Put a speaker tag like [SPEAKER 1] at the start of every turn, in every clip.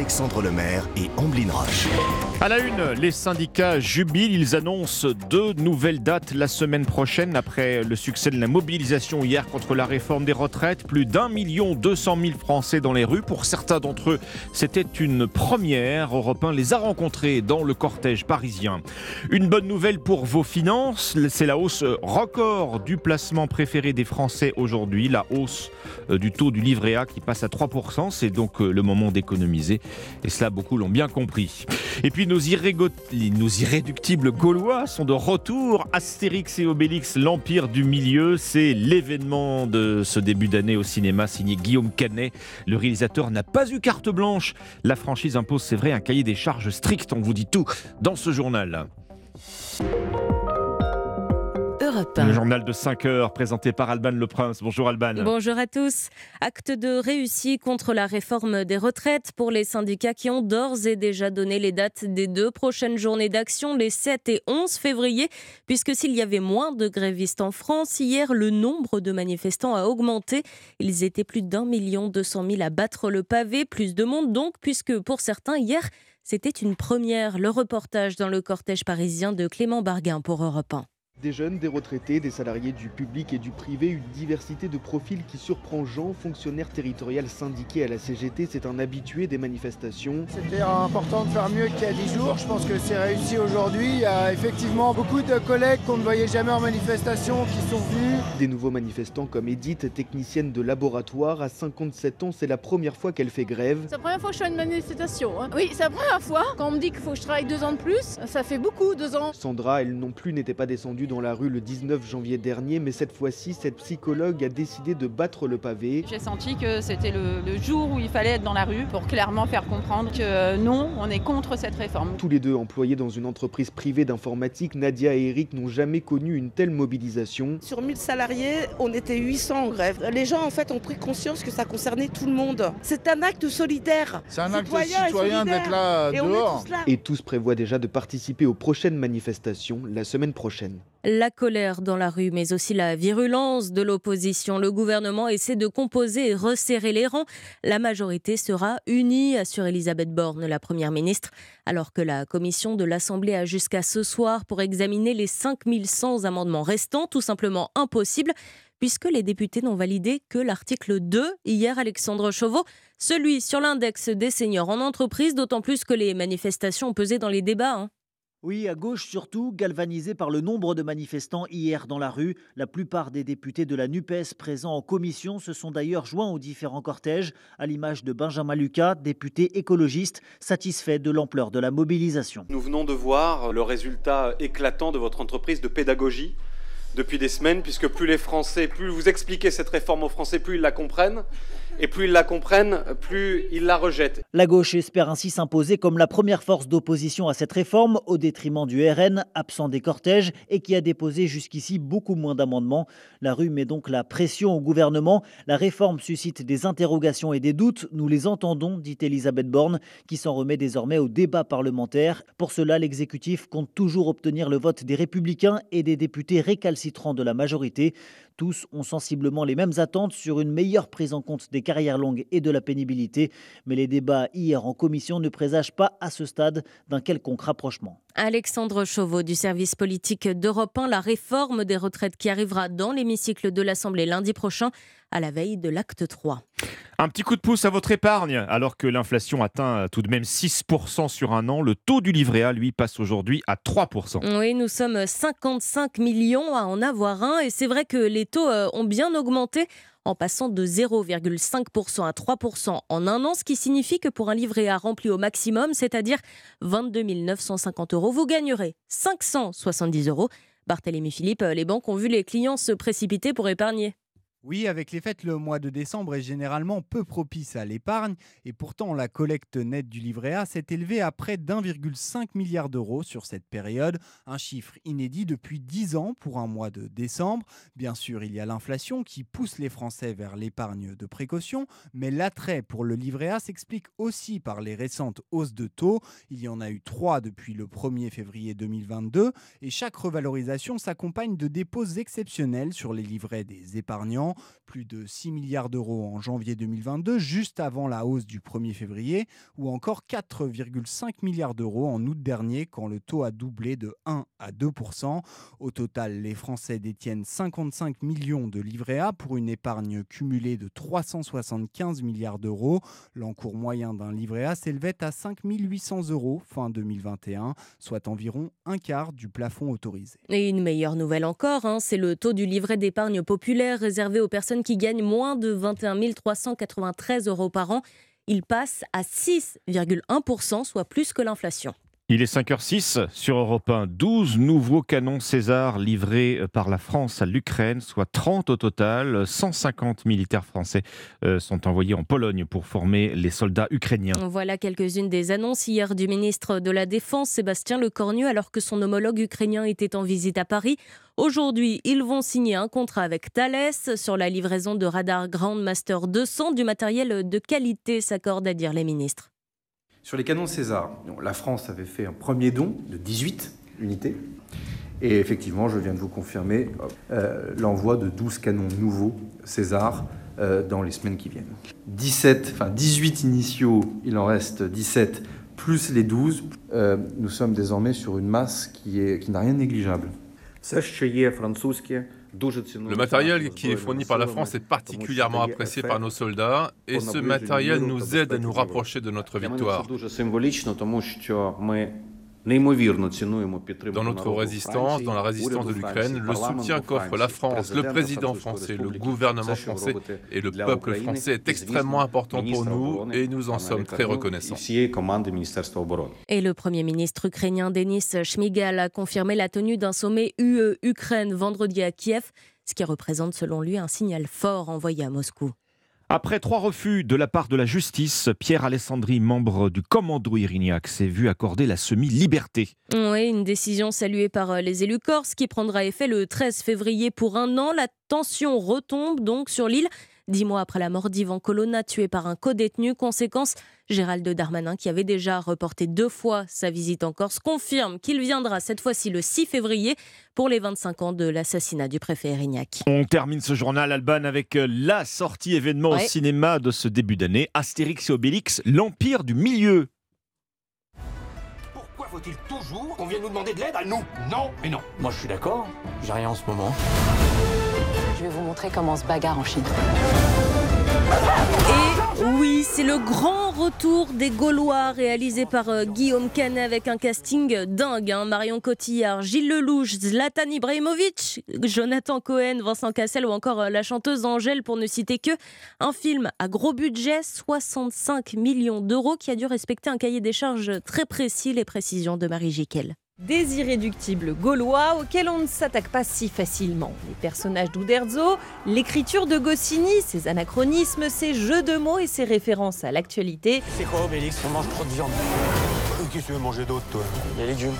[SPEAKER 1] Alexandre Lemaire et Amblin Roche.
[SPEAKER 2] À la une, les syndicats jubilent. Ils annoncent deux nouvelles dates la semaine prochaine après le succès de la mobilisation hier contre la réforme des retraites. Plus d'un million deux cent mille Français dans les rues. Pour certains d'entre eux, c'était une première. Europe 1 les a rencontrés dans le cortège parisien. Une bonne nouvelle pour vos finances, c'est la hausse record du placement préféré des Français aujourd'hui. La hausse euh, du taux du livret A qui passe à 3%. C'est donc euh, le moment d'économiser. Et cela, beaucoup l'ont bien compris. Et puis, nos, irréductibles Gaulois sont de retour. Astérix et Obélix, l'Empire du Milieu, c'est l'événement de ce début d'année au cinéma signé Guillaume Canet. Le réalisateur n'a pas eu carte blanche. La franchise impose, c'est vrai, un cahier des charges strict. On vous dit tout dans ce journal. Le journal de 5 heures présenté par Alban Le Prince. Bonjour Alban.
[SPEAKER 3] Bonjour à tous. Acte de réussite contre la réforme des retraites pour les syndicats qui ont d'ores et déjà donné les dates des deux prochaines journées d'action, les 7 et 11 février, puisque s'il y avait moins de grévistes en France, hier le nombre de manifestants a augmenté. Ils étaient plus d'un million deux cent mille à battre le pavé, plus de monde donc, puisque pour certains hier, c'était une première. Le reportage dans le cortège parisien de Clément Barguin pour Europe 1.
[SPEAKER 4] Des jeunes, des retraités, des salariés du public et du privé, une diversité de profils qui surprend Jean, fonctionnaire territorial syndiqué à la CGT, c'est un habitué des manifestations.
[SPEAKER 5] C'était important de faire mieux qu'il y a 10 jours, je pense que c'est réussi aujourd'hui. Il y a effectivement beaucoup de collègues qu'on ne voyait jamais en manifestation qui sont venus.
[SPEAKER 4] Des nouveaux manifestants comme Edith, technicienne de laboratoire, à 57 ans, c'est la première fois qu'elle fait grève.
[SPEAKER 6] C'est la première fois que je fais une manifestation. Hein. Oui, c'est la première fois. Quand on me dit qu'il faut que je travaille deux ans de plus, ça fait beaucoup, deux ans.
[SPEAKER 4] Sandra, elle non plus n'était pas descendue dans la rue le 19 janvier dernier, mais cette fois-ci, cette psychologue a décidé de battre le pavé.
[SPEAKER 7] J'ai senti que c'était le, jour où il fallait être dans la rue pour clairement faire comprendre que euh, non, on est contre cette réforme.
[SPEAKER 4] Tous les deux employés dans une entreprise privée d'informatique, Nadia et Eric n'ont jamais connu une telle mobilisation.
[SPEAKER 8] Sur 1000 salariés, on était 800 en grève. Les gens en fait ont pris conscience que ça concernait tout le monde. C'est un acte solidaire.
[SPEAKER 5] C'est un acte citoyen d'être là dehors.
[SPEAKER 4] Et tous prévoient déjà de participer aux prochaines manifestations la semaine prochaine.
[SPEAKER 3] La colère dans la rue, mais aussi la virulence de l'opposition. Le gouvernement essaie de composer et resserrer les rangs. La majorité sera unie, assure Elisabeth Borne, la Première ministre, alors que la commission de l'Assemblée a jusqu'à ce soir pour examiner les 5100 amendements restants, tout simplement impossible puisque les députés n'ont validé que l'article 2 hier, Alexandre Chauveau, celui sur l'index des seniors en entreprise, d'autant plus que les manifestations ont pesé dans les débats. Hein.
[SPEAKER 9] Oui, à gauche surtout, galvanisé par le nombre de manifestants hier dans la rue. La plupart des députés de la NUPES présents en commission se sont d'ailleurs joints aux différents cortèges, à l'image de Benjamin Lucas, député écologiste, satisfait de l'ampleur de la mobilisation.
[SPEAKER 10] Nous venons de voir le résultat éclatant de votre entreprise de pédagogie depuis des semaines, puisque plus les Français, plus vous expliquez cette réforme aux Français, plus ils la comprennent. Et plus ils la comprennent, plus ils la rejettent.
[SPEAKER 9] La gauche espère ainsi s'imposer comme la première force d'opposition à cette réforme, au détriment du RN, absent des cortèges et qui a déposé jusqu'ici beaucoup moins d'amendements. La rue met donc la pression au gouvernement. La réforme suscite des interrogations et des doutes. Nous les entendons, dit Elisabeth Borne, qui s'en remet désormais au débat parlementaire. Pour cela, l'exécutif compte toujours obtenir le vote des républicains et des députés récalcitrants de la majorité. Tous ont sensiblement les mêmes attentes sur une meilleure prise en compte des carrières longues et de la pénibilité, mais les débats hier en commission ne présagent pas à ce stade d'un quelconque rapprochement.
[SPEAKER 3] Alexandre Chauveau du service politique d'Europe 1, la réforme des retraites qui arrivera dans l'hémicycle de l'Assemblée lundi prochain à la veille de l'acte 3.
[SPEAKER 2] Un petit coup de pouce à votre épargne. Alors que l'inflation atteint tout de même 6% sur un an, le taux du livret A, lui, passe aujourd'hui à 3%.
[SPEAKER 3] Oui, nous sommes 55 millions à en avoir un. Et c'est vrai que les taux euh, ont bien augmenté en passant de 0,5% à 3% en un an, ce qui signifie que pour un livret A rempli au maximum, c'est-à-dire 22 950 euros, vous gagnerez 570 euros. Barthélémy Philippe, les banques ont vu les clients se précipiter pour épargner.
[SPEAKER 11] Oui, avec les fêtes, le mois de décembre est généralement peu propice à l'épargne et pourtant la collecte nette du livret A s'est élevée à près d'1,5 milliard d'euros sur cette période, un chiffre inédit depuis 10 ans pour un mois de décembre. Bien sûr, il y a l'inflation qui pousse les Français vers l'épargne de précaution, mais l'attrait pour le livret A s'explique aussi par les récentes hausses de taux. Il y en a eu trois depuis le 1er février 2022 et chaque revalorisation s'accompagne de dépôts exceptionnels sur les livrets des épargnants plus de 6 milliards d'euros en janvier 2022, juste avant la hausse du 1er février, ou encore 4,5 milliards d'euros en août dernier, quand le taux a doublé de 1 à 2% Au total, les Français détiennent 55 millions de livrets A pour une épargne cumulée de 375 milliards d'euros. L'encours moyen d'un livret A s'élevait à 5 800 euros fin 2021, soit environ un quart du plafond autorisé.
[SPEAKER 3] Et une meilleure nouvelle encore, hein, c'est le taux du livret d'épargne populaire réservé aux personnes qui gagnent moins de 21 393 euros par an. Il passe à 6,1%, soit plus que l'inflation.
[SPEAKER 2] Il est 5h06 sur Europe 1. 12 nouveaux canons César livrés euh, par la France à l'Ukraine, soit 30 au total. 150 militaires français euh, sont envoyés en Pologne pour former les soldats ukrainiens.
[SPEAKER 3] Voilà quelques-unes des annonces hier du ministre de la Défense, Sébastien Lecornu, alors que son homologue ukrainien était en visite à Paris. Aujourd'hui, ils vont signer un contrat avec Thales sur la livraison de radars Groundmaster 200, du matériel de qualité, s'accordent à dire les ministres.
[SPEAKER 12] Sur les canons César, la France avait fait un premier don de 18 unités. Et effectivement, je viens de vous confirmer euh, l'envoi de 12 canons nouveaux César euh, dans les semaines qui viennent. 17, enfin 18 initiaux, il en reste 17, plus les 12. Euh, nous sommes désormais sur une masse qui, qui n'a rien de négligeable.
[SPEAKER 13] Le matériel qui est fourni par la France est particulièrement apprécié par nos soldats et ce matériel nous aide à nous rapprocher de notre victoire. Dans notre résistance, dans la résistance de l'Ukraine, le soutien qu'offre la France, le président français, le gouvernement français et le peuple français est extrêmement important pour nous et nous en sommes très reconnaissants.
[SPEAKER 3] Et le Premier ministre ukrainien Denis Shmigal a confirmé la tenue d'un sommet UE-Ukraine vendredi à Kiev, ce qui représente selon lui un signal fort envoyé à Moscou.
[SPEAKER 2] Après trois refus de la part de la justice, Pierre Alessandri, membre du commando Irignac, s'est vu accorder la semi-liberté.
[SPEAKER 3] Oui, une décision saluée par euh, les élus corses qui prendra effet le 13 février pour un an. La tension retombe donc sur l'île Dix mois après la mort d'Ivan Colonna, tué par un co-détenu, conséquence, Gérald Darmanin, qui avait déjà reporté deux fois sa visite en Corse, confirme qu'il viendra cette fois-ci le 6 février pour les 25 ans de l'assassinat du préfet Erignac.
[SPEAKER 2] On termine ce journal, Alban, avec euh, la sortie événement au cinéma de ce début d'année, Astérix et Obélix, l'Empire du Milieu.
[SPEAKER 14] Pourquoi faut-il toujours qu'on vienne nous demander de l'aide à nous? Non et non. Moi je suis d'accord, j'ai rien en ce moment.
[SPEAKER 15] Je vais vous montrer comment on se bagarre en Chine.
[SPEAKER 3] Et oui, c'est le grand retour des Gaulois réalisé par euh, Guillaume Canet avec un casting dingue. Hein. Marion Cotillard, Gilles Lelouch, Zlatan Ibrahimovic, Jonathan Cohen, Vincent Cassel ou encore euh, la chanteuse Angèle pour ne citer que. Un film à gros budget, 65 millions d'euros qui a dû respecter un cahier des charges très précis, les précisions de Marie Jiquel.
[SPEAKER 16] Des irréductibles gaulois auxquels on ne s'attaque pas si facilement. Les personnages d'Uderzo, l'écriture de Goscinny, ses anachronismes, ses jeux de mots et ses références à l'actualité.
[SPEAKER 14] C'est quoi Obélix? On mange trop de viande. Qu'est-ce que tu veux manger d'autre toi? Les légumes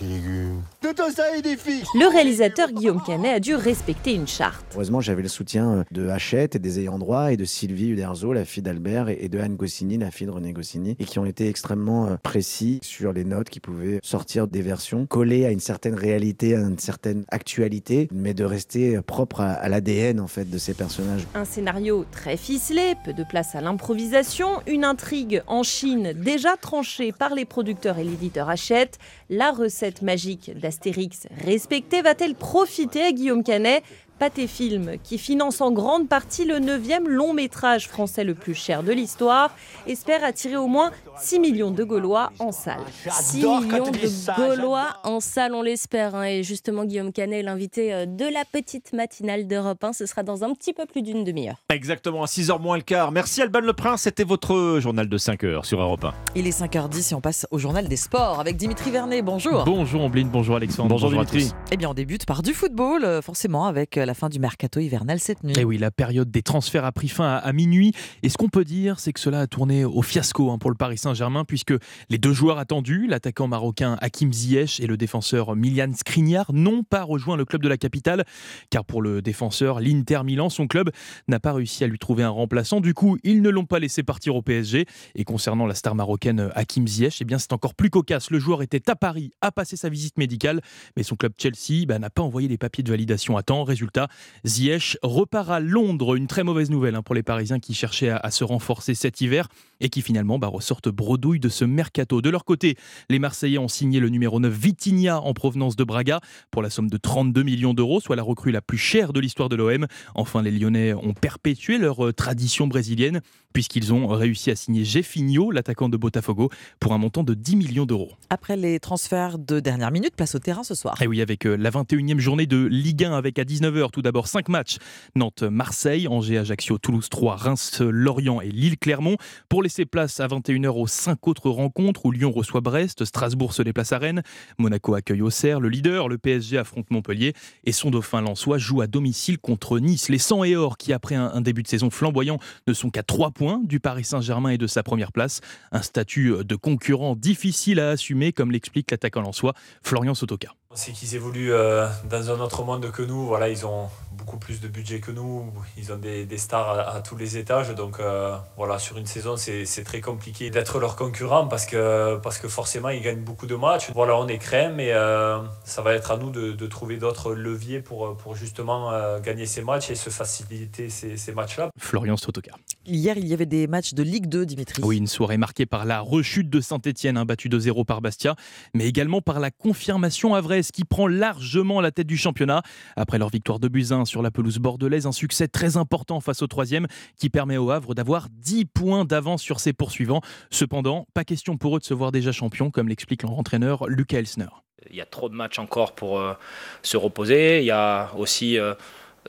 [SPEAKER 14] légumes.
[SPEAKER 16] Le réalisateur Guillaume Canet a dû respecter une charte.
[SPEAKER 17] Heureusement, j'avais le soutien de Hachette et des ayants droit et de Sylvie Uderzo, la fille d'Albert, et de Anne Goscinny, la fille de René Goscinny, et qui ont été extrêmement euh, précis sur les notes qui pouvaient sortir des versions, collées à une certaine réalité, à une certaine actualité, mais de rester propre à, l'ADN en fait de ces personnages.
[SPEAKER 16] Un scénario très ficelé, peu de place à l'improvisation, une intrigue en Chine déjà tranchée par les producteurs et l'éditeur Hachette, la recette magique d'Astérix respectée va-t-elle profiter à Guillaume Canet? Pathé Film, qui finance en grande partie le neuvième long métrage français le plus cher de l'histoire, espère attirer au moins 6 millions de Gaulois en salle.
[SPEAKER 3] 6 millions de Gaulois en salle, on l'espère. Hein. Et justement, Guillaume Canet, l'invité euh, de la petite matinale d'Europe 1, ce sera dans un petit peu plus d'une demi-heure.
[SPEAKER 2] Exactement, à 6h moins le quart. Merci Alban Le Prince, c'était votre journal de 5h sur Europe 1.
[SPEAKER 18] Il est 5h10 et on passe au journal des sports avec Dimitri Vernet. Bonjour.
[SPEAKER 19] Bonjour Ombline, bonjour Alexandre.
[SPEAKER 2] Bonjour, Dimitri.
[SPEAKER 18] Eh bien, on débute par du football, euh, forcément, avec euh, la fin du mercato hivernal cette nuit.
[SPEAKER 19] Et eh oui, la période des transferts a pris fin à, minuit. Et ce qu'on peut dire, c'est que cela a tourné au fiasco hein, pour le Paris Saint-Germain, puisque les deux joueurs attendus, l'attaquant marocain Hakim Ziyech et le défenseur Milian Skriniar, n'ont pas rejoint le club de la capitale, car pour le défenseur, l'Inter Milan, son club, n'a pas réussi à lui trouver un remplaçant. Du coup, ils ne l'ont pas laissé partir au PSG. Et concernant la star marocaine Hakim Ziyech, eh bien, c'est encore plus cocasse. Le joueur était à Paris, a passé sa visite médicale, mais son club Chelsea bah, n'a pas envoyé les papiers de validation à temps. Résultat, Ziyech repart à Londres. Une très mauvaise nouvelle hein, pour les Parisiens qui cherchaient à, se renforcer cet hiver et qui finalement bah, ressortent bredouille de ce mercato. De leur côté, les Marseillais ont signé le numéro 9 Vitinha en provenance de Braga pour la somme de 32 millions d'euros, soit la recrue la plus chère de l'histoire de l'OM. Enfin, les Lyonnais ont perpétué leur euh, tradition brésilienne puisqu'ils ont réussi à signer Jeffinho, l'attaquant de Botafogo, pour un montant de 10 millions d'euros.
[SPEAKER 18] Après les transferts de dernière minute, place au terrain ce soir.
[SPEAKER 19] Et oui, avec euh, la 21e journée de Ligue 1 avec à 19h tout d'abord 5 matchs. Nantes-Marseille, Angers-Ajaccio, Toulouse 3, Reims-Lorient et Lille-Clermont. Pour laisser place à 21h aux 5 autres rencontres où Lyon reçoit Brest, Strasbourg se déplace à Rennes, Monaco accueille Auxerre, le leader, le PSG affronte Montpellier et son dauphin Lensois joue à domicile contre Nice. Les 100 et or qui après un, début de saison flamboyant ne sont qu'à 3 points du Paris Saint-Germain et de sa première place. Un statut de concurrent difficile à assumer comme l'explique l'attaquant lensois Florian Sotoka.
[SPEAKER 20] C'est qu'ils évoluent euh, dans un autre monde que nous. Voilà, ils ont beaucoup plus de budget que nous. Ils ont des, stars à, tous les étages. Donc euh, voilà, sur une saison, c'est très compliqué d'être leur concurrent parce que, parce que forcément, ils gagnent beaucoup de matchs. Voilà, on est crème mais euh, ça va être à nous de, trouver d'autres leviers pour, pour justement gagner ces matchs et se faciliter ces, ces matchs-là.
[SPEAKER 19] Florian Sotoka.
[SPEAKER 18] Hier, il y avait des matchs de Ligue 2, Dimitri.
[SPEAKER 19] Oui, une soirée marquée par la rechute de Saint-Etienne, hein, battu 2-0 par Bastia, mais également par la confirmation à vrai qui prend largement la tête du championnat. Après leur victoire de Buzyn sur la pelouse bordelaise, un succès très important face au troisième qui permet au Havre d'avoir 10 points d'avance sur ses poursuivants. Cependant, pas question pour eux de se voir déjà champion, comme l'explique leur entraîneur Lucas Elsner.
[SPEAKER 21] Il y a trop de matchs encore pour euh, se reposer. Il y a aussi euh,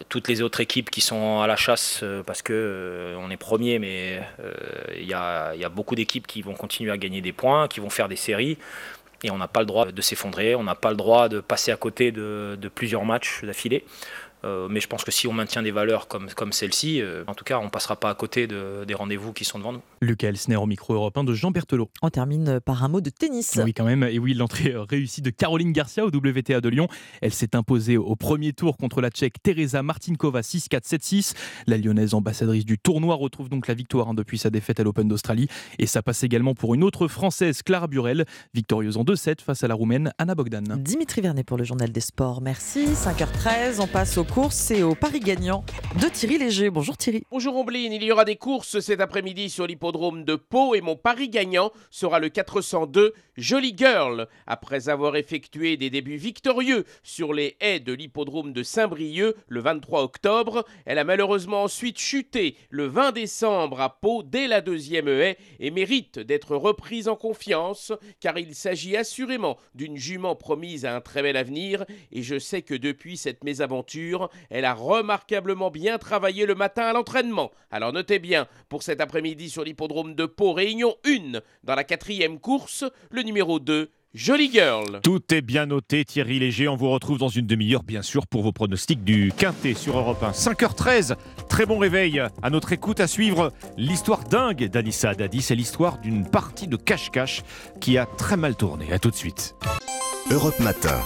[SPEAKER 21] toutes les autres équipes qui sont à la chasse euh, parce que on est premier, mais il y, a, il y a beaucoup d'équipes qui vont continuer à gagner des points, qui vont faire des séries. Et on n'a pas le droit de s'effondrer, on n'a pas le droit de passer à côté de plusieurs matchs d'affilée. Euh, mais je pense que si on maintient des valeurs comme, comme celle-ci, euh, en tout cas, on ne passera pas à côté de, des rendez-vous qui sont devant nous.
[SPEAKER 19] Lucas Elsner au micro européen de Jean Berthelot.
[SPEAKER 18] On termine par un mot de tennis.
[SPEAKER 19] Oui, quand même. Et oui, l'entrée réussie de Caroline Garcia au WTA de Lyon. Elle s'est imposée au premier tour contre la Tchèque Teresa Martinkova 6-4, 7-6. La lyonnaise ambassadrice du tournoi retrouve donc la victoire hein, depuis sa défaite à l'Open d'Australie. Et ça passe également pour une autre française, Clara Burel, victorieuse en 2-7 face à la roumaine Anna Bogdan.
[SPEAKER 18] Dimitri Vernet pour le journal des sports. Merci. 5h13, on passe au course et au pari gagnant de Thierry Léger. Bonjour Thierry.
[SPEAKER 22] Bonjour Ombline, il y aura des courses cet après-midi sur l'hippodrome de Pau et mon pari gagnant sera le 402 Jolie Girl. Après avoir effectué des débuts victorieux sur les haies de l'hippodrome de Saint-Brieuc le 23 octobre, elle a malheureusement ensuite chuté le 20 décembre à Pau dès la deuxième haie et mérite d'être reprise en confiance car il s'agit assurément d'une jument promise à un très bel avenir et je sais que depuis cette mésaventure, elle a remarquablement bien travaillé le matin à l'entraînement. Alors notez bien, pour cet après-midi sur l'hippodrome de Pau, réunion 1 dans la quatrième course, le numéro 2, Jolie Girl.
[SPEAKER 2] Tout est bien noté, Thierry Léger. On vous retrouve dans une demi-heure, bien sûr, pour vos pronostics du Quintet sur Europe 1. 5h13, très bon réveil. À notre écoute, à suivre l'histoire dingue d'Anissa Dadi. C'est l'histoire d'une partie de cache-cache qui a très mal tourné. A tout de suite.
[SPEAKER 1] Europe Matin.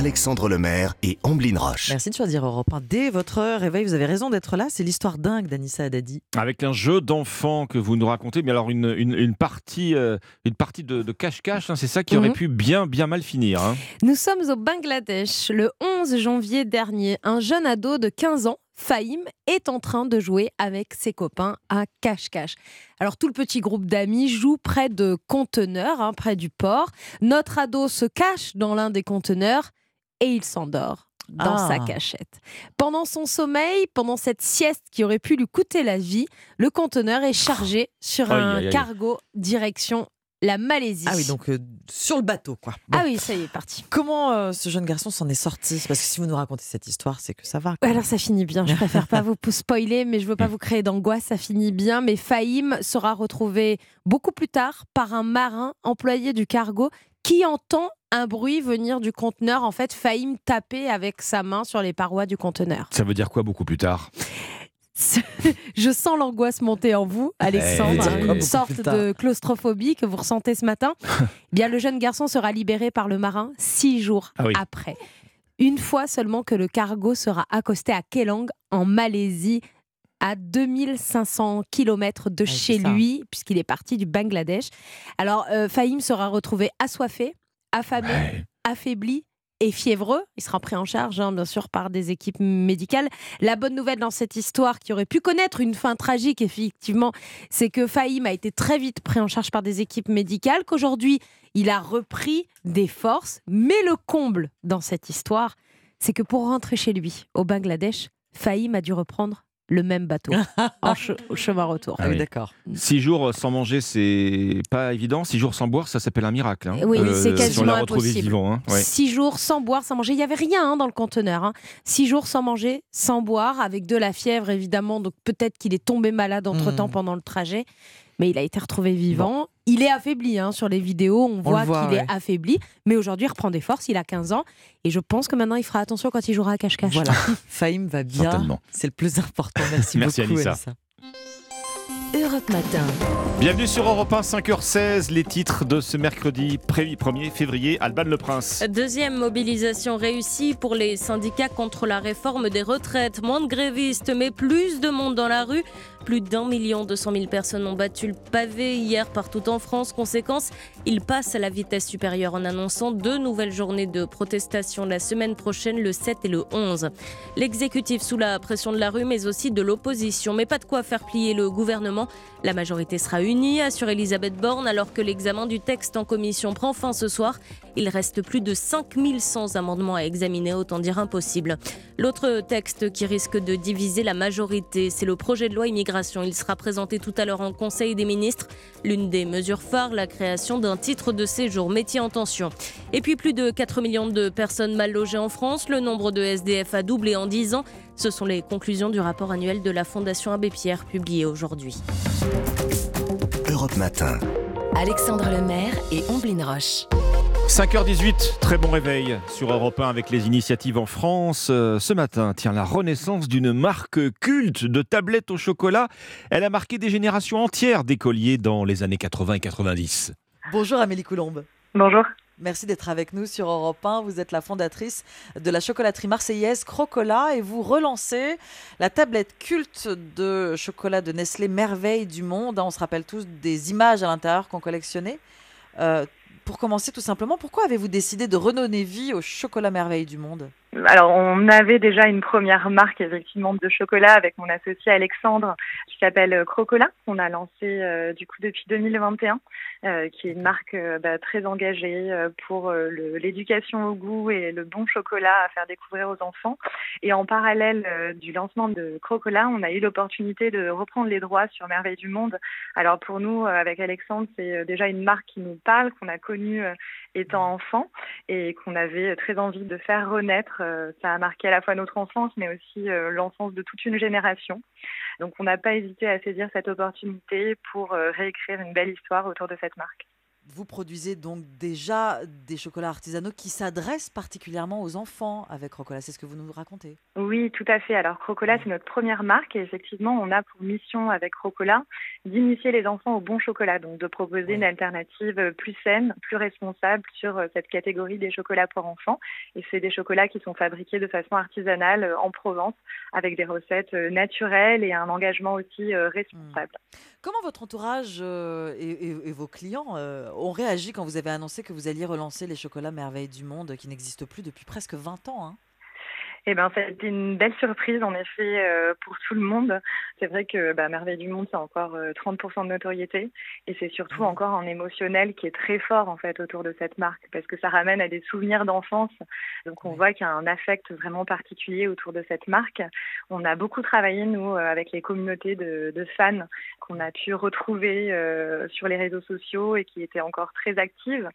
[SPEAKER 1] Alexandre Lemaire et Amblin Roche.
[SPEAKER 18] Merci de choisir Europe 1. Dès votre réveil, vous avez raison d'être là. C'est l'histoire dingue d'Anissa Haddadi.
[SPEAKER 2] Avec un jeu d'enfant que vous nous racontez, mais alors une, une, partie, euh, une partie de cache-cache, hein, c'est ça qui aurait mhm. pu bien, bien mal finir. Hein.
[SPEAKER 23] Nous sommes au Bangladesh le 11 janvier dernier. Un jeune ado de 15 ans Fahim est en train de jouer avec ses copains à cache-cache. Alors tout le petit groupe d'amis joue près de conteneurs, hein, près du port. Notre ado se cache dans l'un des conteneurs et il s'endort. dans sa
[SPEAKER 18] Ah.
[SPEAKER 23] cachette. Pendant son sommeil, pendant cette sieste qui aurait pu lui coûter la vie, le conteneur est chargé sur
[SPEAKER 18] Aïe,
[SPEAKER 23] un
[SPEAKER 18] aïe, aïe.
[SPEAKER 23] cargo direction la Malaisie.
[SPEAKER 18] Ah oui, donc euh, sur le bateau, quoi. Bon.
[SPEAKER 23] Ah oui, ça y est, parti.
[SPEAKER 18] Comment euh, ce jeune garçon s'en est sorti? Parce que si vous nous racontez cette histoire, c'est que ça va. quoi.
[SPEAKER 23] Alors ça finit bien, je préfère pas vous spoiler, mais je veux pas vous créer d'angoisse, ça finit bien. Mais Fahim sera retrouvé beaucoup plus tard par un marin employé du cargo qui entend un bruit venir du conteneur. En fait, Fahim taper avec sa main sur les parois du conteneur.
[SPEAKER 2] Ça veut dire quoi beaucoup plus tard?
[SPEAKER 23] Je sens l'angoisse monter en vous, Alexandre,
[SPEAKER 2] Eh,
[SPEAKER 23] une sorte de claustrophobie que vous ressentez ce matin. Bien, le jeune garçon sera libéré par le marin six jours
[SPEAKER 2] Ah oui.
[SPEAKER 23] après. Une fois seulement que le cargo sera accosté à Kelang, en Malaisie, à 2500 km de chez lui, puisqu'il est parti du Bangladesh. Alors, euh, Fahim sera retrouvé assoiffé, affamé, affaibli et fiévreux. Il sera pris en charge, hein, bien sûr, par des équipes médicales. La bonne nouvelle dans cette histoire, qui aurait pu connaître une fin tragique, effectivement, c'est que Fahim a été très vite pris en charge par des équipes médicales, qu'aujourd'hui, il a repris des forces. Mais le comble dans cette histoire, c'est que pour rentrer chez lui, au Bangladesh, Fahim a dû reprendre le même bateau en che- au chemin retour.
[SPEAKER 2] Ah oui. Six jours sans manger, c'est pas évident. Six jours sans boire, ça s'appelle un miracle. hein.
[SPEAKER 23] Oui,
[SPEAKER 2] Euh,
[SPEAKER 23] c'est
[SPEAKER 2] si on
[SPEAKER 23] quasiment
[SPEAKER 2] l'a retrouvé
[SPEAKER 23] impossible.
[SPEAKER 2] vivant. hein. Ouais.
[SPEAKER 23] Six jours sans boire, sans manger. Il n'y avait rien hein, dans le conteneur. hein. Six jours sans manger, sans boire, avec de la fièvre évidemment. Donc peut-être qu'il est tombé malade entre temps
[SPEAKER 18] Mhm.
[SPEAKER 23] pendant le trajet. Mais il a été retrouvé vivant. Il est affaibli hein, sur les vidéos. On, voit,
[SPEAKER 18] voit,
[SPEAKER 23] qu'il
[SPEAKER 18] ouais.
[SPEAKER 23] est affaibli. Mais aujourd'hui, il reprend des forces. Il a 15 ans. Et je pense que maintenant, il fera attention quand il jouera à cache-cache.
[SPEAKER 18] Voilà, Fahim va bien. C'est le plus important. Merci,
[SPEAKER 2] Merci,
[SPEAKER 18] beaucoup,
[SPEAKER 2] Anissa.
[SPEAKER 18] Anissa.
[SPEAKER 3] Europe Matin.
[SPEAKER 2] Bienvenue sur Europe 1, 5h16. Les titres de ce mercredi 1er février. Alban Le Prince.
[SPEAKER 3] Deuxième mobilisation réussie pour les syndicats contre la réforme des retraites. Moins de grévistes, mais plus de monde dans la rue. Plus d'un million deux cent mille personnes ont battu le pavé hier partout en France. Conséquence, ils passent à la vitesse supérieure en annonçant deux nouvelles journées de protestation la semaine prochaine, le 7 et le 11. L'exécutif sous la pression de la rue, mais aussi de l'opposition. Mais pas de quoi faire plier le gouvernement. La majorité sera unie, assure Elisabeth Borne, alors que l'examen du texte en commission prend fin ce soir. Il reste plus de 5100 amendements à examiner, autant dire impossible. L'autre texte qui risque de diviser la majorité, c'est le projet de loi immigration. Il sera présenté tout à l'heure en Conseil des ministres. L'une des mesures phares, la création d'un titre de séjour métier en tension. Et puis plus de 4 millions de personnes mal logées en France. Le nombre de SDF a doublé en 10 ans. Ce sont les conclusions du rapport annuel de la Fondation Abbé Pierre publié aujourd'hui.
[SPEAKER 1] Europe Matin.
[SPEAKER 3] Alexandre Lemaire et Omblin Roche.
[SPEAKER 2] 5h18, très bon réveil sur Europe 1 avec les initiatives en France. Euh, ce matin, tiens, la renaissance d'une marque culte de tablettes au chocolat. Elle a marqué des générations entières d'écoliers dans les années 80 et 90.
[SPEAKER 18] Bonjour Amélie Coulombe.
[SPEAKER 24] Bonjour.
[SPEAKER 18] Merci d'être avec nous sur Europe 1. Vous êtes la fondatrice de la chocolaterie marseillaise Crocola et vous relancez la tablette culte de chocolat de Nestlé Merveille du Monde. On se rappelle tous des images à l'intérieur qu'on collectionnait. Euh, pour commencer tout simplement, pourquoi avez-vous décidé de redonner vie au chocolat Merveille du Monde?
[SPEAKER 24] Alors, on avait déjà une première marque, effectivement, de chocolat avec mon associé Alexandre, qui s'appelle euh, Crocola, qu'on a lancé euh, du coup depuis 2021, euh, qui est une marque euh, bah, très engagée euh, pour l'éducation au goût et le bon chocolat à faire découvrir aux enfants. Et en parallèle du lancement de Crocola, on a eu l'opportunité de reprendre les droits sur Merveille du Monde. Alors pour nous, avec Alexandre, c'est déjà une marque qui nous parle, qu'on a connue étant enfant et qu'on avait très envie de faire renaître. Euh, Ça a marqué à la fois notre enfance, mais aussi euh, l'enfance de toute une génération. Donc on n'a pas hésité à saisir cette opportunité pour euh, réécrire une belle histoire autour de cette marque.
[SPEAKER 18] Vous produisez donc déjà des chocolats artisanaux qui s'adressent particulièrement aux enfants avec Crocola. C'est ce que vous nous racontez.
[SPEAKER 24] Oui, tout à fait. Alors Crocola, c'est notre première marque et effectivement, on a pour mission avec Crocola d'initier les enfants au bon chocolat, donc de proposer une alternative plus saine, plus responsable sur euh, cette catégorie des chocolats pour enfants. Et c'est des chocolats qui sont fabriqués de façon artisanale euh, en Provence avec des recettes euh, naturelles et un engagement aussi responsable.
[SPEAKER 18] Comment votre entourage et, et- et vos clients ont réagi quand vous avez annoncé que vous alliez relancer les chocolats Merveille du Monde qui n'existent plus depuis presque 20 ans hein
[SPEAKER 24] eh ben, ça a été une belle surprise en effet euh, pour tout le monde. C'est vrai que bah, Merveille du Monde, c'est encore 30% euh, de notoriété et c'est surtout mmh. encore un émotionnel qui est très fort en fait autour de cette marque parce que ça ramène à des souvenirs d'enfance. Donc on voit qu'il y a un affect vraiment particulier autour de cette marque. On a beaucoup travaillé nous euh, avec les communautés de, de fans qu'on a pu retrouver sur les réseaux sociaux et qui étaient encore très actives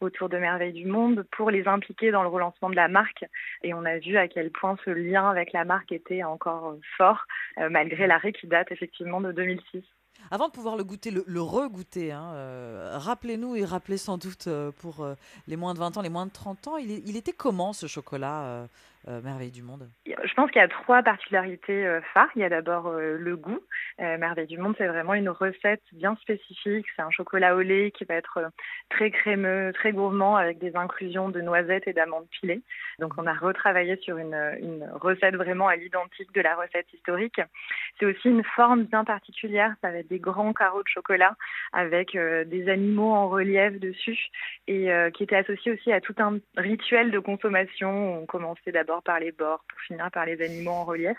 [SPEAKER 24] autour de Merveille du Monde pour les impliquer dans le relancement de la marque. Et on a vu à quel point ce lien avec la marque était encore fort, euh, malgré l'arrêt qui date effectivement de 2006.
[SPEAKER 18] Avant de pouvoir le goûter, le, le re-goûter, hein, euh, rappelez-nous et rappelez sans doute euh, pour les moins de 20 ans, les moins de 30 ans, il, était comment ce chocolat euh, Merveille du Monde
[SPEAKER 24] Je pense qu'il y a trois particularités euh, phares. Il y a d'abord euh, le goût. Merveille du Monde, c'est vraiment une recette bien spécifique. C'est un chocolat au lait qui va être très crémeux, très gourmand, avec des inclusions de noisettes et d'amandes pilées. Donc on a retravaillé sur une, recette vraiment à l'identique de la recette historique. C'est aussi une forme bien particulière. Ça va être des grands carreaux de chocolat avec des animaux en relief dessus et qui étaient associés aussi à tout un rituel de consommation. On commençait d'abord par les bords pour finir par les animaux en relief.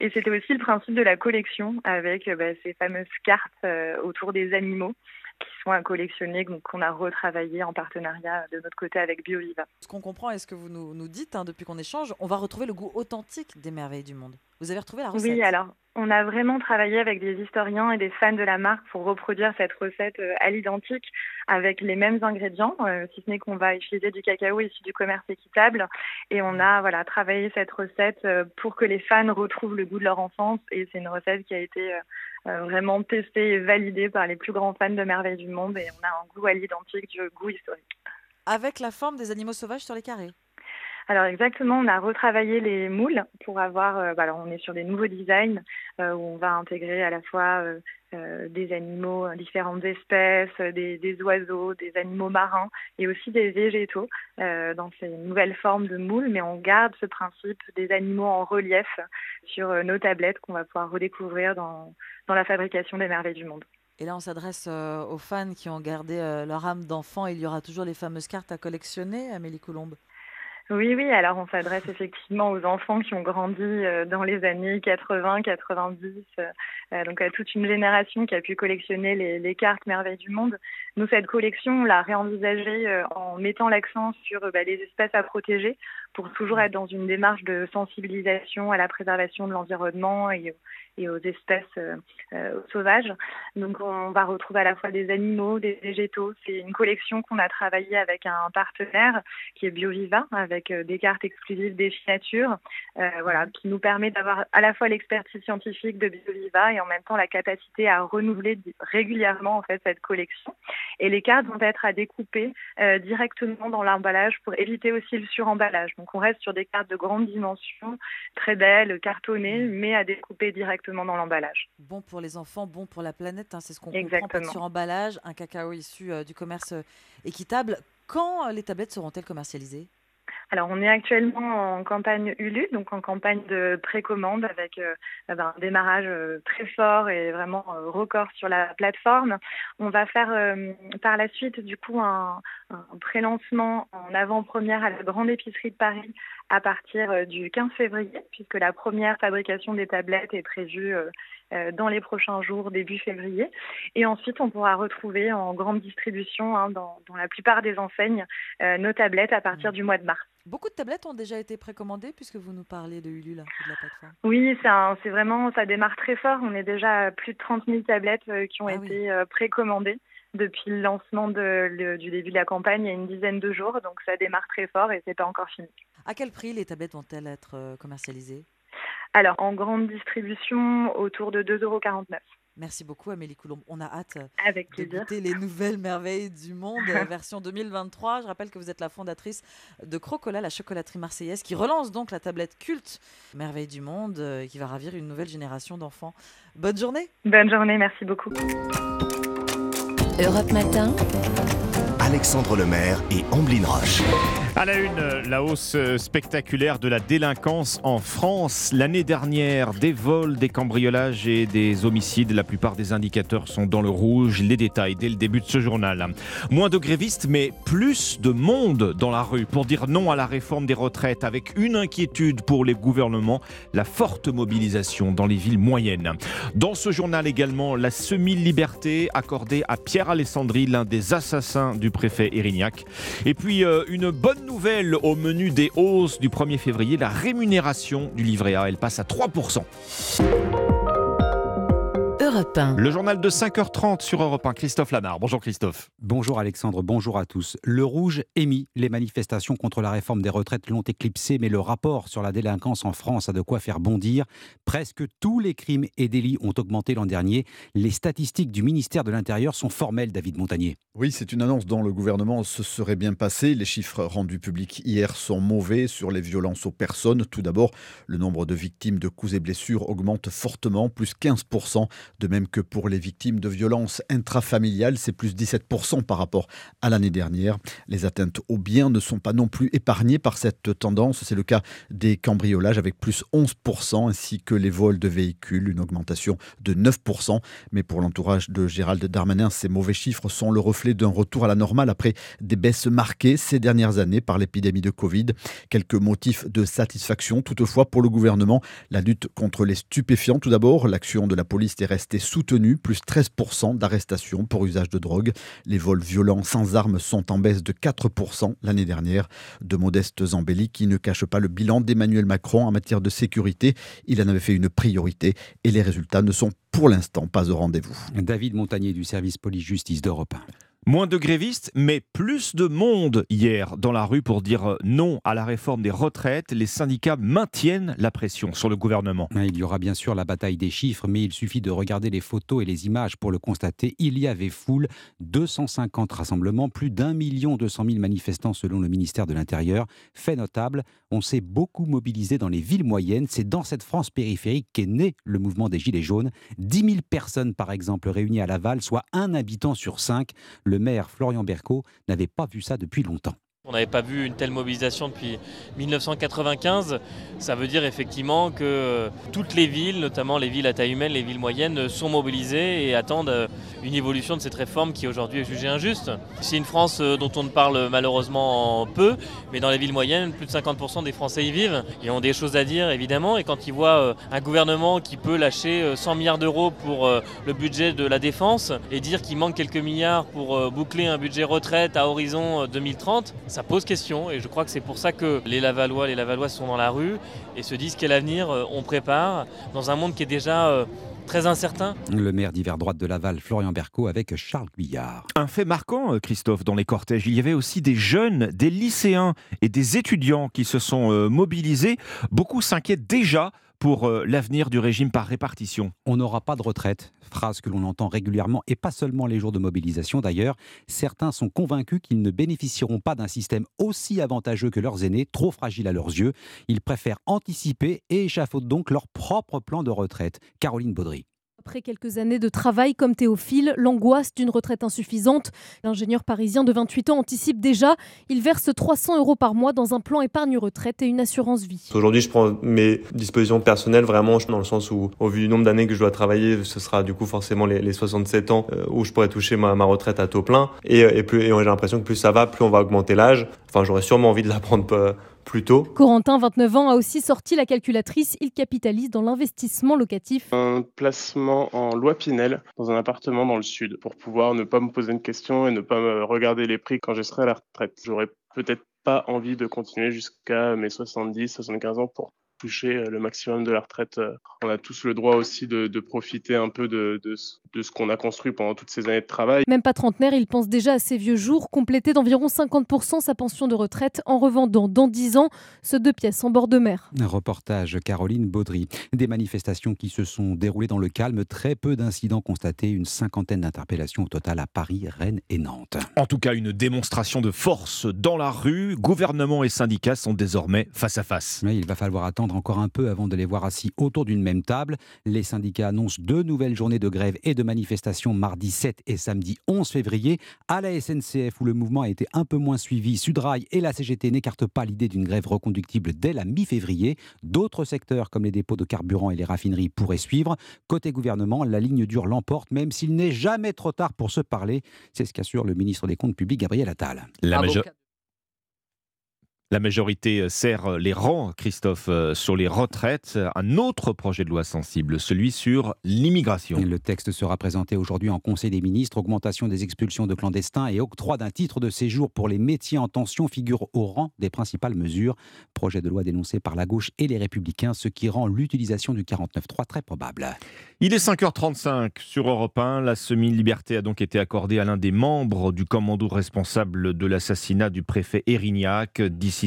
[SPEAKER 24] Et c'était aussi le principe de la collection avec bah, ces fameuses cartes euh, autour des animaux qui sont à collectionner, qu'on a retravaillé en partenariat de notre côté avec BioViva.
[SPEAKER 18] Ce qu'on comprend et ce que vous nous, nous dites hein, depuis qu'on échange, on va retrouver le goût authentique des merveilles du monde. Vous avez retrouvé la recette
[SPEAKER 24] Oui, alors on a vraiment travaillé avec des historiens et des fans de la marque pour reproduire cette recette euh, à l'identique avec les mêmes ingrédients, euh, si ce n'est qu'on va utiliser du cacao issu du commerce équitable. Et on a voilà travaillé cette recette euh, pour que les fans retrouvent le goût de leur enfance. Et c'est une recette qui a été vraiment testée et validée par les plus grands fans de Merveille du Monde. Et on a un goût à l'identique du goût historique.
[SPEAKER 18] Avec la forme des animaux sauvages sur les carrés
[SPEAKER 24] alors exactement, on a retravaillé les moules pour avoir, euh, bah, alors on est sur des nouveaux designs euh, où on va intégrer à la fois euh, des animaux, différentes espèces, des, des, oiseaux, des animaux marins et aussi des végétaux dans ces nouvelles formes de moules, mais on garde ce principe des animaux en relief sur nos tablettes qu'on va pouvoir redécouvrir dans, dans la fabrication des merveilles du monde.
[SPEAKER 18] Et là, on s'adresse aux fans qui ont gardé leur âme d'enfant. Il y aura toujours les fameuses cartes à collectionner, Amélie Coulombe
[SPEAKER 24] oui, oui, alors on s'adresse effectivement aux enfants qui ont grandi euh, dans les années 80, 90, euh, donc à toute une génération qui a pu collectionner les, cartes Merveilles du Monde. Nous, cette collection, on l'a réenvisagée euh, en mettant l'accent sur bah, les espèces à protéger pour toujours être dans une démarche de sensibilisation à la préservation de l'environnement et, et aux espèces euh, euh, sauvages. Donc on va retrouver à la fois des animaux, des végétaux. C'est une collection qu'on a travaillée avec un partenaire qui est BioViva, avec euh, des cartes exclusives des Nature, voilà, qui nous permet d'avoir à la fois l'expertise scientifique de BioViva et en même temps la capacité à renouveler régulièrement en fait cette collection. Et les cartes vont être à découper directement dans l'emballage pour éviter aussi le suremballage. Donc on reste sur des cartes de grande dimension, très belles, cartonnées, mmh. mais à découper directement dans l'emballage.
[SPEAKER 18] Bon pour les enfants, bon pour la planète, hein, c'est ce qu'on comprend. Sur emballage, un cacao issu euh, du commerce euh, équitable. Quand euh, les tablettes seront-elles commercialisées?
[SPEAKER 24] Alors, on est actuellement en campagne ULU, donc en campagne de précommande avec ben, un démarrage très fort et vraiment record sur la plateforme. On va faire par la suite, du coup, un, un pré-lancement en avant-première à la Grande Épicerie de Paris à partir du 15 février, puisque la première fabrication des tablettes est prévue euh, dans les prochains jours, début février. Et ensuite, on pourra retrouver en grande distribution hein, dans, la plupart des enseignes euh, nos tablettes à partir mmh. du mois de mars.
[SPEAKER 18] Beaucoup de tablettes ont déjà été précommandées puisque vous nous parlez de Ulule, de la plateforme.
[SPEAKER 24] Oui, c'est vraiment, ça démarre très fort. On est déjà à plus de 30 000 tablettes euh, qui ont ah été précommandées depuis le lancement de, du début de la campagne il y a une dizaine de jours. Donc ça démarre très fort et c'est pas encore fini.
[SPEAKER 18] À quel prix les tablettes vont-elles être commercialisées?
[SPEAKER 24] Alors, en grande distribution, autour de 2,49 euros.
[SPEAKER 18] Merci beaucoup Amélie Coulomb. On a hâte
[SPEAKER 24] Avec
[SPEAKER 18] de goûter les nouvelles merveilles du monde version 2023. Je rappelle que vous êtes la fondatrice de Crocola, la chocolaterie marseillaise, qui relance donc la tablette culte Merveilles du monde et qui va ravir une nouvelle génération d'enfants. Bonne journée.
[SPEAKER 24] Bonne journée, merci beaucoup.
[SPEAKER 15] Europe Matin.
[SPEAKER 1] Alexandre Lemaire et Amblin Roche.
[SPEAKER 2] À la une, la hausse spectaculaire de la délinquance en France. L'année dernière, des vols, des cambriolages et des homicides. La plupart des indicateurs sont dans le rouge. Les détails dès le début de ce journal. Moins de grévistes, mais plus de monde dans la rue pour dire non à la réforme des retraites avec une inquiétude pour les gouvernements, la forte mobilisation dans les villes moyennes. Dans ce journal également, la semi-liberté accordée à Pierre Alessandri, l'un des assassins du préfet Erignac. Et puis euh, une bonne nouvelle au menu des hausses du 1er février, la rémunération du livret A, elle passe à 3%. Le journal de 5h30 sur Europe 1. Christophe Lamar. Bonjour Christophe.
[SPEAKER 25] Bonjour Alexandre, bonjour à tous. Le rouge émis. Les manifestations contre la réforme des retraites l'ont éclipsé, mais le rapport sur la délinquance en France a de quoi faire bondir. Presque tous les crimes et délits ont augmenté l'an dernier. Les statistiques du ministère de l'Intérieur sont formelles, David Montagnier.
[SPEAKER 26] Oui, c'est une annonce dont le gouvernement se serait bien passé. Les chiffres rendus publics hier sont mauvais sur les violences aux personnes. Tout d'abord, le nombre de victimes de coups et blessures augmente fortement, plus 15% de même que pour les victimes de violences intrafamiliales, c'est plus 17% par rapport à l'année dernière. Les atteintes aux biens ne sont pas non plus épargnées par cette tendance. C'est le cas des cambriolages avec plus 11%, ainsi que les vols de véhicules, une augmentation de 9%. Mais pour l'entourage de Gérald Darmanin, ces mauvais chiffres sont le reflet d'un retour à la normale après des baisses marquées ces dernières années par l'épidémie de Covid. Quelques motifs de satisfaction toutefois pour le gouvernement. La lutte contre les stupéfiants tout d'abord. L'action de la police est soutenu, plus 13% d'arrestations pour usage de drogue. Les vols violents sans armes sont en baisse de 4% l'année dernière. De modestes embellis qui ne cachent pas le bilan d'Emmanuel Macron en matière de sécurité. Il en avait fait une priorité et les résultats ne sont pour l'instant pas au rendez-vous.
[SPEAKER 25] David Montagnier du service police-justice d'Europe 1.
[SPEAKER 2] Moins de grévistes, mais plus de monde hier dans la rue pour dire non à la réforme des retraites. Les syndicats maintiennent la pression sur le gouvernement.
[SPEAKER 25] Il y aura bien sûr la bataille des chiffres, mais il suffit de regarder les photos et les images pour le constater. Il y avait foule, 250 rassemblements, plus d'un million deux cent mille manifestants selon le ministère de l'Intérieur. Fait notable, on s'est beaucoup mobilisé dans les villes moyennes. C'est dans cette France périphérique qu'est né le mouvement des Gilets jaunes. 10 000 personnes par exemple réunies à Laval, soit un habitant sur cinq le maire Florian Berco n'avait pas vu ça depuis longtemps.
[SPEAKER 27] On n'avait pas vu une telle mobilisation depuis 1995. Ça veut dire effectivement que euh, toutes les villes, notamment les villes à taille humaine, les villes moyennes, sont mobilisées et attendent euh, une évolution de cette réforme qui aujourd'hui est jugée injuste. C'est une France euh, dont on ne parle malheureusement peu, mais dans les villes moyennes, plus de 50% des Français y vivent et ont des choses à dire évidemment. Et quand ils voient un gouvernement qui peut lâcher 100 milliards d'euros pour le budget de la défense et dire qu'il manque quelques milliards pour boucler un budget retraite à horizon 2030, ça pose question et je crois que c'est pour ça que les Lavallois, les Lavalloises sont dans la rue et se disent quel avenir euh, on prépare dans un monde qui est déjà euh, très incertain.
[SPEAKER 25] Le maire d'hiver droite de Laval, Florian Berco, avec Charles Guyard.
[SPEAKER 2] Un fait marquant, euh, Christophe, dans les cortèges, il y avait aussi des jeunes, des lycéens et des étudiants qui se sont mobilisés. Beaucoup s'inquiètent déjà pour l'avenir du régime par répartition.
[SPEAKER 25] On n'aura pas de retraite phrase que l'on entend régulièrement, et pas seulement les jours de mobilisation d'ailleurs. Certains sont convaincus qu'ils ne bénéficieront pas d'un système aussi avantageux que leurs aînés, trop fragile à leurs yeux. Ils préfèrent anticiper et échafaudent donc leur propre plan de retraite. Caroline Baudry.
[SPEAKER 23] Après quelques années de travail comme Théophile, l'angoisse d'une retraite insuffisante, l'ingénieur parisien de 28 ans anticipe déjà. Il verse 300 euros par mois dans un plan épargne-retraite et une assurance vie.
[SPEAKER 28] Aujourd'hui, je prends mes dispositions personnelles vraiment dans le sens où, au vu du nombre d'années que je dois travailler, ce sera du coup forcément les, 67 ans euh, où je pourrais toucher ma, retraite à taux plein. Et, et, et j'ai l'impression que plus ça va, plus on va augmenter l'âge. Enfin, j'aurais sûrement envie de la prendre
[SPEAKER 23] Corentin, 29 ans, a aussi sorti la calculatrice. Il capitalise dans l'investissement locatif.
[SPEAKER 29] Un placement en loi Pinel dans un appartement dans le sud pour pouvoir ne pas me poser une question et ne pas me regarder les prix quand je serai à la retraite. J'aurais peut-être pas envie de continuer jusqu'à mes 70, 75 ans pour toucher euh, le maximum de la retraite. Euh, on a tous le droit aussi de, profiter un peu de, de, ce qu'on a construit pendant toutes ces années de travail.
[SPEAKER 23] Même pas trentenaire, il pense déjà à ses vieux jours, compléter d'environ 50% sa pension de retraite en revendant dans 10 ans ce deux pièces en bord de mer.
[SPEAKER 25] Un reportage Caroline Baudry. Des manifestations qui se sont déroulées dans le calme, très peu d'incidents constatés, une cinquantaine d'interpellations au total à Paris, Rennes et Nantes.
[SPEAKER 2] En tout cas, une démonstration de force dans la rue. Gouvernement et syndicats sont désormais face à face.
[SPEAKER 25] Mais il va falloir attendre attendre encore un peu avant de les voir assis autour d'une même table. Les syndicats annoncent deux nouvelles journées de grève et de manifestation mardi 7 et samedi 11 février. À la SNCF, où le mouvement a été un peu moins suivi, Sudrail et la CGT n'écartent pas l'idée d'une grève reconductible dès la mi-février. D'autres secteurs, comme les dépôts de carburant et les raffineries, pourraient suivre. Côté gouvernement, la ligne dure l'emporte, même s'il n'est jamais trop tard pour se parler. C'est ce qu'assure le ministre des Comptes publics, Gabriel Attal.
[SPEAKER 2] La, la majorité euh, serre euh, les rangs, Christophe, euh, sur les retraites. Un autre projet de loi sensible, celui sur l'immigration.
[SPEAKER 25] Le texte sera présenté aujourd'hui en Conseil des ministres. Augmentation des expulsions de clandestins et octroi d'un titre de séjour pour les métiers en tension figurent au rang des principales mesures. Projet de loi dénoncé par la gauche et les républicains, ce qui rend l'utilisation du 49.3 très probable.
[SPEAKER 2] Il est 5h35 sur Europe 1. La semi-liberté a donc été accordée à l'un des membres du commando responsable de l'assassinat du préfet Erignac d'ici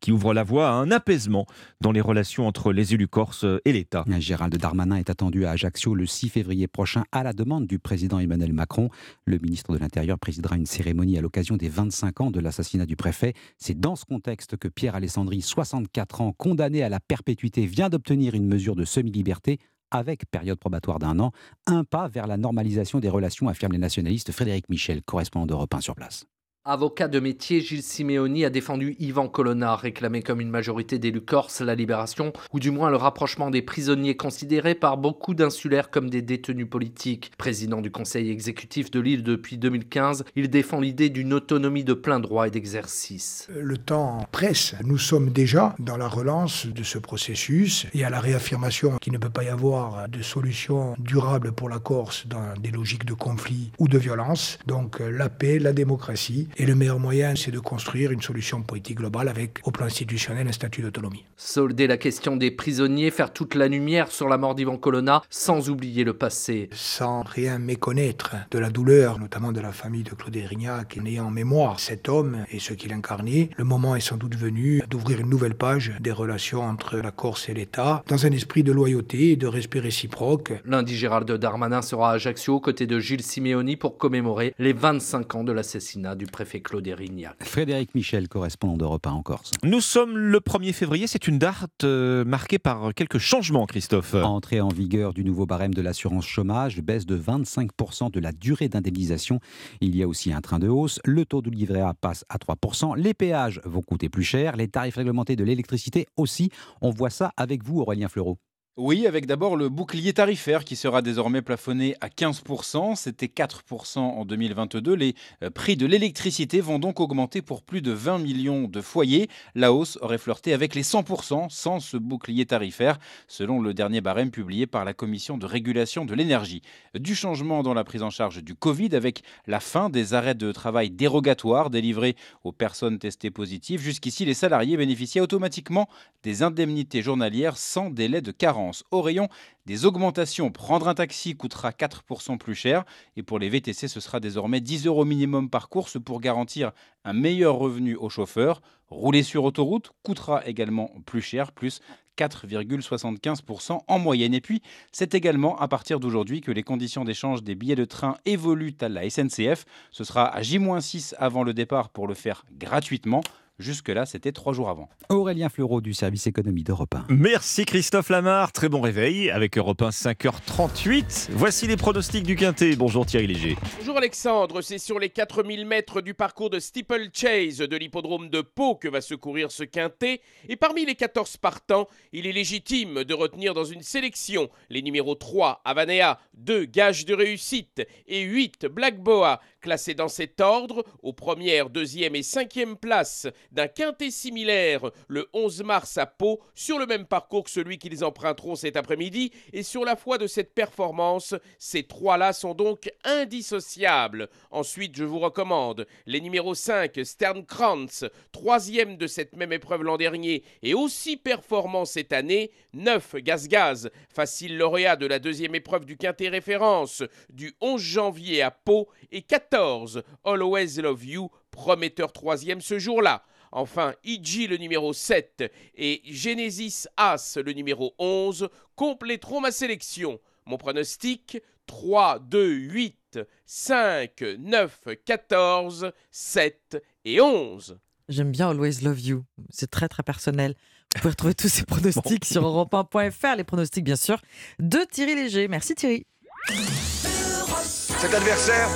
[SPEAKER 2] qui ouvre la voie à un apaisement dans les relations entre les élus corses et l'État.
[SPEAKER 25] Gérald Darmanin est attendu à Ajaccio le 6 février prochain à la demande du président Emmanuel Macron. Le ministre de l'Intérieur présidera une cérémonie à l'occasion des 25 ans de l'assassinat du préfet. C'est dans ce contexte que Pierre Alessandri, 64 ans, condamné à la perpétuité, vient d'obtenir une mesure de semi-liberté avec période probatoire d'un an, un pas vers la normalisation des relations, affirme les nationalistes Frédéric Michel, correspondant d'Europe 1 sur place.
[SPEAKER 30] Avocat de métier, Gilles Simeoni a défendu Yvan Colonna, réclamé comme une majorité d'élus corses la libération, ou du moins le rapprochement des prisonniers considérés par beaucoup d'insulaires comme des détenus politiques. Président du conseil exécutif de l'île depuis 2015, il défend l'idée d'une autonomie de plein droit et d'exercice.
[SPEAKER 31] Le temps presse. Nous sommes déjà dans la relance de ce processus et à la réaffirmation qu'il ne peut pas y avoir de solution durable pour la Corse dans des logiques de conflit ou de violence. Donc la paix, la démocratie et le meilleur moyen, c'est de construire une solution politique globale avec, au plan institutionnel, un statut d'autonomie.
[SPEAKER 30] Solder la question des prisonniers, faire toute la lumière sur la mort d'Ivan Colonna, sans oublier le passé.
[SPEAKER 31] Sans rien méconnaître de la douleur, notamment de la famille de Claude Erignac, en ayant en mémoire cet homme et ce qu'il incarnait, le moment est sans doute venu d'ouvrir une nouvelle page des relations entre la Corse et l'État, dans un esprit de loyauté et de respect réciproque.
[SPEAKER 30] Lundi, Gérald Darmanin sera à Ajaccio, côté de Gilles Simeoni, pour commémorer les 25 ans de l'assassinat du préfet Claude Erignac.
[SPEAKER 25] Frédéric Michel, correspondant d'Europe 1 en Corse.
[SPEAKER 2] Nous sommes le 1er février, c'est une date euh, marquée par quelques changements, Christophe.
[SPEAKER 25] Entrée en vigueur du nouveau barème de l'assurance chômage, baisse de 25% de la durée d'indemnisation. Il y a aussi un train de hausse, le taux du livret A passe à 3%, les péages vont coûter plus cher, les tarifs réglementés de l'électricité aussi. On voit ça avec vous, Aurélien Fleureau.
[SPEAKER 32] Oui, avec d'abord le bouclier tarifaire qui sera désormais plafonné à 15%. C'était 4% en 2022. Les euh, prix de l'électricité vont donc augmenter pour plus de 20 millions de foyers. La hausse aurait flirté avec les 100% sans ce bouclier tarifaire, selon le dernier barème publié par la Commission de régulation de l'énergie. Du changement dans la prise en charge du Covid avec la fin des arrêts de travail dérogatoires délivrés aux personnes testées positives. Jusqu'ici, les salariés bénéficiaient automatiquement des indemnités journalières sans délai de au rayon des augmentations. Prendre un taxi coûtera 4% plus cher et pour les VTC, ce sera désormais 10 euros minimum par course pour garantir un meilleur revenu aux chauffeurs. Rouler sur autoroute coûtera également plus cher, plus 4,75% en moyenne. Et puis, c'est également à partir d'aujourd'hui que les conditions d'échange des billets de train évoluent à la SNCF. Ce sera à J-6 avant le départ pour le faire gratuitement. Jusque-là, c'était trois jours avant.
[SPEAKER 25] Aurélien Fleureau du service économie d'Europe 1.
[SPEAKER 2] Merci Christophe Lamar. Très bon réveil avec Europe 1 5h38. Voici les pronostics du Quintet. Bonjour Thierry Léger.
[SPEAKER 22] Bonjour Alexandre. C'est sur les 4000 mètres du parcours de Steeple Chase de l'hippodrome de Pau que va se courir ce Quintet. Et parmi les 14 partants, il est légitime de retenir dans une sélection les numéros 3 Avanea, 2 Gage de réussite et 8 Black Boa, classés dans cet ordre aux premières, deuxième et cinquième places d'un quintet similaire le 11 mars à Pau, sur le même parcours que celui qu'ils emprunteront cet après-midi, et sur la foi de cette performance, ces trois-là sont donc indissociables. Ensuite, je vous recommande les numéros 5, Sternkrantz, troisième de cette même épreuve l'an dernier, et aussi performant cette année, 9, Gaz Gaz, facile lauréat de la deuxième épreuve du quintet référence du 11 janvier à Pau, et 14, Always Love You, prometteur troisième ce jour-là. Enfin, Iji le numéro 7 et Genesis As le numéro 11 compléteront ma sélection. Mon pronostic 3, 2, 8, 5, 9, 14, 7 et 11.
[SPEAKER 18] J'aime bien Always Love You. C'est très très personnel. Vous pouvez retrouver tous ces pronostics sur europe 1.fr, les pronostics bien sûr de Thierry Léger. Merci Thierry.
[SPEAKER 33] Cet adversaire,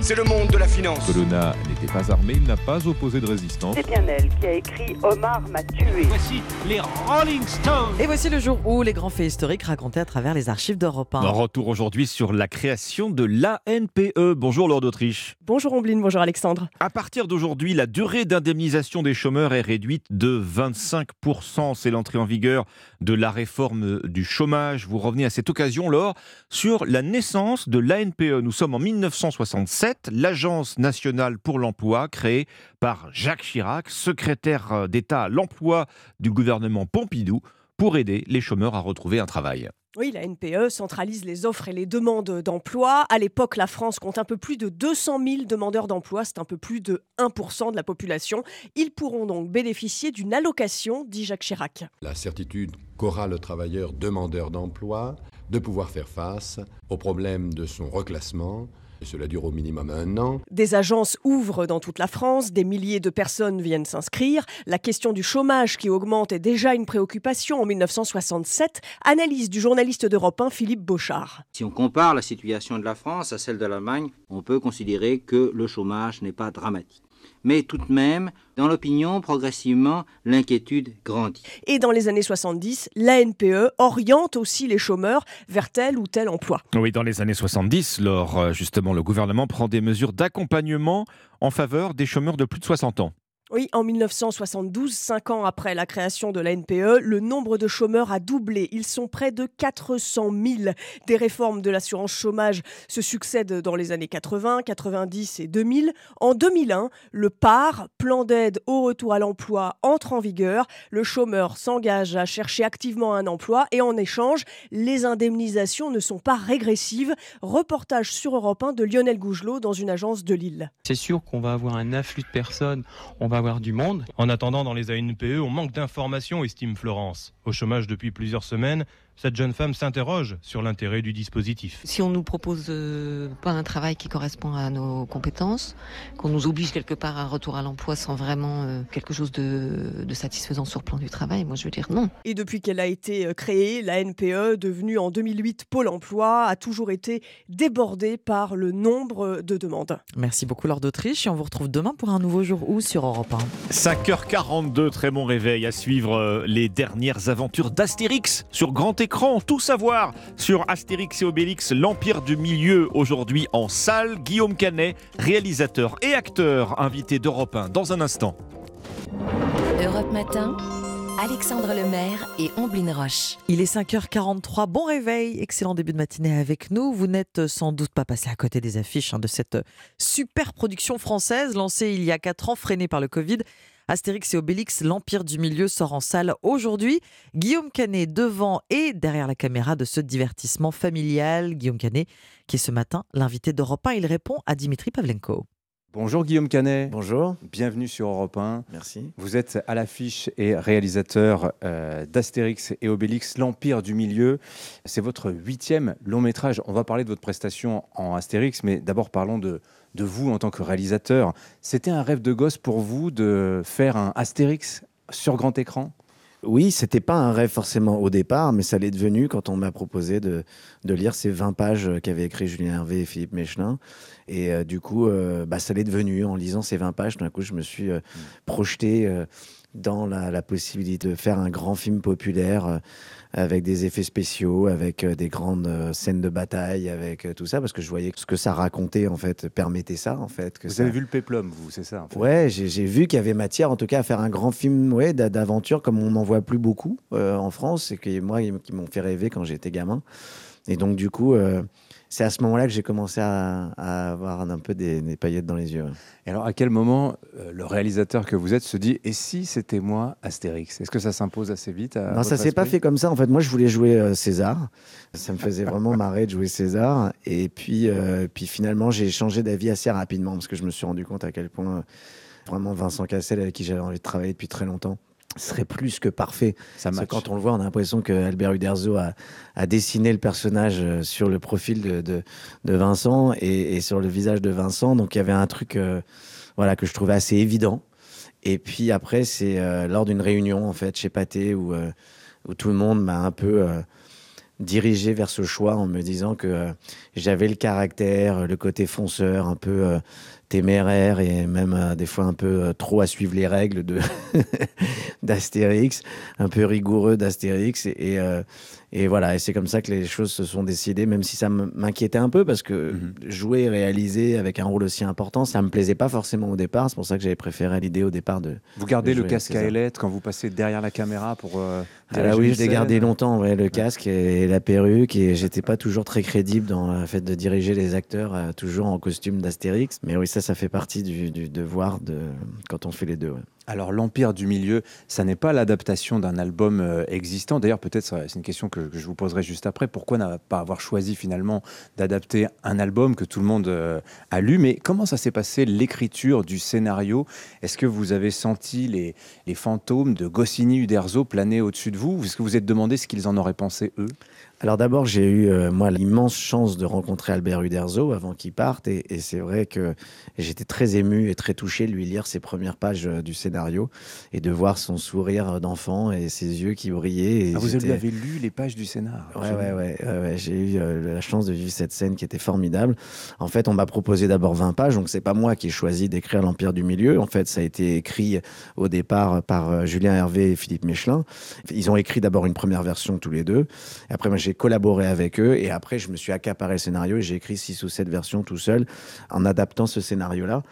[SPEAKER 33] c'est le monde de la finance.
[SPEAKER 34] Colonna n'était pas armé, il n'a pas opposé de résistance.
[SPEAKER 35] C'est bien elle qui a écrit Omar m'a tué.
[SPEAKER 36] Voici les Rolling Stones.
[SPEAKER 18] Et voici le jour où les grands faits historiques racontés à travers les archives d'Europe 1.
[SPEAKER 2] Retour aujourd'hui sur la création de l'ANPE. Bonjour Lord d'Autriche.
[SPEAKER 37] Bonjour Ombline, bonjour Alexandre.
[SPEAKER 2] À partir d'aujourd'hui, la durée d'indemnisation des chômeurs est réduite de 25%. C'est l'entrée en vigueur de la réforme du chômage. Vous revenez à cette occasion, Laure, sur la naissance de l'ANPE. Nous sommes en 1967, l'Agence nationale pour l'emploi, créée par Jacques Chirac, secrétaire d'État à l'emploi du gouvernement Pompidou, pour aider les chômeurs à retrouver un travail.
[SPEAKER 37] Oui, la NPE centralise les offres et les demandes d'emploi. À l'époque, la France compte un peu plus de 200 000 demandeurs d'emploi, c'est un peu plus de 1% de la population. Ils pourront donc bénéficier d'une allocation, dit Jacques Chirac.
[SPEAKER 38] La certitude qu'aura le travailleur demandeur d'emploi de pouvoir faire face aux problèmes de son reclassement. Et cela dure au minimum un an.
[SPEAKER 37] Des agences ouvrent dans toute la France, des milliers de personnes viennent s'inscrire. La question du chômage qui augmente est déjà une préoccupation en 1967. Analyse du journaliste d'Europe 1 Philippe Beauchard.
[SPEAKER 39] Si on compare la situation de la France à celle de l'Allemagne, on peut considérer que le chômage n'est pas dramatique mais tout de même, dans l'opinion, progressivement, l'inquiétude grandit.
[SPEAKER 37] Et dans les années 70, l'ANPE oriente aussi les chômeurs vers tel ou tel emploi.
[SPEAKER 2] Oui, dans les années 70, lors euh, justement, le gouvernement prend des mesures d'accompagnement en faveur des chômeurs de plus de 60 ans.
[SPEAKER 37] Oui, en 1972, cinq ans après la création de la NPE, le nombre de chômeurs a doublé. Ils sont près de 400 000. Des réformes de l'assurance chômage se succèdent dans les années 80, 90 et 2000. En 2001, le PAR, plan d'aide au retour à l'emploi, entre en vigueur. Le chômeur s'engage à chercher activement un emploi et en échange, les indemnisations ne sont pas régressives. Reportage sur Europe 1 de Lionel Gougelot dans une agence de Lille.
[SPEAKER 40] C'est sûr qu'on va avoir un afflux de personnes. On avoir du monde.
[SPEAKER 41] En attendant, dans les ANPE, on manque d'informations, estime Florence. Au chômage depuis plusieurs semaines, cette jeune femme s'interroge sur l'intérêt du dispositif.
[SPEAKER 42] Si on nous propose euh, pas un travail qui correspond à nos compétences, qu'on nous oblige quelque part à un retour à l'emploi sans vraiment euh, quelque chose de, de, satisfaisant sur le plan du travail, moi je veux dire non.
[SPEAKER 37] Et depuis qu'elle a été euh, créée, la NPE, devenue en 2008 Pôle emploi, a toujours été débordée par le nombre de demandes.
[SPEAKER 18] Merci beaucoup Lord d'Autriche et on vous retrouve demain pour un nouveau jour où sur Europe 1.
[SPEAKER 2] 5h42, très bon réveil à suivre les dernières aventures d'Astérix sur Grand écran. Tout savoir sur Astérix et Obélix, l'Empire du Milieu, aujourd'hui en salle. Guillaume Canet, réalisateur et acteur, invité d'Europe 1 dans un instant.
[SPEAKER 43] Europe Matin. Alexandre Lemaire et Omblin Roche.
[SPEAKER 18] Il est 5h43, bon réveil, excellent début de matinée avec nous. Vous n'êtes sans doute pas passé à côté des affiches hein, de cette super production française lancée il y a 4 ans, freinée par le Covid. Astérix et Obélix, l'Empire du Milieu sort en salle aujourd'hui. Guillaume Canet devant et derrière la caméra de ce divertissement familial. Guillaume Canet, qui est ce matin l'invité d'Europe 1, il répond à Dimitri Pavlenko.
[SPEAKER 44] Bonjour Guillaume Canet.
[SPEAKER 45] Bonjour.
[SPEAKER 44] Bienvenue sur Europe 1.
[SPEAKER 45] Merci.
[SPEAKER 44] Vous êtes à l'affiche et réalisateur euh, d'Astérix et Obélix, l'Empire du Milieu. C'est votre huitième long métrage. On va parler de votre prestation en Astérix, mais d'abord parlons de, de vous en tant que réalisateur. C'était un rêve de gosse pour vous de faire un Astérix sur grand écran?
[SPEAKER 45] Oui, c'était pas un rêve forcément au départ, mais ça l'est devenu quand on m'a proposé de, de, lire ces 20 pages qu'avaient écrit Julien Hervé et Philippe Mechelin. Et euh, du coup, euh, bah, ça l'est devenu. En lisant ces 20 pages, d'un coup, je me suis euh, projeté dans la, la, possibilité de faire un grand film populaire avec des effets spéciaux, avec des grandes scènes de bataille, avec tout ça, parce que je voyais que ce que ça racontait, en fait, permettait ça, en fait. Que
[SPEAKER 44] vous
[SPEAKER 45] ça...
[SPEAKER 44] avez vu le péplum, vous, c'est ça en fait.
[SPEAKER 45] Ouais, j'ai vu qu'il y avait matière, en tout cas, à faire un grand film ouais, d'aventure, comme on n'en voit plus beaucoup en France, et que moi, qui m'ont fait rêver quand j'étais gamin. Et donc, du coup, euh, c'est à ce moment-là que j'ai commencé à, à, avoir un peu des, des, paillettes dans les yeux.
[SPEAKER 44] Et alors, à quel moment euh, le réalisateur que vous êtes se dit Et si c'était moi, Astérix? Est-ce que ça s'impose assez vite à
[SPEAKER 45] Non, ça s'est pas fait comme ça. En fait, moi, je voulais jouer euh, César. Ça me faisait vraiment marrer de jouer César. Et puis, euh, puis finalement, j'ai changé d'avis assez rapidement parce que je me suis rendu compte à quel point vraiment Vincent Cassel, avec qui j'avais envie de travailler depuis très longtemps, serait plus que parfait.
[SPEAKER 44] Ça
[SPEAKER 45] Parce que quand on le voit, on a l'impression que Albert Uderzo a, a, dessiné le personnage euh, sur le profil de, de, de Vincent et, et, sur le visage de Vincent. Donc il y avait un truc euh, voilà, que je trouvais assez évident. Et puis après, c'est lors d'une réunion, en fait, chez Pathé, où, où tout le monde m'a un peu dirigé vers ce choix en me disant que j'avais le caractère, le côté fonceur, un peu téméraire et même euh, des fois un peu euh, trop à suivre les règles de d'Astérix, un peu rigoureux d'Astérix. Et, euh, et, voilà, et c'est comme ça que les choses se sont décidées, même si ça m'inquiétait un peu parce que mhm. jouer et réaliser avec un rôle aussi important, ça me plaisait pas forcément au départ. C'est pour ça que j'avais préféré l'idée au départ de.
[SPEAKER 44] Vous gardez le casque à ailettes quand vous passez derrière la caméra pour.
[SPEAKER 45] Ah là, oui, je l'ai gardé longtemps, ouais, le casque et la perruque, et j'étais pas toujours très crédible dans le fait de diriger les acteurs toujours en costume d'Astérix. Mais oui, ça, ça fait partie du, devoir de, quand on fait les deux.
[SPEAKER 44] Alors l'Empire du Milieu, ça n'est pas l'adaptation d'un album euh, existant. D'ailleurs, peut-être c'est une question que, je vous poserai juste après. Pourquoi n'a pas avoir choisi finalement d'adapter un album que tout le monde euh, a lu? Mais comment ça s'est passé l'écriture du scénario? Est-ce que vous avez senti les, les fantômes de Goscinny, Uderzo planer au-dessus de vous vous êtes demandé ce qu'ils en auraient pensé eux?
[SPEAKER 45] Alors d'abord, j'ai eu, euh, moi, l'immense chance de rencontrer Albert Uderzo avant qu'il parte. Et, c'est vrai que j'étais très ému et très touché de lui lire ses premières pages euh, du scénario et de voir son sourire d'enfant et ses yeux qui brillaient.
[SPEAKER 44] ah, vous avez lu les pages du scénario
[SPEAKER 45] Ouais, ouais, ouais, J'ai eu euh, la chance de vivre cette scène qui était formidable. En fait, on m'a proposé d'abord 20 pages. Donc c'est pas moi qui ai choisi d'écrire l'Empire du Milieu. En fait, ça a été écrit au départ par Julien Hervé et Philippe Michelin. Ils ont écrit d'abord une première version tous les deux. Et après, moi, j'ai collaboré avec eux et après je me suis accaparé le scénario et j'ai écrit six ou sept versions tout seul en adaptant ce scénario-là.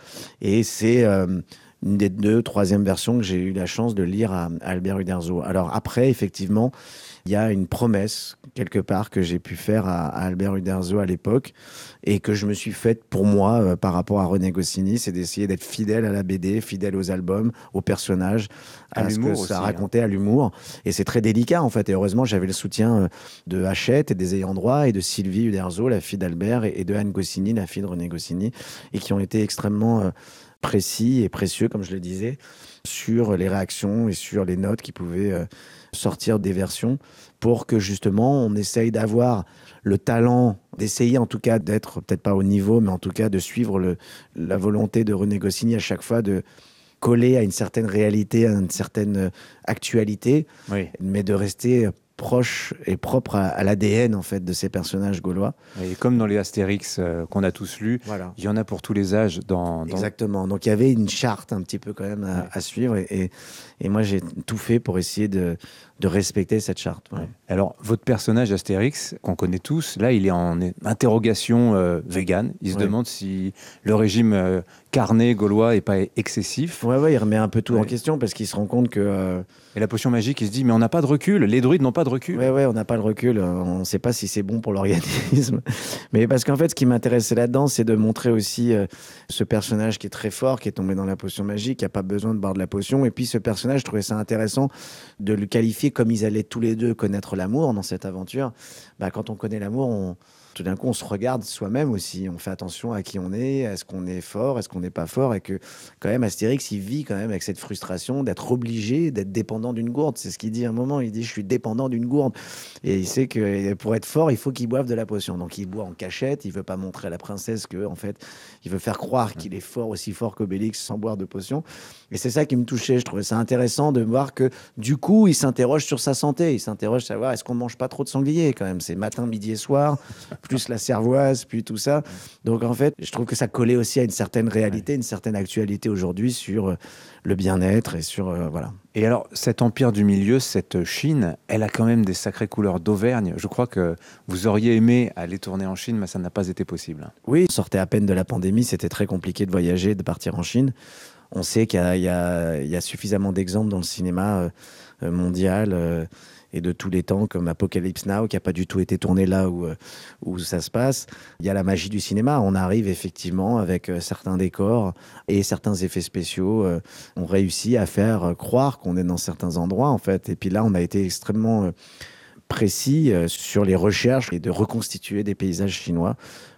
[SPEAKER 45] Et c'est euh, une des deux, troisième versions que j'ai eu la chance de lire à, Albert Uderzo. Alors après, effectivement, il y a une promesse quelque part que j'ai pu faire à, Albert Uderzo à l'époque et que je me suis faite pour moi euh, par rapport à René Goscinny, c'est d'essayer d'être fidèle à la BD, fidèle aux albums, aux personnages, à, ce que ça hein. racontait, à l'humour. Et c'est très délicat en fait. Et heureusement, j'avais le soutien euh, de Hachette et des ayants droit et de Sylvie Uderzo, la fille d'Albert, et, de Anne Goscinny, la fille de René Goscinny, et qui ont été extrêmement euh, précis et précieux, comme je le disais, sur les réactions et sur les notes qui pouvaient sortir des versions pour que justement on essaye d'avoir le talent, d'essayer en tout cas d'être peut-être pas au niveau, mais en tout cas de suivre le, la volonté de René Goscinny à chaque fois de coller à une certaine réalité, à une certaine actualité, mais de rester proche et propre à, l'ADN en fait de ces personnages gaulois.
[SPEAKER 44] Et comme dans les Astérix euh, qu'on a tous lus, il y en a pour tous les âges. Dans,
[SPEAKER 45] Exactement. Donc il y avait une charte un petit peu quand même à, suivre et, et, moi j'ai tout fait pour essayer de, de respecter cette charte.
[SPEAKER 44] Alors votre personnage Astérix qu'on connaît tous, là il est en interrogation euh, végane. Il se demande si le régime euh, carné gaulois est pas excessif.
[SPEAKER 45] Ouais, ouais, il remet un peu tout en question parce qu'il se rend compte que
[SPEAKER 44] et la potion magique, il se dit, mais on n'a pas de recul, les druides n'ont pas de recul.
[SPEAKER 45] Oui, ouais, on n'a pas le recul, on ne sait pas si c'est bon pour l'organisme. mais parce qu'en fait, ce qui m'intéressait là-dedans, c'est de montrer aussi euh, ce personnage qui est très fort, qui est tombé dans la potion magique, qui n'a pas besoin de boire de la potion. Et puis ce personnage, je trouvais ça intéressant de le qualifier comme ils allaient tous les deux connaître l'amour dans cette aventure. Bah, quand on connaît l'amour, on tout d'un coup, on se regarde soi-même aussi. On fait attention à qui on est, est-ce qu'on est fort, est-ce qu'on n'est pas fort, et que quand même Astérix, il vit quand même avec cette frustration d'être obligé d'être dépendant d'une gourde. C'est ce qu'il dit à un moment. Il dit je suis dépendant d'une gourde, et il sait que pour être fort, il faut qu'il boive de la potion. Donc il boit en cachette. Il veut pas montrer à la princesse que en fait, il veut faire croire qu'il est fort aussi fort qu'Obélix sans boire de potion. Et c'est ça qui me touchait. Je trouvais ça intéressant de voir que du coup, il s'interroge sur sa santé. Il s'interroge savoir est-ce qu'on mange pas trop de sanglier quand même? C'est matin, midi et soir plus la cervoise, puis tout ça. Donc en fait, je trouve que ça collait aussi à une certaine réalité, une certaine actualité aujourd'hui sur euh, le bien-être et sur euh, voilà.
[SPEAKER 44] Et alors, cet empire du milieu, cette Chine, elle a quand même des sacrées couleurs d'Auvergne. Je crois que vous auriez aimé aller tourner en Chine, mais ça n'a pas été possible.
[SPEAKER 45] Oui, sortait à peine de la pandémie, c'était très compliqué de voyager, de partir en Chine. On sait qu'il y, a suffisamment d'exemples dans le cinéma euh, mondial et de tous les temps, comme Apocalypse Now, qui n'a pas du tout été tourné là où, euh, où ça se passe. Il y a la magie du cinéma. On arrive effectivement avec euh, certains décors et certains effets spéciaux. Euh, on réussit à faire croire qu'on est dans certains endroits, en fait. Et puis là, on a été extrêmement précis sur les recherches et de reconstituer des paysages chinois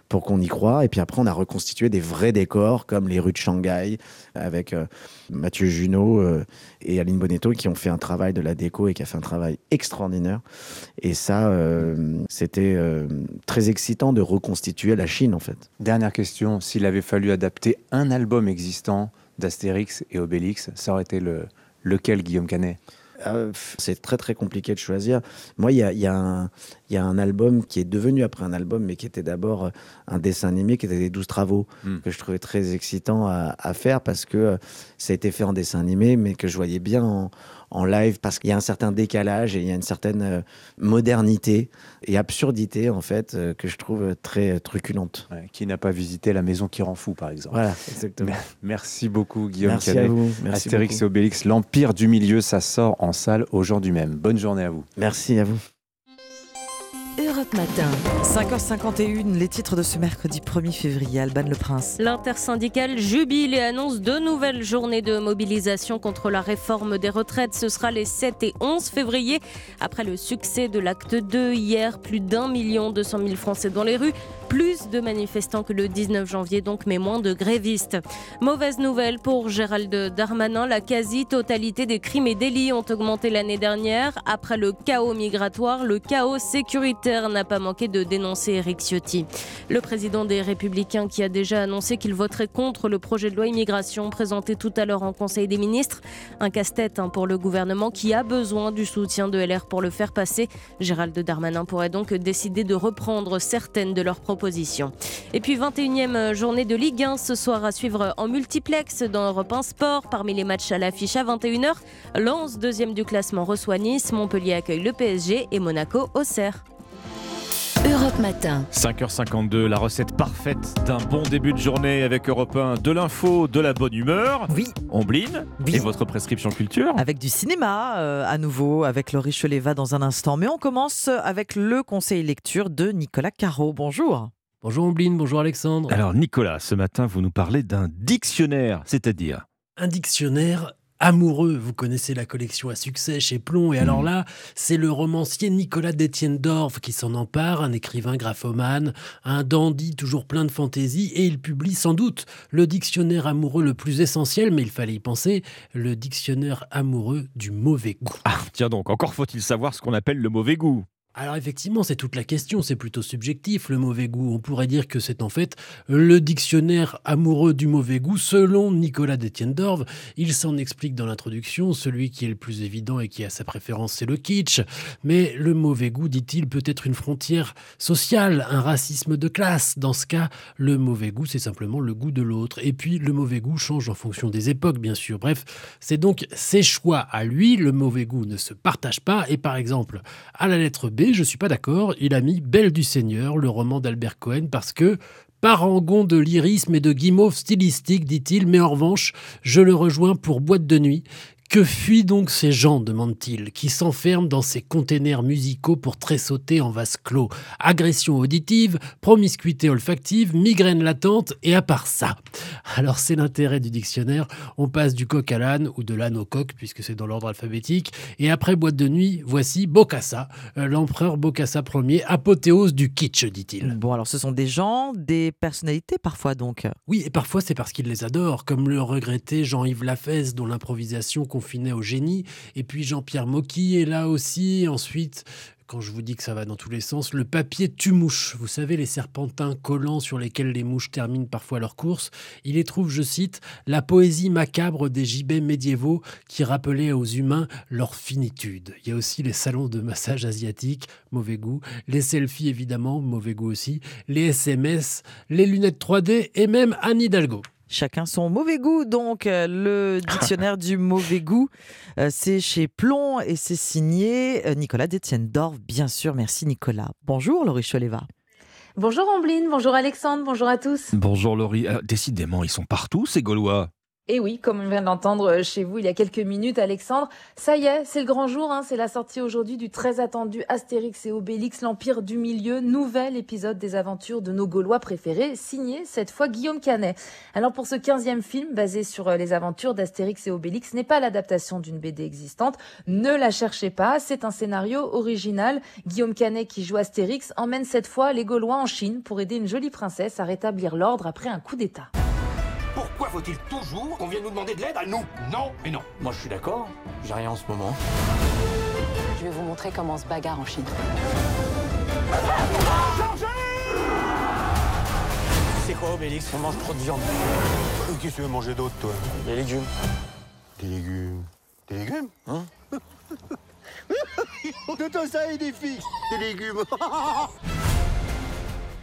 [SPEAKER 45] pour qu'on y croit. Et puis après, on a reconstitué des vrais décors comme les rues de Shanghai avec euh, Mathieu Junot euh, et Aline Bonetto qui ont fait un travail de la déco et qui a fait un travail extraordinaire. Et ça, euh, c'était très excitant de reconstituer la Chine en fait.
[SPEAKER 44] Dernière question, s'il avait fallu adapter un album existant d'Astérix et Obélix, ça aurait été le, lequel, Guillaume Canet?
[SPEAKER 45] Euh, c'est très très compliqué de choisir. Moi, il y a, y, a un album qui est devenu après un album, mais qui était d'abord euh, un dessin animé, qui était les 12 travaux, hmm. que je trouvais très excitant à, à, faire parce que ça a été fait en dessin animé, mais que je voyais bien en, en live parce qu'il y a un certain décalage et il y a une certaine euh, modernité et absurdité en fait euh, que je trouve très truculente.
[SPEAKER 44] qui n'a pas visité la maison qui rend fou par exemple.
[SPEAKER 45] Voilà, exactement.
[SPEAKER 44] Merci beaucoup Guillaume
[SPEAKER 45] Merci à vous. Merci
[SPEAKER 44] Astérix et Obélix, l'Empire du Milieu, ça sort en salle aujourd'hui même. Bonne journée à vous.
[SPEAKER 45] Merci à vous.
[SPEAKER 46] Europe Matin.
[SPEAKER 18] 5h51, les titres de ce mercredi 1er février. Alban Le Prince.
[SPEAKER 3] L'intersyndicale jubile et annonce deux nouvelles journées de mobilisation contre la réforme des retraites. Ce sera les 7 et 11 février. Après le succès de l'acte 2 hier, plus d'un million deux cent mille Français dans les rues. Plus de manifestants que le 19 janvier, donc, mais moins de grévistes. Mauvaise nouvelle pour Gérald Darmanin. La quasi-totalité des crimes et délits ont augmenté l'année dernière. Après le chaos migratoire, le chaos sécuritaire n'a pas manqué de dénoncer Eric Ciotti. Le président des Républicains qui a déjà annoncé qu'il voterait contre le projet de loi immigration présenté tout à l'heure en Conseil des ministres. Un casse-tête hein, pour le gouvernement qui a besoin du soutien de LR pour le faire passer. Gérald Darmanin pourrait donc décider de reprendre certaines de leurs propositions et puis 21e journée de Ligue 1 ce soir à suivre en multiplex dans Europe 1 Sport. Parmi les matchs à l'affiche à 21h, Lens, deuxième du classement, reçoit Nice, Montpellier accueille le PSG et Monaco au Auxerre.
[SPEAKER 46] Europe Matin.
[SPEAKER 2] 5h52, la recette parfaite d'un bon début de journée avec Europe 1, de l'info, de la bonne humeur.
[SPEAKER 18] Oui.
[SPEAKER 2] Ombline. Et votre prescription culture.
[SPEAKER 18] Avec du cinéma euh, à nouveau, avec Laurie Cheleva dans un instant. Mais on commence avec le conseil lecture de Nicolas Caro. Bonjour.
[SPEAKER 47] Bonjour Ombline, bonjour Alexandre.
[SPEAKER 2] Alors Nicolas, ce matin, vous nous parlez d'un dictionnaire, c'est-à-dire
[SPEAKER 47] Un dictionnaire amoureux. Vous connaissez la collection à succès chez Plomb. Et alors hmm. là, c'est le romancier Nicolas d'Etienne Dorf qui s'en empare, un écrivain graphomane, un dandy toujours plein de fantaisie. Et il publie sans doute le dictionnaire amoureux le plus essentiel, mais il fallait y penser, le dictionnaire amoureux du mauvais goût.
[SPEAKER 2] Ah, tiens donc, encore faut-il savoir ce qu'on appelle le mauvais goût.
[SPEAKER 47] Alors effectivement, c'est toute la question, c'est plutôt subjectif le mauvais goût. On pourrait dire que c'est en fait le dictionnaire amoureux du mauvais goût selon Nicolas d'Etienne Dorve. Il s'en explique dans l'introduction, celui qui est le plus évident et qui a sa préférence, c'est le kitsch. Mais le mauvais goût, dit-il, peut être une frontière sociale, un racisme de classe. Dans ce cas, le mauvais goût, c'est simplement le goût de l'autre. Et puis le mauvais goût change en fonction des époques, bien sûr. Bref, c'est donc ses choix à lui. Le mauvais goût ne se partage pas. Et par exemple, à la lettre B, je suis pas d'accord, il a mis Belle du Seigneur, le roman d'Albert Cohen, parce que parangon de lyrisme et de guimauve stylistique, dit-il, mais en revanche, je le rejoins pour Boîte de nuit, que fuient donc ces gens, demande-t-il, qui s'enferment dans ces containers musicaux pour tressauter en vase clos? Agression auditive, promiscuité olfactive, migraine latente, et à part ça. Alors c'est l'intérêt du dictionnaire, on passe du coq à l'âne, ou de l'âne au coq, puisque c'est dans l'ordre alphabétique, et après boîte de nuit, voici Bokassa, euh, l'empereur Bokassa Ier, apothéose du kitsch, dit-il.
[SPEAKER 18] Bon alors ce sont des gens, des personnalités parfois donc
[SPEAKER 47] Oui, et parfois c'est parce qu'il les adore, comme le regretté Jean-Yves Lafesse, dont l'improvisation confiné au génie. Et puis Jean-Pierre Mocky est là aussi. Ensuite, quand je vous dis que ça va dans tous les sens, le papier tue-mouche. Vous savez, les serpentins collants sur lesquels les mouches terminent parfois leur course. Il y trouve, je cite, la poésie macabre des gibets médiévaux qui rappelaient aux humains leur finitude. Il y a aussi les salons de massage asiatiques, mauvais goût, les selfies évidemment, mauvais goût aussi, les SMS, les lunettes 3D et même Anne Hidalgo.
[SPEAKER 18] Chacun son mauvais goût, donc euh, le dictionnaire du mauvais goût, euh, c'est chez Plomb et c'est signé euh, Nicolas Détienne d'Orve, bien sûr. Merci Nicolas. Bonjour Laurie Choleva.
[SPEAKER 48] Bonjour Ambline, bonjour Alexandre, bonjour à tous.
[SPEAKER 2] Bonjour Laurie. décidément, ils sont partout ces Gaulois.
[SPEAKER 48] Et oui, comme on vient d'entendre euh, chez vous il y a quelques minutes, Alexandre, ça y est, c'est le grand jour. Hein, c'est la sortie aujourd'hui du très attendu Astérix et Obélix, l'Empire du Milieu, nouvel épisode des aventures de nos Gaulois préférés, signé cette fois Guillaume Canet. Alors pour ce quinzième film, basé sur euh, les aventures d'Astérix et Obélix, n'est pas l'adaptation d'une BD existante. Ne la cherchez pas, c'est un scénario original. Guillaume Canet, qui joue Astérix, emmène cette fois les Gaulois en Chine pour aider une jolie princesse à rétablir l'ordre après un coup d'État.
[SPEAKER 49] Pourquoi faut-il toujours qu'on vienne nous demander de l'aide à nous? Non et non. Moi je suis d'accord, j'ai rien en ce moment.
[SPEAKER 21] Je vais vous montrer comment on se bagarre en Chine.
[SPEAKER 49] C'est
[SPEAKER 50] quoi, Obélix? On mange trop de viande.
[SPEAKER 51] Qu'est-ce que tu veux manger d'autre, toi?
[SPEAKER 50] Des légumes.
[SPEAKER 51] Des légumes. Des légumes? Hein?
[SPEAKER 50] De ça et des filles. Des légumes.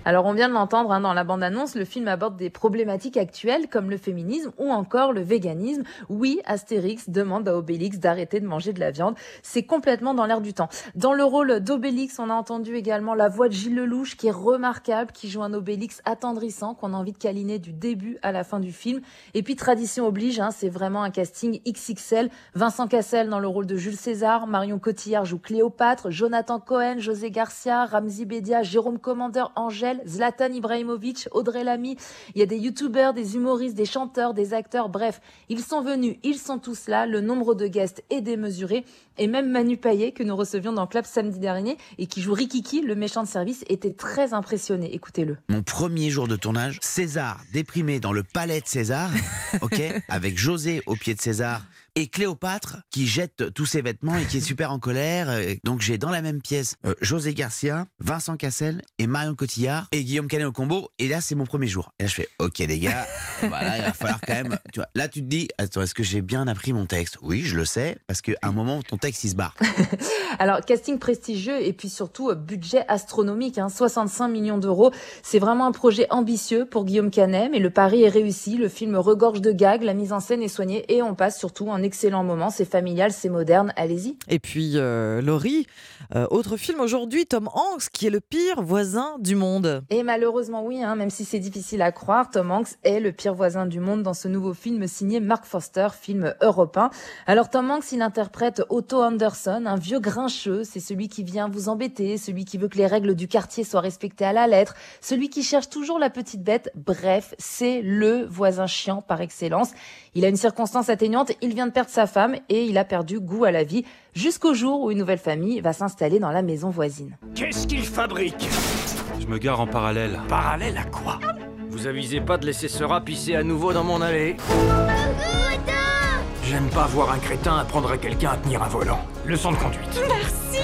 [SPEAKER 48] Alors on vient de l'entendre hein, dans la bande-annonce, le film aborde des problématiques actuelles comme le féminisme ou encore le véganisme. Oui, Astérix demande à Obélix d'arrêter de manger de la viande. C'est complètement dans l'air du temps. Dans le rôle d'Obélix, on a entendu également la voix de Gilles Lelouch qui est remarquable, qui joue un Obélix attendrissant qu'on a envie de câliner du début à la fin du film. Et puis tradition oblige, hein, c'est vraiment un casting XXL. Vincent Cassel dans le rôle de Jules César, Marion Cotillard joue Cléopâtre, Jonathan Cohen, José Garcia, Ramzi Bedia, Jérôme Commandeur, Angèle, Zlatan Ibrahimovic, Audrey Lamy. Il y a des youtubeurs, des humoristes, des chanteurs, des acteurs. Bref, ils sont venus, ils sont tous là. Le nombre de guests est démesuré. Et même Manu Payet, que nous recevions dans Club samedi dernier et qui joue Rikiki, le méchant de service, était très impressionné. Écoutez-le.
[SPEAKER 52] Mon premier jour de tournage, César déprimé dans le palais de César, ok, avec José au pied de César et Cléopâtre qui jette tous ses vêtements et qui est super en colère. Donc j'ai dans la même pièce euh, José Garcia, Vincent Cassel et Marion Cotillard et Guillaume Canet au combo. Et là c'est mon premier jour. Et là je fais ok les gars, voilà, il va falloir quand même. Tu vois, là tu te dis attends est-ce que j'ai bien appris mon texte? Oui je le sais parce qu'à un moment ton texte il se barre.
[SPEAKER 48] Alors, casting prestigieux et puis surtout euh, budget astronomique, hein, 65 millions d'euros. C'est vraiment un projet ambitieux pour Guillaume Canet, mais le pari est réussi. Le film regorge de gags, la mise en scène est soignée et on passe surtout un excellent moment. C'est familial, c'est moderne. Allez-y.
[SPEAKER 18] Et puis, euh, Laurie, euh, autre film aujourd'hui, Tom Hanks, qui est le pire voisin du monde.
[SPEAKER 48] Et malheureusement, oui, hein, même si c'est difficile à croire, Tom Hanks est le pire voisin du monde dans ce nouveau film signé Mark Foster, film européen. Alors, Tom Hanks, il interprète Otto Anderson, un vieux grincheux. C'est celui qui vient vous embêter, celui qui veut que les règles du quartier soient respectées à la lettre, celui qui cherche toujours la petite bête. Bref, c'est le voisin chiant par excellence. Il a une circonstance atténuante, il vient de perdre sa femme et il a perdu goût à la vie jusqu'au jour où une nouvelle famille va s'installer dans la maison voisine.
[SPEAKER 50] Qu'est-ce qu'il fabrique?
[SPEAKER 41] Je me gare en parallèle.
[SPEAKER 50] Parallèle à quoi? Vous avisez pas de laisser ce rat pisser à nouveau dans mon allée? J'aime pas voir un crétin apprendre à quelqu'un à tenir un volant. Leçon de conduite.
[SPEAKER 53] Merci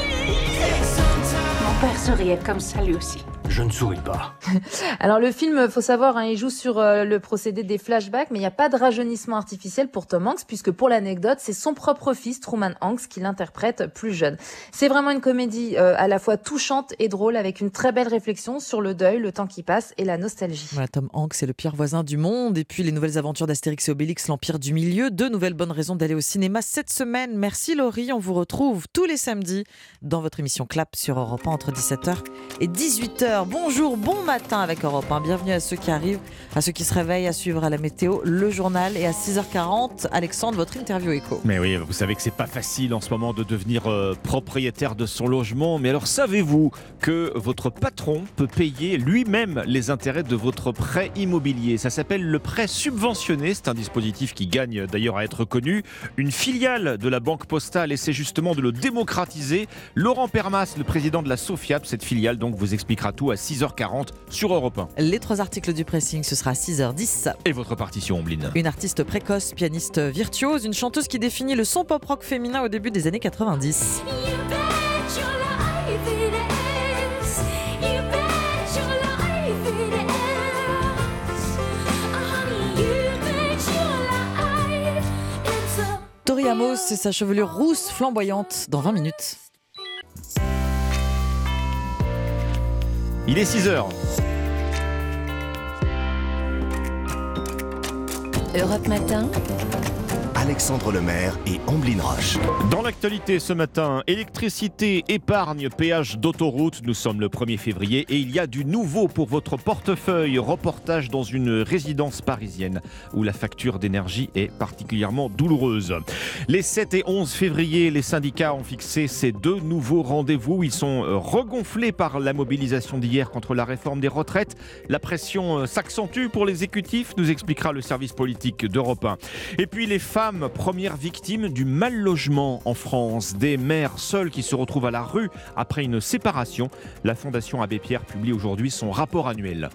[SPEAKER 53] Mon père souriait comme ça lui aussi.
[SPEAKER 50] Je ne souris pas.
[SPEAKER 48] Alors le film, faut savoir, hein, il joue sur euh, le procédé des flashbacks, mais il n'y a pas de rajeunissement artificiel pour Tom Hanks, puisque pour l'anecdote, c'est son propre fils, Truman Hanks, qui l'interprète plus jeune. C'est vraiment une comédie euh, à la fois touchante et drôle, avec une très belle réflexion sur le deuil, le temps qui passe et la nostalgie.
[SPEAKER 18] Voilà, Tom Hanks est le pire voisin du monde. Et puis les nouvelles aventures d'Astérix et Obélix, l'Empire du Milieu. Deux nouvelles bonnes raisons d'aller au cinéma cette semaine. Merci Laurie, on vous retrouve tous les samedis dans votre émission Clap sur Europe 1 entre 17h et 18h. Bonjour, bon matin avec Europe 1. Bienvenue à ceux qui arrivent, à ceux qui se réveillent, à suivre à la météo, le journal et à 6h40, Alexandre, votre interview écho.
[SPEAKER 2] Mais oui, vous savez que c'est pas facile en ce moment de devenir euh, propriétaire de son logement. Mais alors, savez-vous que votre patron peut payer lui-même les intérêts de votre prêt immobilier? Ça s'appelle le prêt subventionné. C'est un dispositif qui gagne d'ailleurs à être connu. Une filiale de la Banque Postale essaie justement de le démocratiser. Laurent Permas, le président de la Sofiap, cette filiale, donc vous expliquera tout à 6h40 sur Europe 1.
[SPEAKER 18] Les trois articles du pressing, ce sera à 6h10.
[SPEAKER 2] Et votre partition, Ombline
[SPEAKER 18] Une artiste précoce, pianiste virtuose, une chanteuse qui définit le son pop-rock féminin au début des années 90. Tori Amos et sa chevelure rousse flamboyante dans 20 minutes.
[SPEAKER 2] Il est 6h.
[SPEAKER 43] Europe Matin.
[SPEAKER 33] Alexandre Lemaire et Amblin Roche.
[SPEAKER 2] Dans l'actualité ce matin, électricité, épargne, péage d'autoroute. Nous sommes le 1er février et il y a du nouveau pour votre portefeuille. Reportage dans une résidence parisienne où la facture d'énergie est particulièrement douloureuse. Les 7 et 11 février, les syndicats ont fixé ces deux nouveaux rendez-vous. Ils sont regonflés par la mobilisation d'hier contre la réforme des retraites. La pression s'accentue pour l'exécutif, nous expliquera le service politique d'Europe 1. Et puis les femmes premières victimes du mal logement en France. Des mères seules qui se retrouvent à la rue après une séparation. La Fondation Abbé Pierre publie aujourd'hui son rapport annuel.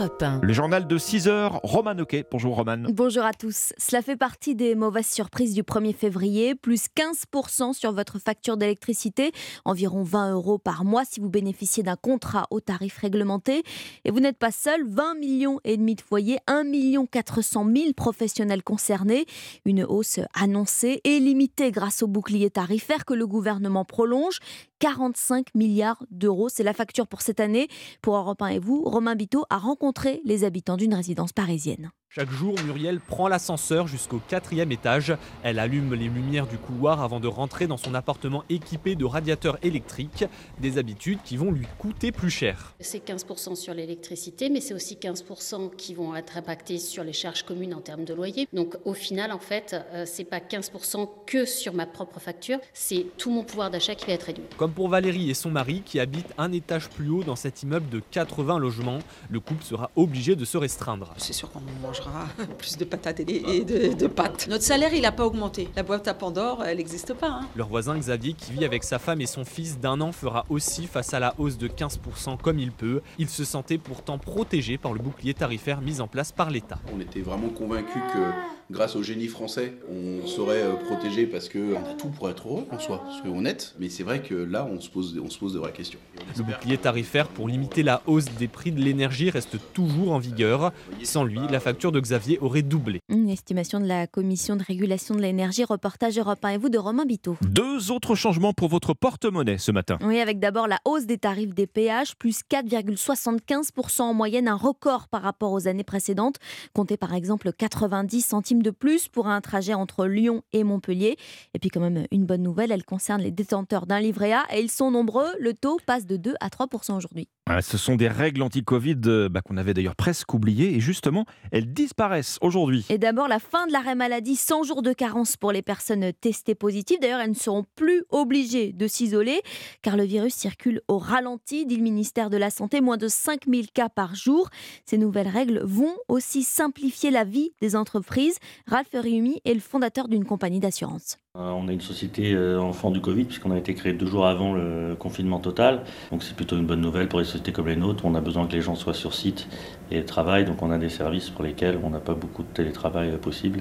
[SPEAKER 43] Europe 1.
[SPEAKER 2] Le journal de 6 heures, Roman Oquet. Bonjour Roman.
[SPEAKER 54] Bonjour à tous. Cela fait partie des mauvaises surprises du 1er février. Plus 15% sur votre facture d'électricité, environ 20 euros par mois si vous bénéficiez d'un contrat au tarif réglementé. Et vous n'êtes pas seul, 20 millions et demi de foyers, 1 million 400 000 professionnels concernés. Une hausse annoncée et limitée grâce au bouclier tarifaire que le gouvernement prolonge. 45 milliards d'euros. C'est la facture pour cette année. Pour Europe 1 et vous, Romain Biteau a rencontré les habitants d'une résidence parisienne.
[SPEAKER 55] Chaque jour, Muriel prend l'ascenseur jusqu'au quatrième étage. Elle allume les lumières du couloir avant de rentrer dans son appartement équipé de radiateurs électriques. Des habitudes qui vont lui coûter plus cher.
[SPEAKER 56] C'est 15% sur l'électricité, mais c'est aussi 15% qui vont être impactés sur les charges communes en termes de loyer. Donc au final, en fait, euh, c'est pas 15% que sur ma propre facture, c'est tout mon pouvoir d'achat qui va être réduit.
[SPEAKER 55] Comme pour Valérie et son mari qui habitent un étage plus haut dans cet immeuble de 80 logements, le couple sera obligé de se restreindre.
[SPEAKER 57] C'est sûr qu'on mange plus de patates et de, pâtes. Notre salaire, il n'a pas augmenté. La boîte à Pandore, elle n'existe pas. Hein.
[SPEAKER 55] Leur voisin Xavier, qui vit avec sa femme et son fils d'un an, fera aussi face à la hausse de 15% comme il peut. Il se sentait pourtant protégé par le bouclier tarifaire mis en place par l'État.
[SPEAKER 58] On était vraiment convaincus que grâce au génie français, on serait euh, protégé parce qu'on a tout pour être heureux en soi, soyons honnêtes. Mais c'est vrai que là, on se pose, on se pose de vraies questions.
[SPEAKER 55] Le bouclier tarifaire pour limiter la hausse des prix de l'énergie reste toujours en vigueur. Sans lui, la facture de Xavier aurait doublé.
[SPEAKER 54] Une estimation de la Commission de régulation de l'énergie, reportage Europe 1 et vous de Romain Biteau.
[SPEAKER 2] Deux autres changements pour votre porte-monnaie ce matin.
[SPEAKER 54] Oui, avec d'abord la hausse des tarifs des péages, plus 4,75% en moyenne, un record par rapport aux années précédentes. Comptez par exemple 90 centimes de plus pour un trajet entre Lyon et Montpellier. Et puis quand même une bonne nouvelle, elle concerne les détenteurs d'un livret A et ils sont nombreux. Le taux passe de 2 à 3 aujourd'hui.
[SPEAKER 2] Ce sont des règles anti-Covid euh, bah, qu'on avait d'ailleurs presque oubliées et justement, elles disparaissent aujourd'hui.
[SPEAKER 54] Et d'abord, la fin de l'arrêt maladie, 100 jours de carence pour les personnes testées positives. D'ailleurs, elles ne seront plus obligées de s'isoler car le virus circule au ralenti, dit le ministère de la Santé, moins de 5000 cas par jour. Ces nouvelles règles vont aussi simplifier la vie des entreprises. Ralph Riumi est le fondateur d'une compagnie d'assurance.
[SPEAKER 59] Euh, on est une société euh, enfant du Covid puisqu'on a été créé deux jours avant le confinement total. Donc c'est plutôt une bonne nouvelle pour les sociétés comme les nôtres. On a besoin que les gens soient sur site et travaillent. Donc on a des services pour lesquels on n'a pas beaucoup de télétravail possible.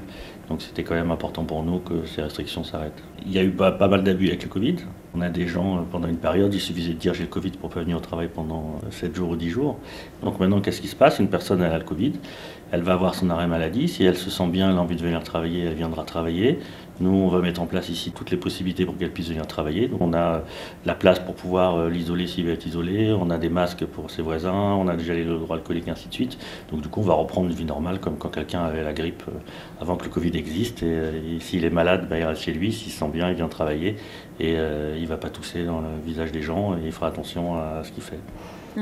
[SPEAKER 59] Donc c'était quand même important pour nous que ces restrictions s'arrêtent. Il y a eu pas, mal d'abus avec le Covid. On a des gens, euh, pendant une période, il suffisait de dire j'ai le Covid pour pas venir au travail pendant 7 jours ou 10 jours. Donc maintenant, qu'est-ce qui se passe? Une personne elle a le Covid, elle va avoir son arrêt maladie. Si elle se sent bien, elle a envie de venir travailler, elle viendra travailler. Nous, on va mettre en place ici toutes les possibilités pour qu'elle puisse venir travailler. On a la place pour pouvoir euh, l'isoler s'il veut être isolé, on a des masques pour ses voisins, on a déjà les droits alcooliques, ainsi de suite. Donc, du coup, on va reprendre une vie normale comme quand quelqu'un avait la grippe euh, avant que le Covid existe. Et, s'il est malade, bah, il reste chez lui. S'il se sent bien, il vient travailler. Et euh, il ne va pas tousser dans le visage des gens et il fera attention à ce qu'il fait.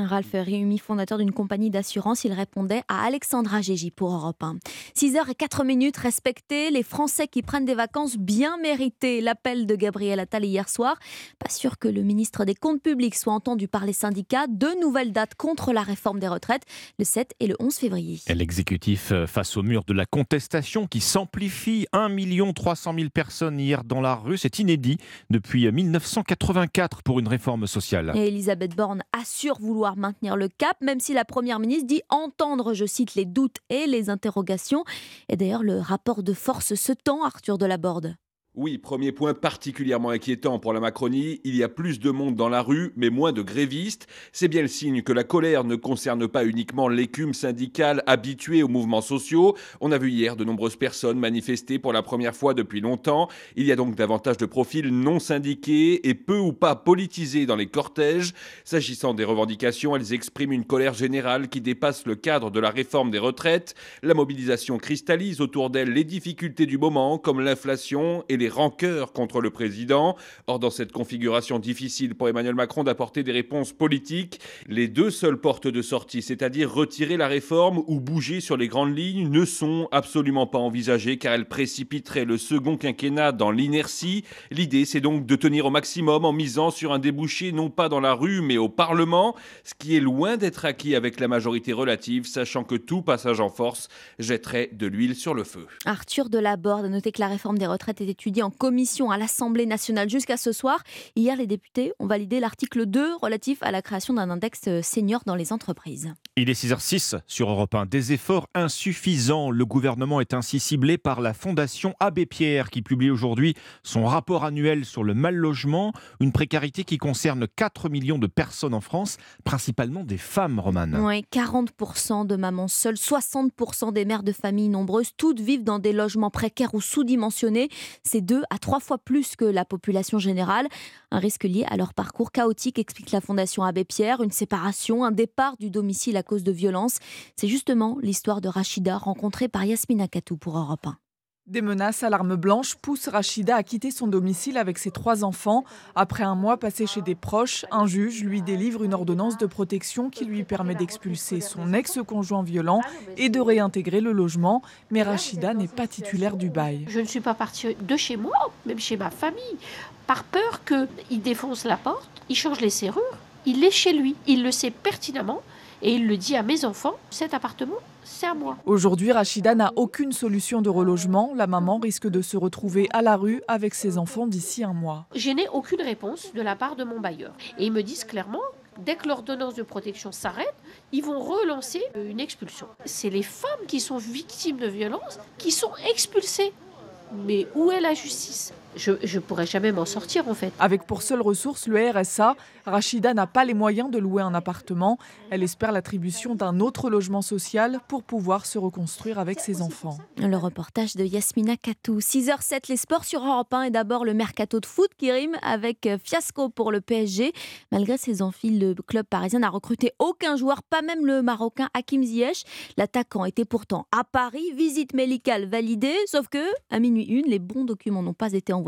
[SPEAKER 54] Ralph Réumi, fondateur d'une compagnie d'assurance, il répondait à Alexandra Gégi pour Europe 1. 6h04 minutes, respectez les Français qui prennent des vacances bien méritées. L'appel de Gabriel Attal hier soir. Pas sûr que le ministre des Comptes publics soit entendu par les syndicats. Deux nouvelles dates contre la réforme des retraites, le 7 et le 11 février.
[SPEAKER 2] L'exécutif euh, face au mur de la contestation qui s'amplifie. 1 300 000 personnes hier dans la rue. C'est inédit depuis 1984 pour une réforme sociale.
[SPEAKER 54] Et Elisabeth Borne assure vouloir maintenir le cap, même si la Première ministre dit entendre, je cite, les doutes et les interrogations. Et d'ailleurs, le rapport de force se tend, Arthur Delaborde.
[SPEAKER 60] Oui, premier point particulièrement inquiétant pour la Macronie, il y a plus de monde dans la rue, mais moins de grévistes. C'est bien le signe que la colère ne concerne pas uniquement l'écume syndicale habituée aux mouvements sociaux. On a vu hier de nombreuses personnes manifester pour la première fois depuis longtemps. Il y a donc davantage de profils non syndiqués et peu ou pas politisés dans les cortèges. S'agissant des revendications, elles expriment une colère générale qui dépasse le cadre de la réforme des retraites. La mobilisation cristallise autour d'elle les difficultés du moment, comme l'inflation et les rancœurs contre le président. Or, dans cette configuration difficile pour Emmanuel Macron d'apporter des réponses politiques, les deux seules portes de sortie, c'est-à-dire retirer la réforme ou bouger sur les grandes lignes, ne sont absolument pas envisagées car elles précipiteraient le second quinquennat dans l'inertie. L'idée, c'est donc de tenir au maximum en misant sur un débouché non pas dans la rue mais au Parlement, ce qui est loin d'être acquis avec la majorité relative, sachant que tout passage en force jetterait de l'huile sur le feu.
[SPEAKER 54] Arthur Delaborde a noté que la réforme des retraites était une étudié en commission à l'Assemblée nationale jusqu'à ce soir. Hier, les députés ont validé l'article 2 relatif à la création d'un index senior dans les entreprises.
[SPEAKER 2] Il est 6h06 sur Europe 1. Des efforts insuffisants. Le gouvernement est ainsi ciblé par la Fondation Abbé Pierre qui publie aujourd'hui son rapport annuel sur le mal logement, une précarité qui concerne 4 millions de personnes en France, principalement des femmes romanes.
[SPEAKER 54] Oui, 40% de mamans seules, 60% des mères de familles nombreuses, toutes vivent dans des logements précaires ou sous-dimensionnés. C'est deux à trois fois plus que la population générale. Un risque lié à leur parcours chaotique, explique la Fondation Abbé Pierre, une séparation, un départ du domicile à cause de violences. C'est justement l'histoire de Rachida rencontrée par Yasmina Katou pour Europe 1.
[SPEAKER 61] Des menaces à l'arme blanche poussent Rachida à quitter son domicile avec ses trois enfants. Après un mois passé chez des proches, un juge lui délivre une ordonnance de protection qui lui permet d'expulser son ex-conjoint violent et de réintégrer le logement. Mais Rachida n'est pas titulaire du bail.
[SPEAKER 55] Je ne suis pas partie de chez moi, même chez ma famille, par peur qu'il défonce la porte, il change les serrures, il est chez lui, il le sait pertinemment et il le dit à mes enfants, cet appartement, c'est à moi.
[SPEAKER 61] Aujourd'hui, Rachida n'a aucune solution de relogement. La maman risque de se retrouver à la rue avec ses enfants d'ici un mois.
[SPEAKER 55] Je n'ai aucune réponse de la part de mon bailleur. Et ils me disent clairement, dès que l'ordonnance de protection s'arrête, ils vont relancer une expulsion. C'est les femmes qui sont victimes de violences qui sont expulsées. Mais où est la justice? Je ne pourrais jamais m'en sortir en fait.
[SPEAKER 61] Avec pour seule ressource le RSA, Rachida n'a pas les moyens de louer un appartement. Elle espère l'attribution d'un autre logement social pour pouvoir se reconstruire avec ses enfants.
[SPEAKER 54] Le reportage de Yasmina Katou. 6h07, les sports sur Europe 1 et d'abord le mercato de foot qui rime avec euh, fiasco pour le PSG. Malgré ses enfiles, le club parisien n'a recruté aucun joueur, pas même le Marocain Hakim Ziyech. L'attaquant était pourtant à Paris, visite médicale validée, sauf que à minuit une, les bons documents n'ont pas été envoyés.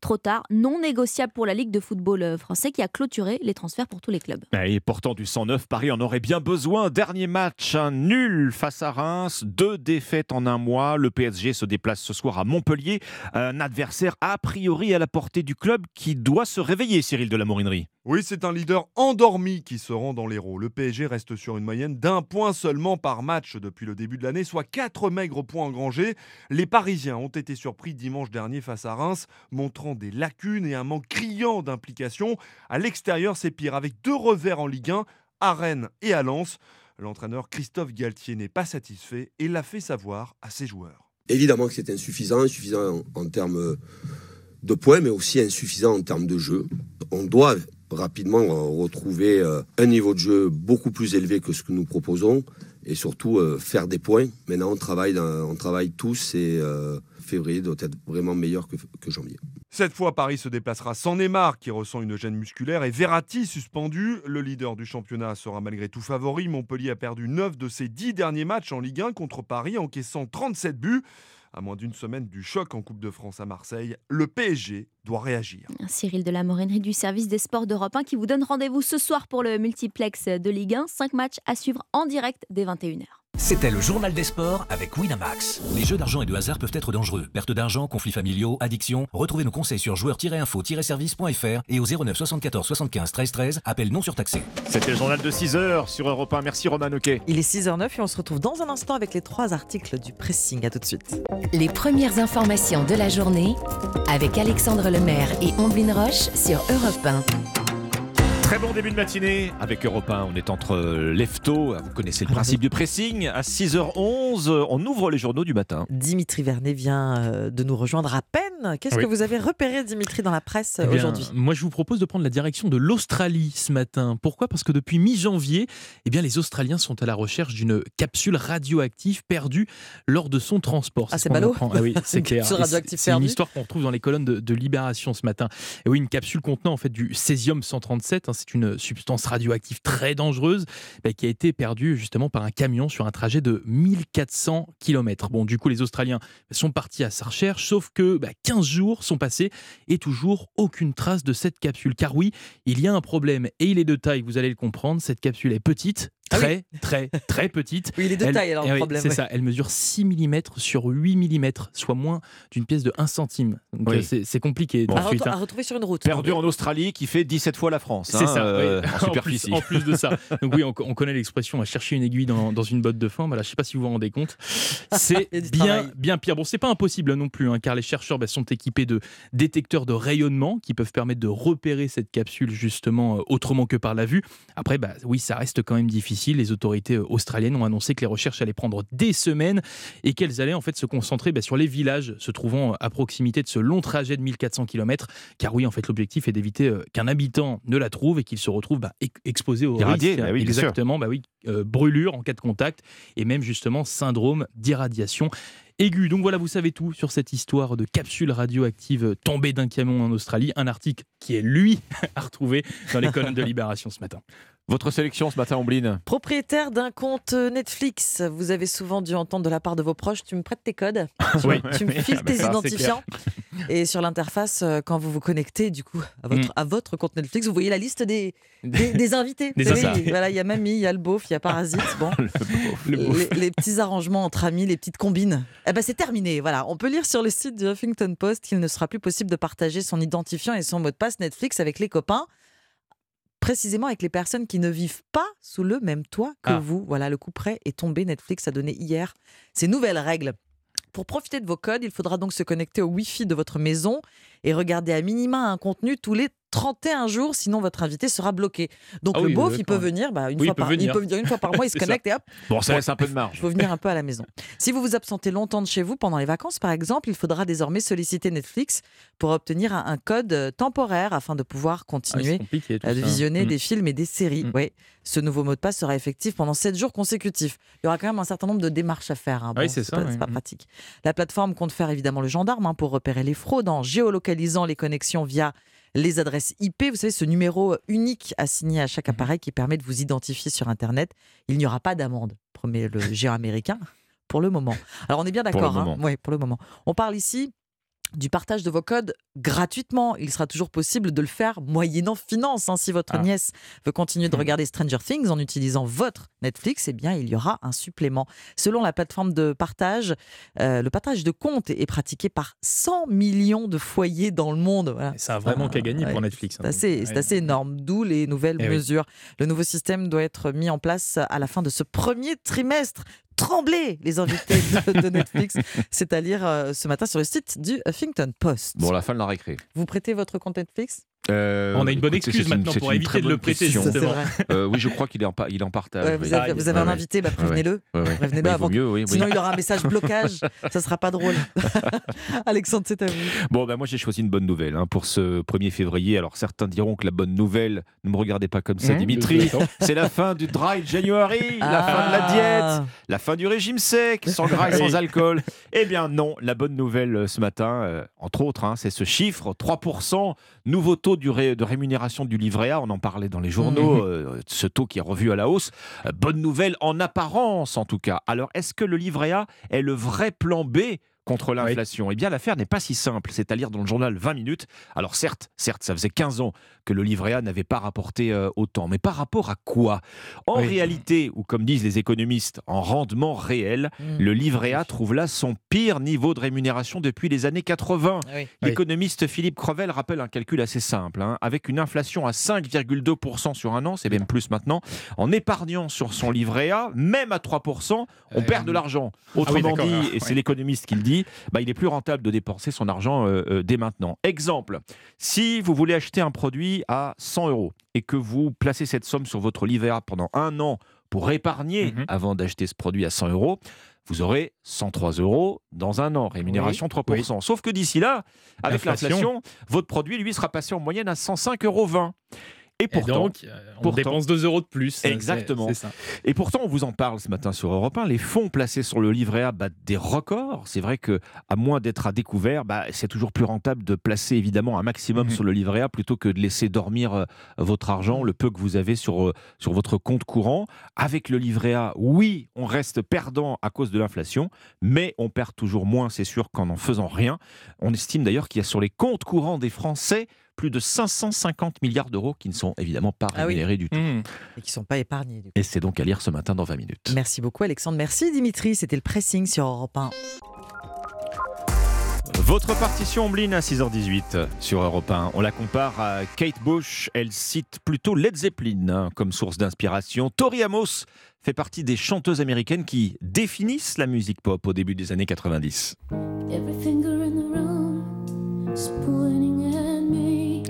[SPEAKER 54] Trop tard, non négociable pour la Ligue de football euh, français qui a clôturé les transferts pour tous les clubs.
[SPEAKER 2] Et pourtant du 109, Paris en aurait bien besoin. Dernier match, un nul face à Reims, deux défaites en un mois. Le PSG se déplace ce soir à Montpellier, un adversaire a priori à la portée du club qui doit se réveiller, Cyril de la Morinerie.
[SPEAKER 62] Oui, c'est un leader endormi qui se rend dans l'héros. Le PSG reste sur une moyenne d'un point seulement par match depuis le début de l'année, soit quatre maigres points engrangés. Les Parisiens ont été surpris dimanche dernier face à Reims, montrant des lacunes et un manque criant d'implication. À l'extérieur, c'est pire, avec deux revers en Ligue 1, à Rennes et à Lens. L'entraîneur Christophe Galtier n'est pas satisfait et l'a fait savoir à ses joueurs.
[SPEAKER 63] Évidemment que c'est insuffisant, insuffisant en, en termes de points, mais aussi insuffisant en termes de jeu. On doit rapidement retrouver euh, un niveau de jeu beaucoup plus élevé que ce que nous proposons et surtout euh, faire des points. Maintenant, on travaille, on travaille tous et euh, février doit être vraiment meilleur que, que, janvier.
[SPEAKER 62] Cette fois, Paris se déplacera sans Neymar qui ressent une gêne musculaire et Verratti suspendu. Le leader du championnat sera malgré tout favori. Montpellier a perdu 9 de ses 10 derniers matchs en Ligue 1 contre Paris, encaissant 37 buts. À moins d'une semaine du choc en Coupe de France à Marseille, le PSG doit réagir.
[SPEAKER 54] Cyril de la Morinerie du service des sports d'Europe 1 qui vous donne rendez-vous ce soir pour le multiplex de Ligue 1. 5 matchs à suivre en direct dès 21h.
[SPEAKER 52] C'était le journal des sports avec Winamax. Les jeux d'argent et de hasard peuvent être dangereux. Perte d'argent, conflits familiaux, addiction. Retrouvez nos conseils sur joueurs-info-service.fr et au 09 74 75 13 13. Appel non surtaxé.
[SPEAKER 2] C'était le journal de 6h sur Europe 1. Merci Roman Oquet.
[SPEAKER 18] Il est 6h09 et on se retrouve dans un instant avec les trois articles du pressing. À tout de suite.
[SPEAKER 64] Les premières informations de la journée avec Alexandre Lemaire et Omblin Roche sur Europe 1.
[SPEAKER 2] Très bon début de matinée avec Europe 1. On est entre lefto, vous connaissez le principe du pressing. À 6h11, on ouvre les journaux du matin.
[SPEAKER 18] Dimitri Vernet vient euh, de nous rejoindre à peine. Qu'est-ce oui. que vous avez repéré, Dimitri, dans la presse
[SPEAKER 19] eh
[SPEAKER 18] aujourd'hui?
[SPEAKER 19] Moi, je vous propose de prendre la direction de l'Australie ce matin. Pourquoi? Parce que depuis mi-janvier, eh bien, les Australiens sont à la recherche d'une capsule radioactive perdue lors de son transport.
[SPEAKER 18] Ah, c'est ballot
[SPEAKER 19] ah, oui, c'est clair. C'est une histoire qu'on retrouve dans les colonnes de, de Libération ce matin. Et oui, une capsule contenant en fait du césium-137. Hein, c'est une substance radioactive très dangereuse bah, qui a été perdue justement par un camion sur un trajet de 1400 km. Bon, du coup, les Australiens sont partis à sa recherche, sauf que bah, 15 jours sont passés et toujours aucune trace de cette capsule. Car oui, il y a un problème et il est de taille, vous allez le comprendre. Cette capsule est petite, très, très, très petite.
[SPEAKER 18] Oui, il est de
[SPEAKER 19] Elle-
[SPEAKER 18] taille, alors,
[SPEAKER 19] eh
[SPEAKER 18] le
[SPEAKER 19] oui,
[SPEAKER 18] problème,
[SPEAKER 19] C'est
[SPEAKER 18] ouais.
[SPEAKER 19] ça, elle mesure 6 mm sur 8 mm, soit moins d'une pièce de 1 centime. Donc
[SPEAKER 2] Oui.
[SPEAKER 19] euh, c'est c'est compliqué.
[SPEAKER 18] à,
[SPEAKER 19] ensuite, hein.
[SPEAKER 18] à retrouver sur une route.
[SPEAKER 2] Perdu en Australie qui fait 17 fois la France.
[SPEAKER 19] C'est
[SPEAKER 2] hein,
[SPEAKER 19] ça,
[SPEAKER 2] euh,
[SPEAKER 19] oui.
[SPEAKER 2] en
[SPEAKER 19] plus, en plus de ça. Donc oui, on, on connaît l'expression à chercher une aiguille dans, dans une botte de foin. Voilà, je ne sais pas si vous vous rendez compte. C'est bien,
[SPEAKER 18] travail.
[SPEAKER 19] bien pire. Bon, c'est pas impossible non plus, hein, car les chercheurs bah, sont équipés de détecteurs de rayonnement qui peuvent permettre de repérer cette capsule justement euh, autrement que par la vue. Après, bah, oui, ça reste quand même difficile. Les autorités euh, australiennes ont annoncé que les recherches allaient prendre des semaines et qu'elles allaient en fait se concentrer bah, sur les villages se trouvant à proximité de ce long trajet de 1400 km. Car oui, en fait, l'objectif est d'éviter euh, qu'un habitant ne la trouve et qu'il se retrouve bah, ex- exposé au
[SPEAKER 2] Irradié,
[SPEAKER 19] risque.
[SPEAKER 2] bah oui.
[SPEAKER 19] Exactement, bah oui, euh, brûlure en cas de contact et même justement syndrome d'irradiation aiguë. Donc voilà, vous savez tout sur cette histoire de capsule radioactive tombée d'un camion en Australie. Un article qui est lui à retrouver dans les colonnes de Libération ce matin.
[SPEAKER 2] Votre sélection ce matin, Ombline
[SPEAKER 18] Propriétaire d'un compte Netflix, vous avez souvent dû entendre de la part de vos proches, tu me prêtes tes codes,
[SPEAKER 19] Oui.
[SPEAKER 18] tu me files
[SPEAKER 2] Ah bah
[SPEAKER 18] tes
[SPEAKER 2] ça,
[SPEAKER 18] identifiants. Et sur l'interface, euh, quand vous vous connectez du coup à votre,
[SPEAKER 19] Mm.
[SPEAKER 18] à votre compte Netflix, vous voyez la liste des, des, des invités.
[SPEAKER 19] Des
[SPEAKER 18] Vous savez,
[SPEAKER 19] invités.
[SPEAKER 18] voilà, il y a Mamie, il y a le beauf, il y a Parasite. Bon, les, les petits arrangements entre amis, les petites combines. Eh ben c'est terminé. Voilà, on peut lire sur le site du Huffington Post qu'il ne sera plus possible de partager son identifiant et son mot de passe Netflix avec les copains. Précisément avec les personnes qui ne vivent pas sous le même toit que
[SPEAKER 19] Ah.
[SPEAKER 18] vous. Voilà, le coup près est tombé. Netflix a donné hier ces nouvelles règles. Pour profiter de vos codes, il faudra donc se connecter au Wi-Fi de votre maison et regarder à minima un contenu tous les 31 jours, sinon votre invité sera bloqué. Donc
[SPEAKER 19] Ah
[SPEAKER 18] le
[SPEAKER 19] oui,
[SPEAKER 18] beauf,
[SPEAKER 19] oui,
[SPEAKER 18] il peut venir, bah, une
[SPEAKER 19] Oui,
[SPEAKER 18] fois par,
[SPEAKER 19] venir.
[SPEAKER 18] il peut venir une fois par mois, il se
[SPEAKER 19] ça.
[SPEAKER 18] connecte et hop,
[SPEAKER 2] Bon, ça laisse un peu de marge.
[SPEAKER 18] il faut venir un peu à la maison. Si vous vous absentez longtemps de chez vous pendant les vacances, par exemple, il faudra désormais solliciter Netflix pour obtenir un, un code euh, temporaire afin de pouvoir
[SPEAKER 19] Ah,
[SPEAKER 18] continuer à de
[SPEAKER 19] ça.
[SPEAKER 18] visionner
[SPEAKER 19] Mm.
[SPEAKER 18] des films et des séries.
[SPEAKER 19] Mm.
[SPEAKER 18] Ouais. Ce nouveau mot de passe sera effectif pendant 7 jours consécutifs. Il y aura quand même un certain nombre de démarches à faire. hein.
[SPEAKER 19] Ah oui, c'est ça,
[SPEAKER 18] pas, pas
[SPEAKER 19] Mm.
[SPEAKER 18] pratique. La plateforme compte faire évidemment le gendarme hein, pour repérer les fraudes en géolocalisant les connexions via les adresses IP. Vous savez, ce numéro unique assigné à chaque appareil qui permet de vous identifier sur Internet. Il n'y aura pas d'amende, promet le géant américain, pour le moment. Alors on est bien
[SPEAKER 2] Pour
[SPEAKER 18] d'accord. hein. Ouais, pour le moment. On parle ici du partage de vos codes gratuitement. Il sera toujours possible de le faire moyennant finance. hein. Si votre
[SPEAKER 19] Ah.
[SPEAKER 18] nièce veut continuer de
[SPEAKER 19] Mhm.
[SPEAKER 18] regarder Stranger Things en utilisant votre Netflix, eh bien, il y aura un supplément. Selon la plateforme de partage, euh, le partage de comptes est pratiqué par 100 millions de foyers dans le monde. Voilà.
[SPEAKER 19] Ça a vraiment
[SPEAKER 18] Ah,
[SPEAKER 19] qu'à gagner pour. Netflix. hein.
[SPEAKER 18] C'est assez, c'est
[SPEAKER 19] Ouais.
[SPEAKER 18] assez énorme, d'où les nouvelles
[SPEAKER 19] Eh oui.
[SPEAKER 18] mesures. Le nouveau système doit être mis en place à la fin de ce premier trimestre. Tremblez, les invités de, de Netflix. C'est à lire euh, ce matin sur le site du Huffington Post.
[SPEAKER 2] Bon, la fin de la récré.
[SPEAKER 18] Vous prêtez votre compte Netflix?
[SPEAKER 2] Euh,
[SPEAKER 19] On a une bonne
[SPEAKER 2] écoutez,
[SPEAKER 19] excuse
[SPEAKER 2] une-
[SPEAKER 19] maintenant pour éviter de le prêter,
[SPEAKER 2] question.
[SPEAKER 19] justement.
[SPEAKER 2] Euh, oui, je crois qu'il en, il en partage.
[SPEAKER 18] Ouais, vous avez, vous avez
[SPEAKER 2] Ouais,
[SPEAKER 18] un invité, bah, prévenez-le.
[SPEAKER 2] ouais, ouais. Bah,
[SPEAKER 18] avant.
[SPEAKER 2] mieux, oui, oui.
[SPEAKER 18] Sinon, il aura un message blocage. ça sera pas drôle. Alexandre, c'est à vous.
[SPEAKER 2] Bon, ben moi j'ai choisi une bonne nouvelle hein, pour ce 1er février. Alors certains diront que la bonne nouvelle, ne me regardez pas comme ça,
[SPEAKER 19] Mmh,
[SPEAKER 2] Dimitri, c'est la fin du dry January, la fin de la
[SPEAKER 18] Ah.
[SPEAKER 2] diète, la fin du régime sec, sans gras et sans alcool. Eh bien non, la bonne nouvelle euh, ce matin, euh, entre autres, hein, c'est ce chiffre 3%, nouveau taux du ré- de rémunération du livret A. On en parlait dans les journaux,
[SPEAKER 19] Mmh.
[SPEAKER 2] euh, ce taux qui est revu à la hausse. Euh, bonne nouvelle en apparence en tout cas. Alors est-ce que le livret A est le vrai plan B contre l'inflation Eh bien, l'affaire n'est pas si simple. C'est à lire dans le journal 20 minutes. Alors, certes, certes, ça faisait 15 ans que le livret A n'avait pas rapporté euh, autant. Mais par rapport à quoi? En
[SPEAKER 19] Oui.
[SPEAKER 2] réalité, ou comme disent les économistes, en rendement réel,
[SPEAKER 18] Mm.
[SPEAKER 2] le livret A trouve là son pire niveau de rémunération depuis les années 80.
[SPEAKER 18] Ah oui.
[SPEAKER 2] L'économiste Philippe Crevel rappelle un calcul assez simple. hein. Avec une inflation à 5,2% sur un an, c'est même plus maintenant, en épargnant sur son livret A, même à 3%, on
[SPEAKER 19] Euh,
[SPEAKER 2] perd de l'argent.
[SPEAKER 19] ah
[SPEAKER 2] Autrement dit, et c'est l'économiste qui le dit, bah, il est plus rentable de dépenser son argent euh, euh, dès maintenant. Exemple, si vous voulez acheter un produit à 100 euros et que vous placez cette somme sur votre livret A pendant un an pour épargner
[SPEAKER 19] Mhm.
[SPEAKER 2] avant d'acheter ce produit à 100 euros, vous aurez 103 euros dans un an, rémunération 3%. Sauf que d'ici là, avec
[SPEAKER 19] L'inflation.
[SPEAKER 2] l'inflation, votre produit, lui, sera passé en moyenne à 105,20 euros. Et
[SPEAKER 19] Et
[SPEAKER 2] pourtant,
[SPEAKER 19] donc, euh, on
[SPEAKER 2] pourtant-
[SPEAKER 19] dépense 2 euros de plus.
[SPEAKER 2] Exactement.
[SPEAKER 19] Ça.
[SPEAKER 2] et pourtant, on vous en parle ce matin sur Europe 1. Les fonds placés sur le livret A battent des records. C'est vrai que, à moins d'être à découvert, bah, c'est toujours plus rentable de placer évidemment un maximum
[SPEAKER 19] Mhm.
[SPEAKER 2] sur le livret A plutôt que de laisser dormir euh, votre argent, le peu que vous avez sur, euh, sur votre compte courant. Avec le livret A, oui, on reste perdant à cause de l'inflation, mais on perd toujours moins, c'est sûr, qu'en en faisant rien. On estime d'ailleurs qu'il y a sur les comptes courants des Français plus de 550 milliards d'euros qui ne sont évidemment pas
[SPEAKER 18] Ah oui.
[SPEAKER 2] rémunérés du tout.
[SPEAKER 65] Mmh.
[SPEAKER 18] Et qui ne sont pas épargnés. du coup.
[SPEAKER 2] Et c'est donc à lire ce matin dans 20 minutes.
[SPEAKER 18] Merci beaucoup Alexandre. Merci Dimitri. C'était le pressing sur Europe 1.
[SPEAKER 2] Votre partition Ombline à 6h18 sur Europe 1. On la compare à Kate Bush. Elle cite plutôt Led Zeppelin hein, comme source d'inspiration. Tori Amos fait partie des chanteuses américaines qui définissent la musique pop au début des années 90.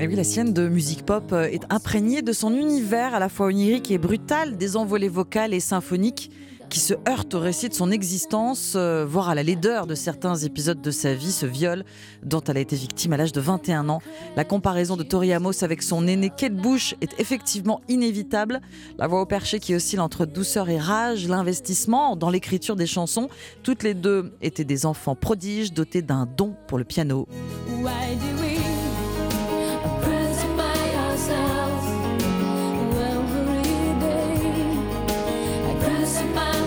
[SPEAKER 18] Et oui, la sienne de musique pop euh, est imprégnée de son univers à la fois onirique et brutal, des envolées vocales et symphoniques qui se heurtent au récit de son existence, euh, voire à la laideur de certains épisodes de sa vie, ce viol dont elle a été victime à l'âge de 21 ans. La comparaison de Tori Amos avec son aîné Kate Bush est effectivement inévitable. La voix au perché qui oscille entre douceur et rage, l'investissement dans l'écriture des chansons, toutes les deux étaient des enfants prodiges dotés d'un don pour le piano.
[SPEAKER 66] I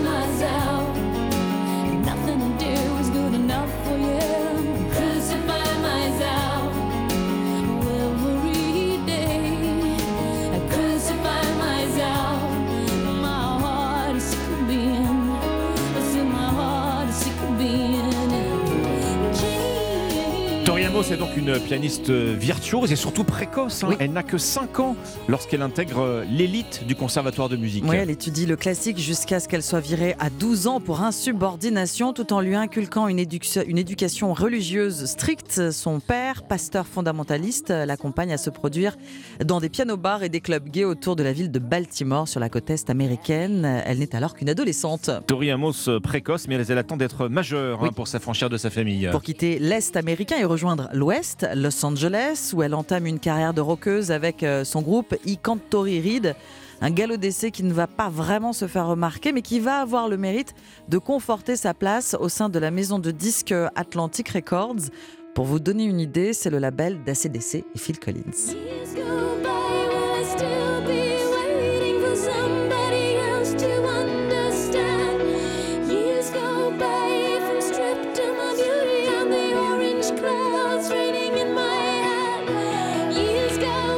[SPEAKER 2] Tori Amos est donc une pianiste virtuose et surtout précoce. hein. Elle n'a que 5 ans lorsqu'elle intègre l'élite du conservatoire de musique.
[SPEAKER 18] Oui, elle étudie le classique jusqu'à ce qu'elle soit virée à 12 ans pour insubordination, tout en lui inculquant une, éduc- une éducation religieuse stricte. Son père, pasteur fondamentaliste, l'accompagne à se produire dans des pianos-bars et des clubs gays autour de la ville de Baltimore, sur la côte est américaine. Elle n'est alors qu'une adolescente.
[SPEAKER 2] Tori Amos euh, précoce, mais elle attend d'être majeure hein, pour s'affranchir de sa famille.
[SPEAKER 18] Pour quitter l'Est américain et rejoindre l'Ouest, Los Angeles, où elle entame une carrière de rockeuse avec euh, son groupe I Cantori Reed. Un galop d'essai qui ne va pas vraiment se faire remarquer, mais qui va avoir le mérite de conforter sa place au sein de la maison de disques Atlantic Records. Pour vous donner une idée, c'est le label d'ACDC et Phil Collins.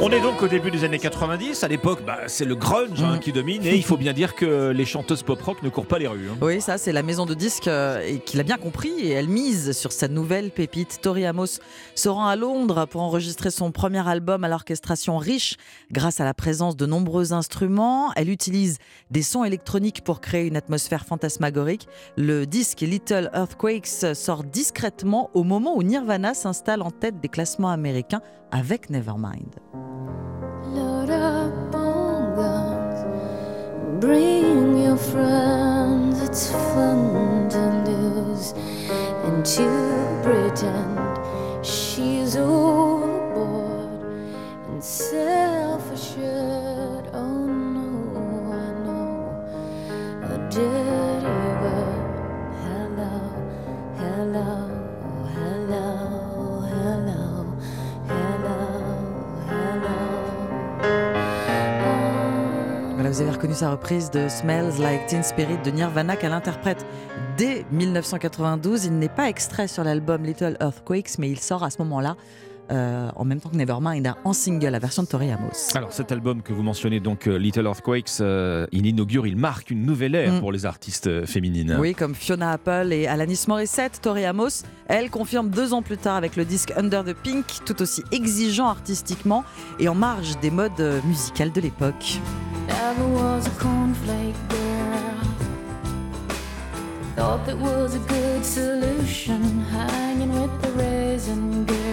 [SPEAKER 2] On est donc au début des années 90. À l'époque, bah, c'est le grunge
[SPEAKER 18] Mm.
[SPEAKER 2] hein, qui domine. Et il faut bien dire que les chanteuses pop-rock ne courent pas les rues. hein.
[SPEAKER 18] Oui, ça, c'est la maison de disques euh, et qui l'a bien compris et elle mise sur sa nouvelle pépite. Tori Amos se rend à Londres pour enregistrer son premier album à l'orchestration riche grâce à la présence de nombreux instruments. Elle utilise des sons électroniques pour créer une atmosphère fantasmagorique. Le disque Little Earthquakes sort discrètement au moment où Nirvana s'installe en tête des classements américains avec Nevermind.
[SPEAKER 66] Load up on guns, bring your friends. It's fun to lose and to pretend she's overboard and self-assured. Oh no, I know a dirty word. Hello, hello,
[SPEAKER 18] vous avez reconnu sa reprise de Smells Like Teen Spirit de Nirvana qu'elle interprète dès 1992. Il n'est pas extrait sur l'album Little Earthquakes, mais il sort à ce moment-là. Euh, en même temps que Nevermind, en single, la version de Tori Amos.
[SPEAKER 2] Alors cet album que vous mentionnez, donc euh, Little Earthquakes, euh, il inaugure, il marque une nouvelle ère
[SPEAKER 18] Mm.
[SPEAKER 2] pour les artistes féminines.
[SPEAKER 18] Oui, comme Fiona Apple et Alanis Morissette, Tori Amos, elle confirme deux ans plus tard avec le disque Under the Pink, tout aussi exigeant artistiquement et en marge des modes musicales de l'époque.
[SPEAKER 66] Never was a cornflake girl. Thought that was a good solution, hanging with the raisin girls.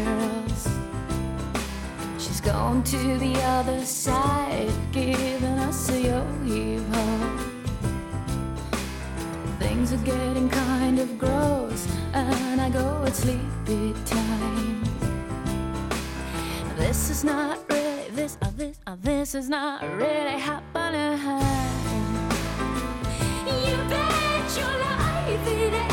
[SPEAKER 66] Gone to the other side, giving us a yo-yo. Things are getting kind of gross, and I go at sleepy time. This is not really this. Uh, this. Uh, this is not really happening. You bet your life.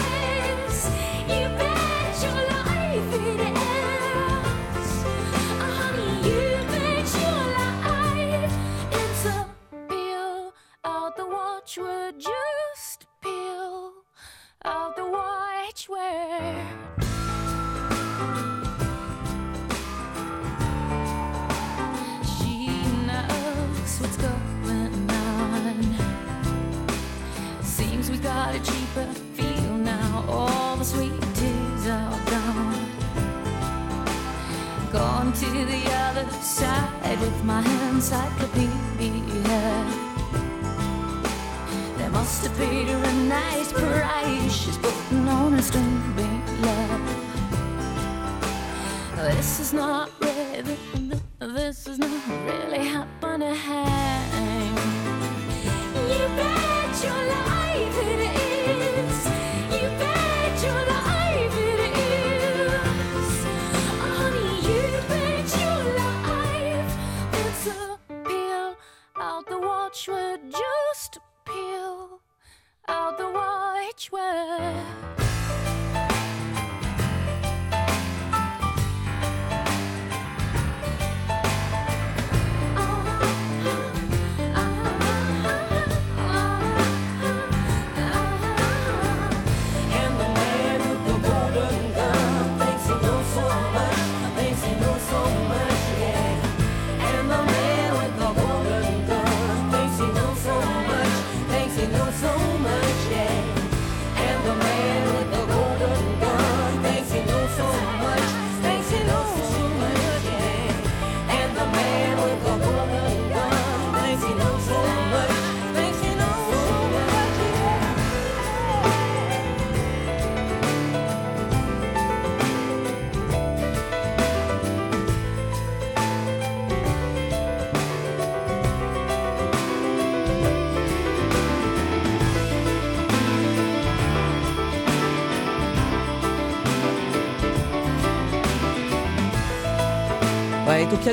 [SPEAKER 66] My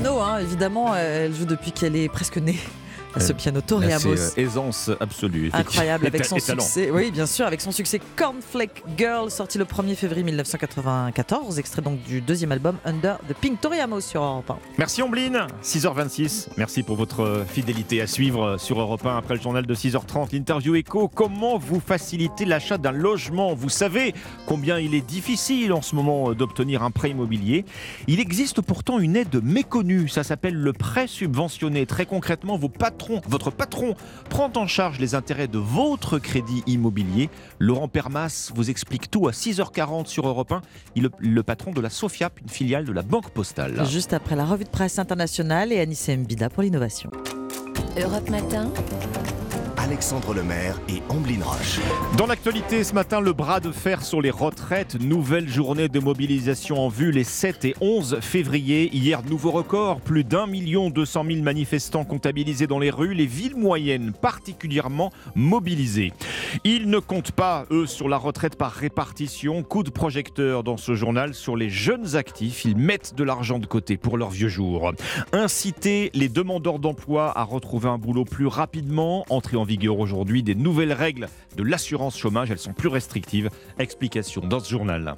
[SPEAKER 18] piano, hein, évidemment. Elle joue depuis qu'elle est presque née. à Ce piano Tori
[SPEAKER 2] Là, c'est,
[SPEAKER 18] Amos.
[SPEAKER 2] euh, aisance absolue.
[SPEAKER 18] Incroyable avec son succès. Oui, bien sûr, avec son succès Cornflake Girl, sorti le 1er février 1994, extrait donc du deuxième album Under the Pink. Tori Amos sur Europe 1.
[SPEAKER 2] Merci Ombline, 6h26. Merci pour votre euh, fidélité à suivre euh, sur Europe 1 après le journal de 6h30. L'interview écho. Comment vous facilitez l'achat d'un logement? Vous savez combien il est difficile en ce moment euh, d'obtenir un prêt immobilier. Il existe pourtant une aide méconnue. Ça s'appelle le prêt subventionné. Très concrètement, votre patron prend en charge les intérêts de votre crédit immobilier. Laurent Permas vous explique tout à 6h40 sur Europe 1. Il est le, le patron de la Sofiap, une filiale de la Banque Postale.
[SPEAKER 18] Juste après la revue de presse internationale et Anissé Mbida pour l'innovation.
[SPEAKER 43] Europe Matin.
[SPEAKER 67] Alexandre Lemaire et Amblin Roche.
[SPEAKER 2] Dans l'actualité ce matin, le bras de fer sur les retraites. Nouvelle journée de mobilisation en vue les 7 et 11 février. Hier, nouveau record. Plus d'un million deux cent mille manifestants comptabilisés dans les rues. Les villes moyennes particulièrement mobilisées. Ils ne comptent pas, eux, sur la retraite par répartition. Coup de projecteur dans ce journal sur les jeunes actifs. Ils mettent de l'argent de côté pour leurs vieux jours. Inciter les demandeurs d'emploi à retrouver un boulot plus rapidement. Entrée en vigueur aujourd'hui des nouvelles règles de l'assurance chômage. Elles sont plus restrictives. Explication dans ce journal.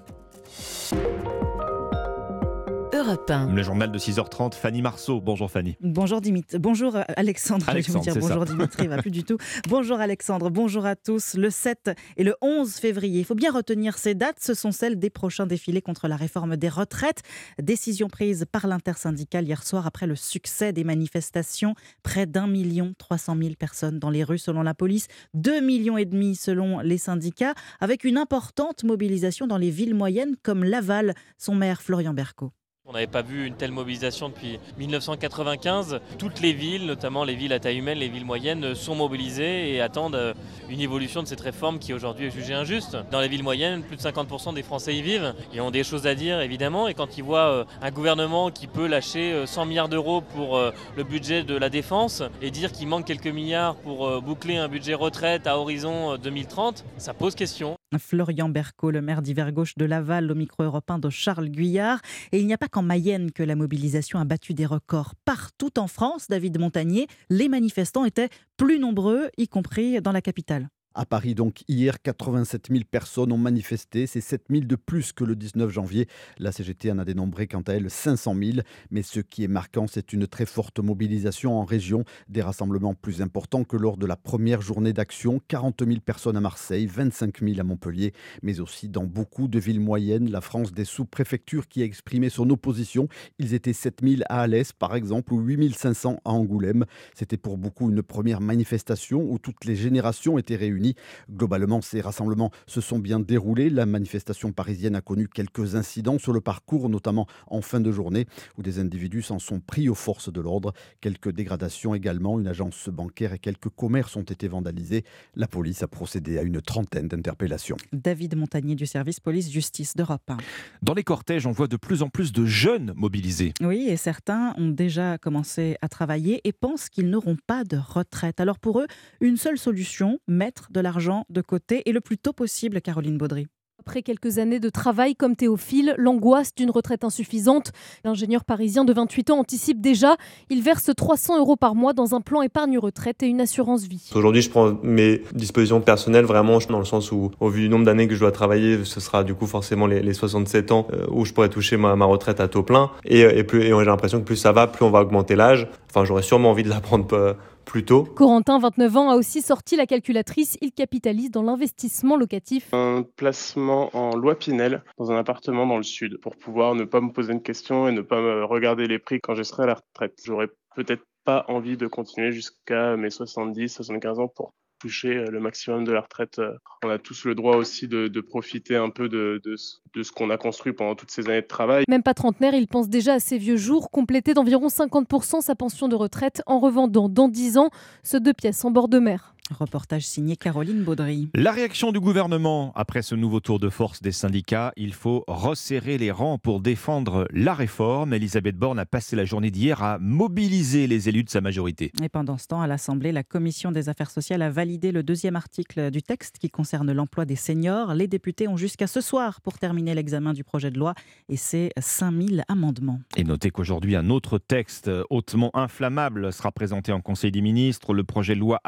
[SPEAKER 43] Europe 1.
[SPEAKER 2] Le journal de 6h30, Fanny Marceau. Bonjour Fanny.
[SPEAKER 68] Bonjour Dimitri. Bonjour euh, Alexandre. je vais
[SPEAKER 2] Alexandre,
[SPEAKER 68] vous dire
[SPEAKER 2] c'est ça.
[SPEAKER 68] bonjour Dimitri, va plus du tout. Bonjour Alexandre, bonjour à tous. Le 7 et le 11 février, il faut bien retenir ces dates, ce sont celles des prochains défilés contre la réforme des retraites. Décision prise par l'intersyndicale hier soir après le succès des manifestations. Près d'un million trois cent mille personnes dans les rues selon la police, deux millions et demi selon les syndicats, avec une importante mobilisation dans les villes moyennes comme Laval, son maire Florian Berco.
[SPEAKER 69] On n'avait pas vu une telle mobilisation depuis 1995. Toutes les villes, notamment les villes à taille humaine, les villes moyennes, sont mobilisées et attendent euh, une évolution de cette réforme qui aujourd'hui est jugée injuste. Dans les villes moyennes, plus de 50% des Français y vivent et ont des choses à dire évidemment. Et quand ils voient euh, un gouvernement qui peut lâcher euh, 100 milliards d'euros pour euh, le budget de la défense et dire qu'il manque quelques milliards pour euh, boucler un budget retraite à horizon euh, 2030, ça pose question.
[SPEAKER 68] Florian Berco, le maire d'hiver gauche de Laval, au micro européen de Charles Guyard. Et il n'y a pas qu'en Mayenne que la mobilisation a battu des records. Partout en France, David Montagnier, les manifestants étaient plus nombreux, y compris dans la capitale.
[SPEAKER 70] À Paris, donc, hier, 87 000 personnes ont manifesté. C'est 7 000 de plus que le 19 janvier. La CGT en a dénombré, quant à elle, 500 000. Mais ce qui est marquant, c'est une très forte mobilisation en région. Des rassemblements plus importants que lors de la première journée d'action. 40 000 personnes à Marseille, 25 000 à Montpellier, mais aussi dans beaucoup de villes moyennes. La France des sous-préfectures qui a exprimé son opposition. Ils étaient 7 000 à Alès, par exemple, ou 8 500 à Angoulême. C'était pour beaucoup une première manifestation où toutes les générations étaient réunies. Globalement, ces rassemblements se sont bien déroulés. La manifestation parisienne a connu quelques incidents sur le parcours, notamment en fin de journée, où des individus s'en sont pris aux forces de l'ordre. Quelques dégradations également. Une agence bancaire et quelques commerces ont été vandalisés. La police a procédé à une trentaine d'interpellations.
[SPEAKER 68] David Montagnier du service police-justice d'Europe 1.
[SPEAKER 2] Dans les cortèges, on voit de plus en plus de jeunes mobilisés.
[SPEAKER 68] Oui, et certains ont déjà commencé à travailler et pensent qu'ils n'auront pas de retraite. Alors pour eux, une seule solution, mettre de l'argent de côté et le plus tôt possible, Caroline Baudry.
[SPEAKER 71] Après quelques années de travail comme Théophile, l'angoisse d'une retraite insuffisante, l'ingénieur parisien de 28 ans anticipe déjà. Il verse 300 euros par mois dans un plan épargne-retraite et une assurance vie.
[SPEAKER 72] Aujourd'hui, je prends mes dispositions personnelles vraiment dans le sens où, au vu du nombre d'années que je dois travailler, ce sera du coup forcément les, les 67 ans euh, où je pourrais toucher ma, ma retraite à taux plein. Et, et, plus, et j'ai l'impression que plus ça va, plus on va augmenter l'âge. Enfin, j'aurais sûrement envie de la prendre euh, plus tôt.
[SPEAKER 71] Corentin, 29 ans, a aussi sorti la calculatrice. Il capitalise dans l'investissement locatif.
[SPEAKER 73] Un placement en loi Pinel dans un appartement dans le sud pour pouvoir ne pas me poser une question et ne pas me regarder les prix quand je serai à la retraite. J'aurais peut-être pas envie de continuer jusqu'à mes 70, 75 ans pour toucher euh, le maximum de la retraite. On a tous le droit aussi de, profiter un peu de, de, de ce qu'on a construit pendant toutes ces années de travail.
[SPEAKER 71] Même pas trentenaire, il pense déjà à ses vieux jours, compléter d'environ 50% sa pension de retraite en revendant dans 10 ans ce deux pièces en bord de mer.
[SPEAKER 68] Reportage signé Caroline Baudry.
[SPEAKER 2] La réaction du gouvernement après ce nouveau tour de force des syndicats, il faut resserrer les rangs pour défendre la réforme. Elisabeth Borne a passé la journée d'hier à mobiliser les élus de sa majorité.
[SPEAKER 68] Et pendant ce temps, à l'Assemblée, la Commission des affaires sociales a validé le deuxième article du texte qui concerne l'emploi des seniors. Les députés ont jusqu'à ce soir pour terminer l'examen du projet de loi et ses 5000 amendements.
[SPEAKER 2] Et notez qu'aujourd'hui, un autre texte hautement inflammable sera présenté en Conseil des ministres, le projet de loi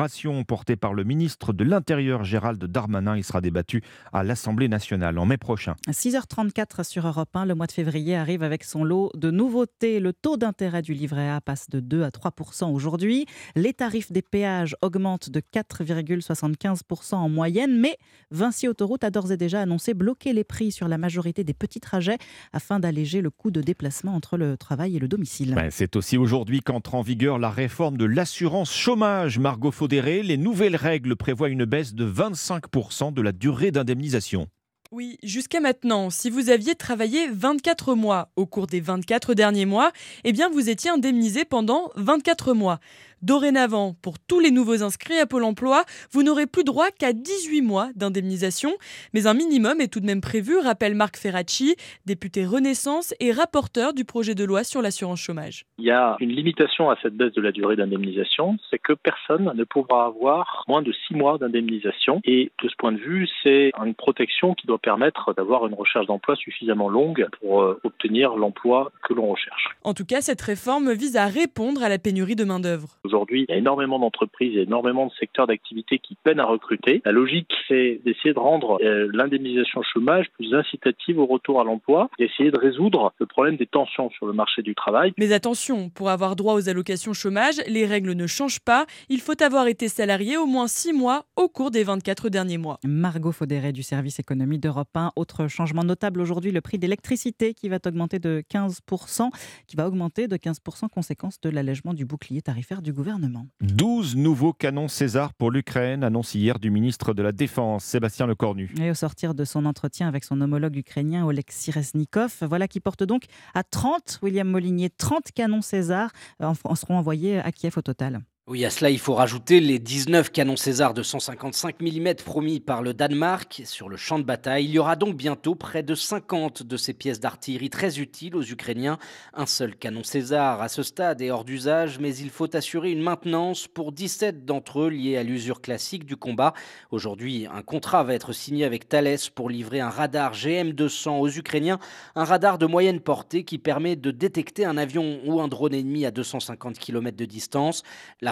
[SPEAKER 2] Asile-Immigration porté par le ministre de l'Intérieur Gérald Darmanin. Il sera débattu à l'Assemblée nationale en mai prochain.
[SPEAKER 68] 6h34 sur Europe 1, le mois de février arrive avec son lot de nouveautés. Le taux d'intérêt du livret A passe de 2 à 3 aujourd'hui. Les tarifs des péages augmentent de 4,75% en moyenne, mais Vinci Autoroute a d'ores et déjà annoncé bloquer les prix sur la majorité des petits trajets afin d'alléger le coût de déplacement entre le travail et le domicile.
[SPEAKER 2] Ben, C'est aussi aujourd'hui qu'entre en vigueur la réforme de l'assurance chômage. Margot Les nouvelles règles prévoient une baisse de 25% de la durée d'indemnisation.
[SPEAKER 74] Oui, jusqu'à maintenant, si vous aviez travaillé 24 mois au cours des 24 derniers mois, eh bien vous étiez indemnisé pendant 24 mois. Dorénavant, pour tous les nouveaux inscrits à Pôle emploi, vous n'aurez plus droit qu'à 18 mois d'indemnisation, mais un minimum est tout de même prévu, rappelle Marc Ferracci, député Renaissance et rapporteur du projet de loi sur l'assurance chômage.
[SPEAKER 75] Il y a une limitation à cette baisse de la durée d'indemnisation, c'est que personne ne pourra avoir moins de 6 mois d'indemnisation et de ce point de vue, c'est une protection qui doit permettre d'avoir une recherche d'emploi suffisamment longue pour euh, obtenir l'emploi que l'on recherche.
[SPEAKER 74] En tout cas, cette réforme vise à répondre à la pénurie de main-d'œuvre.
[SPEAKER 75] Aujourd'hui, il y a énormément d'entreprises, il y a énormément de secteurs d'activité qui peinent à recruter. La logique, c'est d'essayer de rendre euh, l'indemnisation chômage plus incitative au retour à l'emploi, d'essayer de résoudre le problème des tensions sur le marché du travail.
[SPEAKER 74] Mais attention, pour avoir droit aux allocations chômage, les règles ne changent pas. Il faut avoir été salarié au moins 6 mois au cours des 24 derniers mois.
[SPEAKER 68] Margot Faudéré du service économie d'Europe 1. Autre changement notable aujourd'hui, le prix d'électricité qui va augmenter de 15%, qui va augmenter de 15% conséquence de l'allègement du bouclier tarifaire du gouvernement.
[SPEAKER 2] 12 nouveaux canons César pour l'Ukraine, annonce hier du ministre de la Défense, Sébastien Lecornu.
[SPEAKER 68] Et au sortir de son entretien avec son homologue ukrainien Oleksiy Reznikov, voilà qui porte donc à 30, William Molinier, 30 canons César en, en seront envoyés à Kiev au total.
[SPEAKER 76] Oui, à cela, il faut rajouter les 19 canons César de 155 mm promis par le Danemark sur le champ de bataille. Il y aura donc bientôt près de 50 de ces pièces d'artillerie très utiles aux Ukrainiens. Un seul canon César à ce stade est hors d'usage, mais il faut assurer une maintenance pour 17 d'entre eux liés à l'usure classique du combat. Aujourd'hui, un contrat va être signé avec Thales pour livrer un radar GM200 aux Ukrainiens, un radar de moyenne portée qui permet de détecter un avion ou un drone ennemi à 250 km de distance.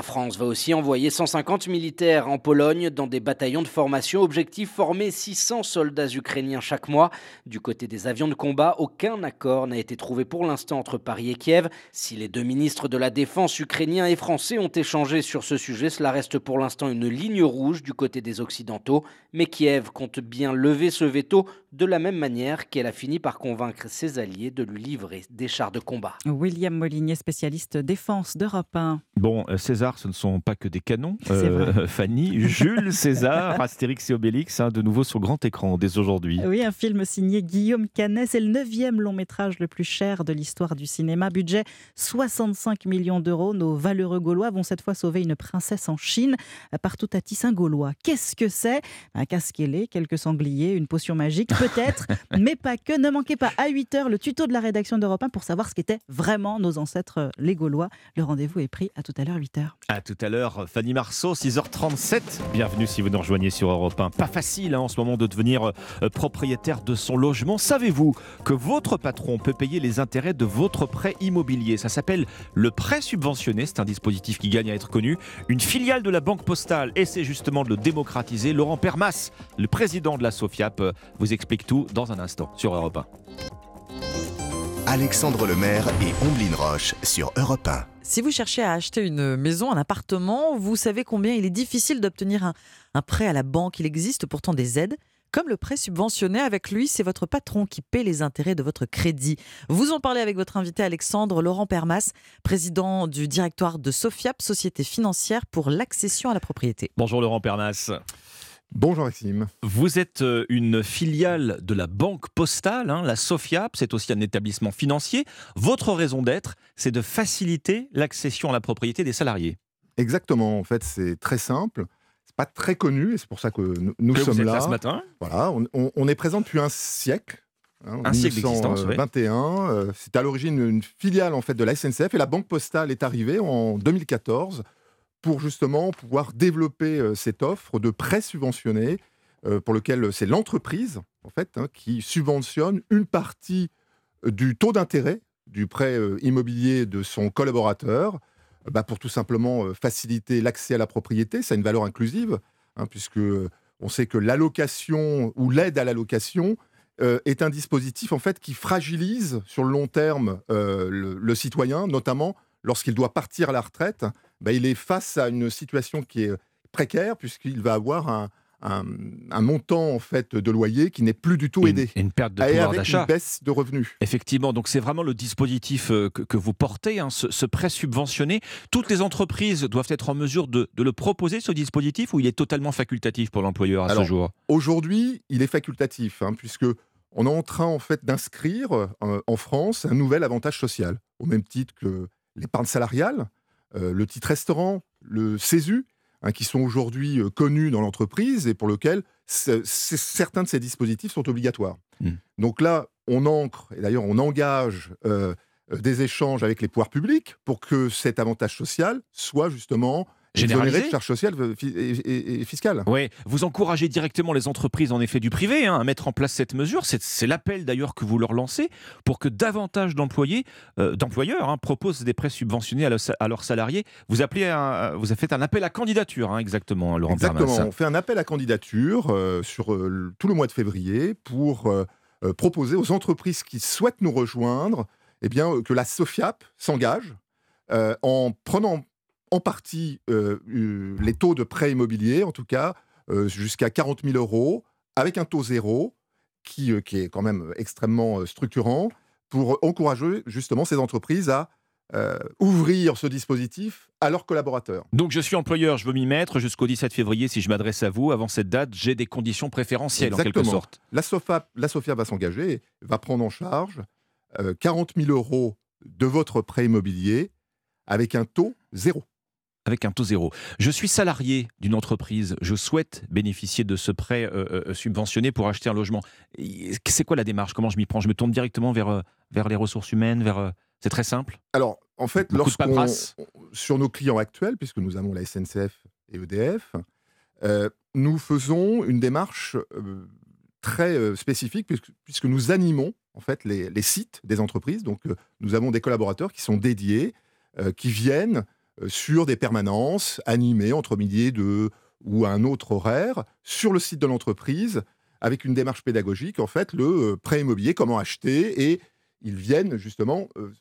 [SPEAKER 76] France va aussi envoyer 150 militaires en Pologne dans des bataillons de formation. Objectif former 600 soldats ukrainiens chaque mois. Du côté des avions de combat, aucun accord n'a été trouvé pour l'instant entre Paris et Kiev. Si les deux ministres de la Défense ukrainiens et français ont échangé sur ce sujet, cela reste pour l'instant une ligne rouge du côté des Occidentaux. Mais Kiev compte bien lever ce veto de la même manière qu'elle a fini par convaincre ses alliés de lui livrer des chars de combat.
[SPEAKER 68] William Molinier, spécialiste défense d'Europe 1.
[SPEAKER 2] Bon, euh, César, ce ne sont pas que des canons. Euh,
[SPEAKER 68] C'est vrai.
[SPEAKER 2] Fanny, Jules César, Astérix et Obélix, hein, de nouveau sur grand écran dès aujourd'hui.
[SPEAKER 68] Oui, un film signé Guillaume Canet. C'est le neuvième long métrage le plus cher de l'histoire du cinéma. Budget 65 millions d'euros. Nos valeureux Gaulois vont cette fois sauver une princesse en Chine par tout à tissin gaulois. Qu'est-ce que c'est? Un casque ailé, quelques sangliers, une potion magique, peut-être, mais pas que. Ne manquez pas à 8h le tuto de la rédaction d'Europe 1 pour savoir ce qu'étaient vraiment nos ancêtres, euh, les Gaulois. Le rendez-vous est pris à tout à l'heure, 8h.
[SPEAKER 2] À tout à l'heure, Fanny Marceau, 6h37. Bienvenue si vous nous rejoignez sur Europe 1. Pas facile hein, en ce moment de devenir euh, propriétaire de son logement. Savez-vous que votre patron peut payer les intérêts de votre prêt immobilier? Ça s'appelle le prêt subventionné. C'est un dispositif qui gagne à être connu. Une filiale de la Banque Postale essaie justement de le démocratiser. Laurent Permas, le président de la Sofiap, euh, vous explique tout dans un instant sur Europe 1.
[SPEAKER 67] Alexandre Lemaire et Omblin Roche sur Europe 1.
[SPEAKER 18] Si vous cherchez à acheter une maison, un appartement, vous savez combien il est difficile d'obtenir un, un prêt à la banque. Il existe pourtant des aides. Comme le prêt subventionné, avec lui, c'est votre patron qui paie les intérêts de votre crédit. Vous en parlez avec votre invité Alexandre Laurent Permas, président du directoire de Sofiap, société financière pour l'accession à la propriété.
[SPEAKER 2] Bonjour Laurent Pernas.
[SPEAKER 77] Bonjour Maxime.
[SPEAKER 2] Vous êtes euh, une filiale de la Banque Postale, hein, la Sofiap, c'est aussi un établissement financier. Votre raison d'être, c'est de faciliter l'accession à la propriété des salariés.
[SPEAKER 77] Exactement, en fait, c'est très simple. C'est pas très connu et c'est pour ça que nous, nous
[SPEAKER 2] Que vous
[SPEAKER 77] sommes
[SPEAKER 2] êtes
[SPEAKER 77] là.
[SPEAKER 2] là ce matin.
[SPEAKER 77] Voilà, on, on- on est présent depuis un siècle. hein,
[SPEAKER 2] Un siècle d'existence, oui.
[SPEAKER 77] 1921. euh, C'est à l'origine une filiale en fait de la SNCF et la Banque Postale est arrivée en 2014 pour justement pouvoir développer euh, cette offre de prêt subventionné euh, pour lequel c'est l'entreprise en fait hein, qui subventionne une partie euh, du taux d'intérêt du prêt euh, immobilier de son collaborateur euh, bah, pour tout simplement euh, faciliter l'accès à la propriété. Ça a une valeur inclusive hein, puisque euh, on sait que l'allocation ou l'aide à l'allocation euh, est un dispositif qui fragilise sur le long terme euh, le citoyen, notamment lorsqu'il doit partir à la retraite. Bah, il est face à une situation qui est précaire puisqu'il va avoir un, un- un montant en fait de loyer qui n'est plus du tout
[SPEAKER 2] Une-
[SPEAKER 77] aidé.
[SPEAKER 2] une perte de
[SPEAKER 77] Et
[SPEAKER 2] pouvoir
[SPEAKER 77] avec
[SPEAKER 2] d'achat.
[SPEAKER 77] une baisse de revenus.
[SPEAKER 2] Effectivement, donc c'est vraiment le dispositif que, que vous portez, hein, ce, ce prêt subventionné. Toutes les entreprises doivent être en mesure de, de le proposer, ce dispositif, ou il est totalement facultatif pour l'employeur à
[SPEAKER 77] Alors,
[SPEAKER 2] ce jour?
[SPEAKER 77] Aujourd'hui, il est facultatif, hein, puisque on est en train en fait d'inscrire euh, en France un nouvel avantage social, au même titre que l'épargne salariale, le titre restaurant, le CESU, hein, qui sont aujourd'hui euh, connus dans l'entreprise et pour lequel certains de ces dispositifs sont obligatoires.
[SPEAKER 2] Mm.
[SPEAKER 77] Donc là, on ancre, et d'ailleurs on engage euh, euh, des échanges avec les pouvoirs publics pour que cet avantage social soit justement
[SPEAKER 2] Généralisé
[SPEAKER 77] de charges sociales et, fiscales.
[SPEAKER 2] Oui, vous encouragez directement les entreprises, en effet, du privé hein, à mettre en place cette mesure. C'est l'appel d'ailleurs que vous leur lancez pour que davantage d'employés, euh, d'employeurs hein, proposent des prêts subventionnés à, leurs sa- à leurs salariés. Vous, appelez un- vous avez fait un appel à candidature, hein, exactement, Laurent
[SPEAKER 77] Exactement. On fait un appel à candidature euh, sur euh, tout le mois de février pour proposer aux entreprises qui souhaitent nous rejoindre eh bien, que la SOFIAP s'engage euh, en prenant en partie euh, euh, les taux de prêt immobilier, en tout cas euh, jusqu'à 40 000 euros, avec un taux zéro qui, euh, qui est quand même extrêmement structurant pour encourager justement ces entreprises à euh, ouvrir ce dispositif à leurs collaborateurs.
[SPEAKER 2] Donc je suis employeur, je veux m'y mettre jusqu'au 17 février si je m'adresse à vous. Avant cette date, j'ai des conditions préférentielles en quelque
[SPEAKER 77] Exactement.
[SPEAKER 2] sorte.
[SPEAKER 77] La SOFA, la SOFIA va s'engager, va prendre en charge euh, 40 000 euros de votre prêt immobilier avec un taux zéro.
[SPEAKER 2] Avec un taux zéro. Je suis salarié d'une entreprise, je souhaite bénéficier de ce prêt euh, euh, subventionné pour acheter un logement. C'est quoi la démarche? Comment je m'y prends? Je me tourne directement vers, euh, vers les ressources humaines vers, euh, C'est très simple
[SPEAKER 77] Alors, en fait, lorsqu'on, sur nos clients actuels, puisque nous avons la SNCF et EDF, euh, nous faisons une démarche euh, très euh, spécifique puisque, puisque nous animons en fait les, les sites des entreprises. Donc, euh, nous avons des collaborateurs qui sont dédiés, euh, qui viennent euh, sur des permanences animées entre et deux ou un autre horaire sur le site de l'entreprise avec une démarche pédagogique, en fait, le euh, prêt immobilier, comment acheter, et ils viennent justement euh,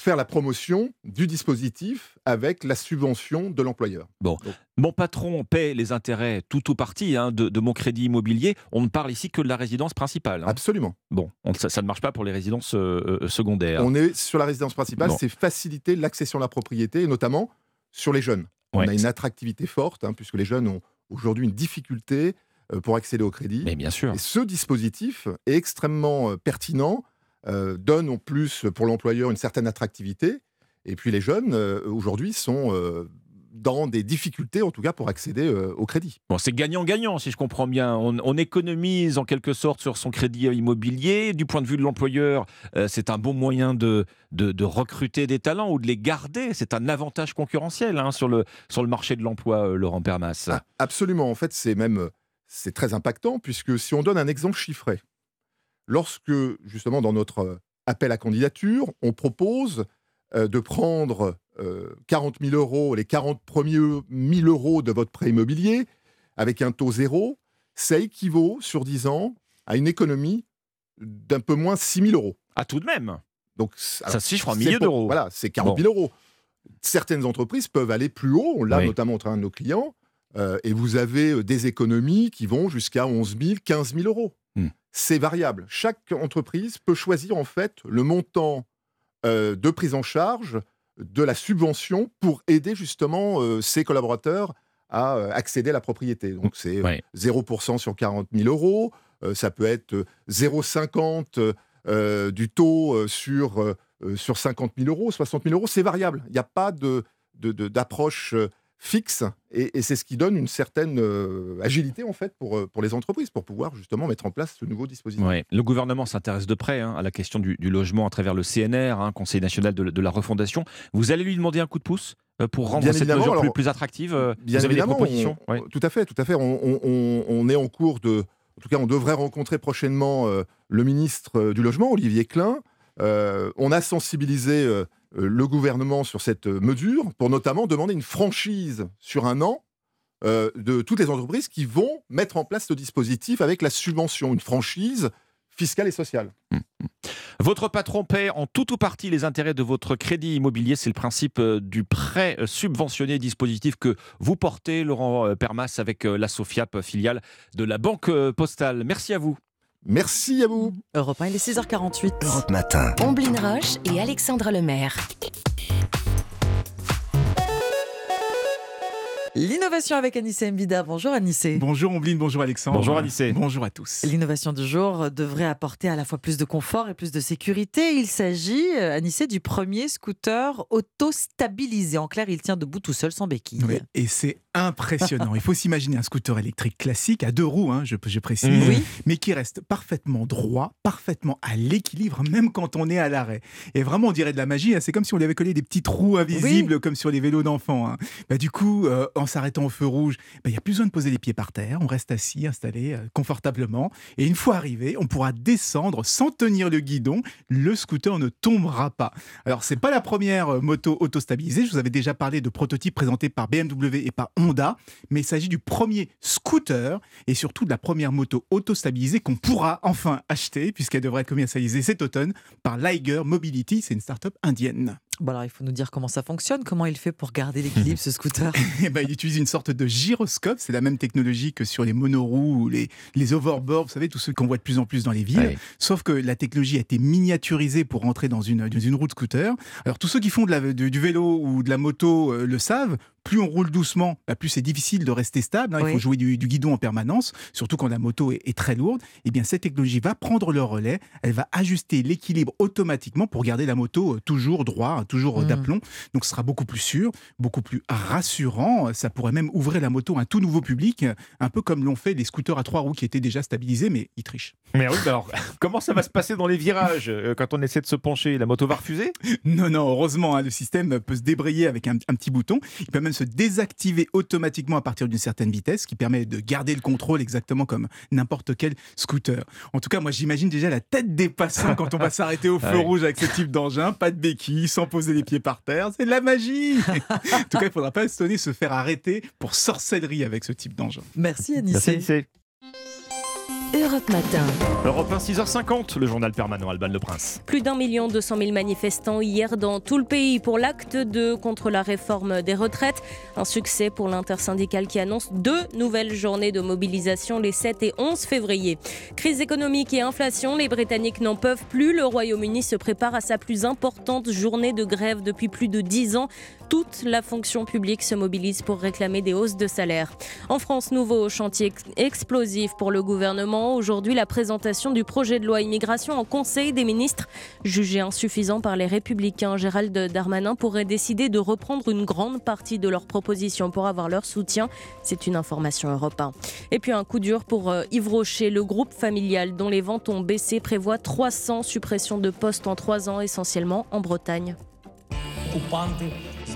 [SPEAKER 77] faire la promotion du dispositif avec la subvention de l'employeur.
[SPEAKER 2] Bon, mon patron paie les intérêts tout ou partie hein, de, de mon crédit immobilier. On ne parle ici que de la résidence principale. hein.
[SPEAKER 77] Absolument.
[SPEAKER 2] Bon, on- ça, ça ne marche pas pour les résidences euh, euh, secondaires.
[SPEAKER 77] On est sur la résidence principale,
[SPEAKER 2] Bon.
[SPEAKER 77] c'est faciliter l'accession à la propriété, et notamment sur les jeunes. On a une attractivité forte, hein, puisque les jeunes ont aujourd'hui une difficulté euh, pour accéder au crédit.
[SPEAKER 2] Mais bien sûr.
[SPEAKER 77] Et ce dispositif est extrêmement pertinent, euh, donne en plus pour l'employeur une certaine attractivité. Et puis les jeunes, euh, aujourd'hui, sont euh, dans des difficultés, en tout cas, pour accéder euh, au crédit.
[SPEAKER 2] Bon, c'est gagnant-gagnant, si je comprends bien. On, on économise en quelque sorte sur son crédit immobilier. Du point de vue de l'employeur, euh, c'est un bon moyen de, de, de recruter des talents ou de les garder. C'est un avantage concurrentiel hein, sur, le, sur le marché de l'emploi, euh, Laurent Permas.
[SPEAKER 77] Ah, Absolument. En fait, c'est même c'est très impactant puisque si on donne un exemple chiffré, lorsque justement dans notre euh, appel à candidature, on propose euh, de prendre euh, 40 000 euros, les 40 premiers 1000 euros de votre prêt immobilier avec un taux zéro, ça équivaut sur 10 ans à une économie d'un peu moins 6 000 euros.
[SPEAKER 2] Ah, tout de même
[SPEAKER 77] Donc,
[SPEAKER 2] Ça se chiffre en milliers d'euros.
[SPEAKER 77] Voilà, c'est 40 000 euros. Certaines entreprises peuvent aller plus haut, on l'a
[SPEAKER 2] Oui.
[SPEAKER 77] notamment au travers de nos clients, euh, et vous avez euh, des économies qui vont jusqu'à 11 000, 15 000 euros.
[SPEAKER 2] Hmm.
[SPEAKER 77] C'est variable. Chaque entreprise peut choisir en fait le montant euh, de prise en charge de la subvention pour aider justement euh, ses collaborateurs à euh, accéder à la propriété. Donc c'est euh,
[SPEAKER 2] Ouais.
[SPEAKER 77] 0% sur 40 000 euros, euh, ça peut être euh, 0,50 euh, du taux euh, sur, euh, euh, sur 50 000 euros, 60 000 euros, c'est variable. Il n'y a pas de, de- de- d'approche euh, fixe et, et c'est ce qui donne une certaine euh, agilité en fait pour, euh, pour les entreprises, pour pouvoir justement mettre en place ce nouveau dispositif.
[SPEAKER 2] Ouais. Le gouvernement s'intéresse de près hein, à la question du, du logement à travers le CNR, hein, Conseil national de, de la refondation. Vous allez lui demander un coup de pouce euh, pour rendre
[SPEAKER 77] Bien
[SPEAKER 2] cette mesure plus,
[SPEAKER 77] alors,
[SPEAKER 2] plus attractive
[SPEAKER 77] Bien
[SPEAKER 2] Vous avez
[SPEAKER 77] évidemment,
[SPEAKER 2] des propositions
[SPEAKER 77] on-
[SPEAKER 2] Ouais.
[SPEAKER 77] tout à fait, tout à fait. On, on- on- on est en cours de, en tout cas, on devrait rencontrer prochainement euh, le ministre du logement, Olivier Klein. Euh, on a sensibilisé le gouvernement sur cette euh, mesure pour notamment demander une franchise sur un an euh, de toutes les entreprises qui vont mettre en place ce dispositif avec la subvention, une franchise fiscale et sociale.
[SPEAKER 2] Votre patron paie en tout ou partie les intérêts de votre crédit immobilier. C'est le principe euh, du prêt euh, subventionné, dispositif que vous portez, Laurent euh, Permas, avec euh, la Sofiap, filiale de la Banque euh, Postale. Merci à vous.
[SPEAKER 77] Merci à vous.
[SPEAKER 74] Europe 1, il est 6h48.
[SPEAKER 67] Europe Matin.
[SPEAKER 43] Omblin Roche et Alexandre Lemaire.
[SPEAKER 74] L'innovation avec Anissé Mbida. Bonjour Anissé.
[SPEAKER 78] Bonjour Ombline, bonjour Alexandre.
[SPEAKER 2] Bonjour Anissé.
[SPEAKER 78] Bonjour à tous.
[SPEAKER 74] L'innovation du jour devrait apporter à la fois plus de confort et plus de sécurité. Il s'agit, euh, Anissé, du premier scooter auto-stabilisé. En clair, il tient debout tout seul sans béquille.
[SPEAKER 78] Oui, et c'est impressionnant. Il faut s'imaginer un scooter électrique classique à deux roues, hein, je, je précise.
[SPEAKER 74] Oui.
[SPEAKER 78] mais qui reste parfaitement droit, parfaitement à l'équilibre, même quand on est à l'arrêt. Et vraiment, on dirait de la magie. hein. C'est comme si on lui avait collé des petits trous invisibles, comme sur les vélos d'enfants. hein. Bah, du coup, euh, en s'arrêtant au feu rouge, bah, il n'y a plus besoin de poser les pieds par terre. On reste assis, installé euh, confortablement. Et une fois arrivé, on pourra descendre sans tenir le guidon. Le scooter ne tombera pas. Alors, c'est pas la première euh, moto auto-stabilisée. Je vous avais déjà parlé de prototypes présentés par BMW et par Honda, mais il s'agit du premier scooter et surtout de la première moto auto-stabilisée qu'on pourra enfin acheter, puisqu'elle devrait être commercialisée cet automne par Liger Mobility. C'est une start-up indienne.
[SPEAKER 74] Bon alors, il faut nous dire comment ça fonctionne, comment il fait pour garder l'équilibre, ce scooter.
[SPEAKER 78] Eh ben, il utilise une sorte de gyroscope. C'est la même technologie que sur les monoroues ou les, les overboards, vous savez, tous ceux qu'on voit de plus en plus dans les villes.
[SPEAKER 2] Ouais.
[SPEAKER 78] Sauf que la technologie a été miniaturisée pour rentrer dans une, dans une roue de scooter. Alors, tous ceux qui font de la, du, du vélo ou de la moto euh, le savent. Plus on roule doucement, bah, plus c'est difficile de rester stable. hein. Il
[SPEAKER 74] Oui.
[SPEAKER 78] faut jouer du, du guidon en permanence, surtout quand la moto est, est très lourde. Et bien, cette technologie va prendre le relais. Elle va ajuster l'équilibre automatiquement pour garder la moto euh, toujours droit, hein, toujours euh,
[SPEAKER 74] Mm.
[SPEAKER 78] d'aplomb. Donc, ce sera beaucoup plus sûr, beaucoup plus rassurant. Ça pourrait même ouvrir la moto à un tout nouveau public, un peu comme l'ont fait les scooters à trois roues qui étaient déjà stabilisés, mais ils trichent.
[SPEAKER 2] Mais oui, bah alors, comment ça va se passer dans les virages euh, quand on essaie de se pencher? La moto va refuser?
[SPEAKER 78] Non, non, heureusement, hein, le système peut se débrayer avec un, un petit bouton. Il peut même se désactiver automatiquement à partir d'une certaine vitesse, qui permet de garder le contrôle exactement comme n'importe quel scooter. En tout cas, moi, j'imagine déjà la tête des passants quand on va s'arrêter au feu
[SPEAKER 2] Ouais.
[SPEAKER 78] rouge avec ce type d'engin, pas de béquille, sans poser les pieds par terre. C'est de la magie En tout cas, il ne faudra pas étonner se faire arrêter pour sorcellerie avec ce type d'engin.
[SPEAKER 74] Merci Anissé.
[SPEAKER 66] Europe Matin.
[SPEAKER 2] Europe 1, 6h50, le journal permanent Alban Le Prince.
[SPEAKER 3] Plus d'un million deux cent mille manifestants hier dans tout le pays pour l'acte 2 contre la réforme des retraites. Un succès pour l'intersyndicale qui annonce deux nouvelles journées de mobilisation les 7 et 11 février. Crise économique et inflation, les Britanniques n'en peuvent plus. Le Royaume-Uni se prépare à sa plus importante journée de grève depuis plus de 10 ans. Toute la fonction publique se mobilise pour réclamer des hausses de salaire. En France, nouveau chantier ex- explosif pour le gouvernement. Aujourd'hui, la présentation du projet de loi immigration en Conseil des ministres. Jugé insuffisant par les Républicains, Gérald Darmanin pourrait décider de reprendre une grande partie de leurs propositions pour avoir leur soutien. C'est une information Europe 1. Et puis un coup dur pour euh, Yves Rocher, le groupe familial dont les ventes ont baissé prévoit 300 suppressions de postes en 3 ans, essentiellement en Bretagne.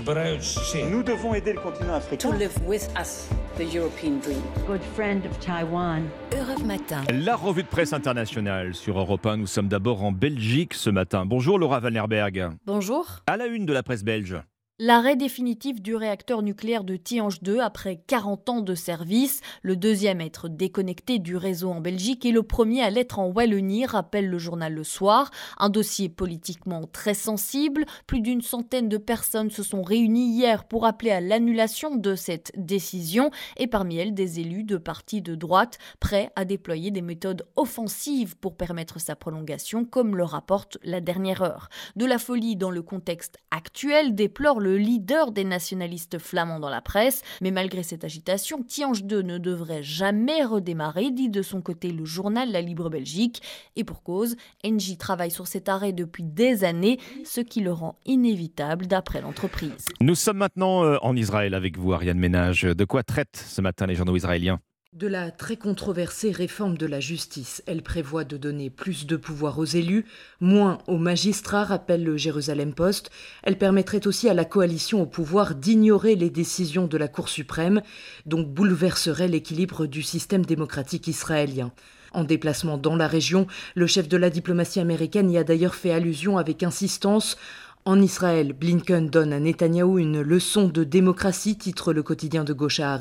[SPEAKER 79] Nous devons aider le continent africain.
[SPEAKER 66] To live with us, the European dream. Good friend of Taiwan. Europe Matin.
[SPEAKER 2] La revue de presse internationale sur Europe 1. Nous sommes d'abord en Belgique ce matin. Bonjour Laura Van Lerberg.
[SPEAKER 71] Bonjour.
[SPEAKER 2] À la une de la presse belge.
[SPEAKER 71] L'arrêt définitif du réacteur nucléaire de Tihange 2 après 40 ans de service, le deuxième à être déconnecté du réseau en Belgique et le premier à l'être en Wallonie, rappelle le journal Le Soir. Un dossier politiquement très sensible. Plus d'une centaine de personnes se sont réunies hier pour appeler à l'annulation de cette décision et parmi elles des élus de partis de droite prêts à déployer des méthodes offensives pour permettre sa prolongation, comme le rapporte la dernière heure. De la folie dans le contexte actuel déplore le leader des nationalistes flamands dans la presse, mais malgré cette agitation, Tihange 2 ne devrait jamais redémarrer, dit de son côté le journal La Libre Belgique. Et pour cause, Engie travaille sur cet arrêt depuis des années, ce qui le rend inévitable d'après l'entreprise.
[SPEAKER 2] Nous sommes maintenant euh, en Israël avec vous, Ariane Ménage. De quoi traitent ce matin les journaux israéliens?
[SPEAKER 80] De la très controversée réforme de la justice. Elle prévoit de donner plus de pouvoir aux élus, moins aux magistrats, rappelle le Jérusalem Post. Elle permettrait aussi à la coalition au pouvoir d'ignorer les décisions de la Cour suprême, donc bouleverserait l'équilibre du système démocratique israélien. En déplacement dans la région, le chef de la diplomatie américaine y a d'ailleurs fait allusion avec insistance. En Israël, Blinken donne à Netanyahou une leçon de démocratie, titre le quotidien de gauche à.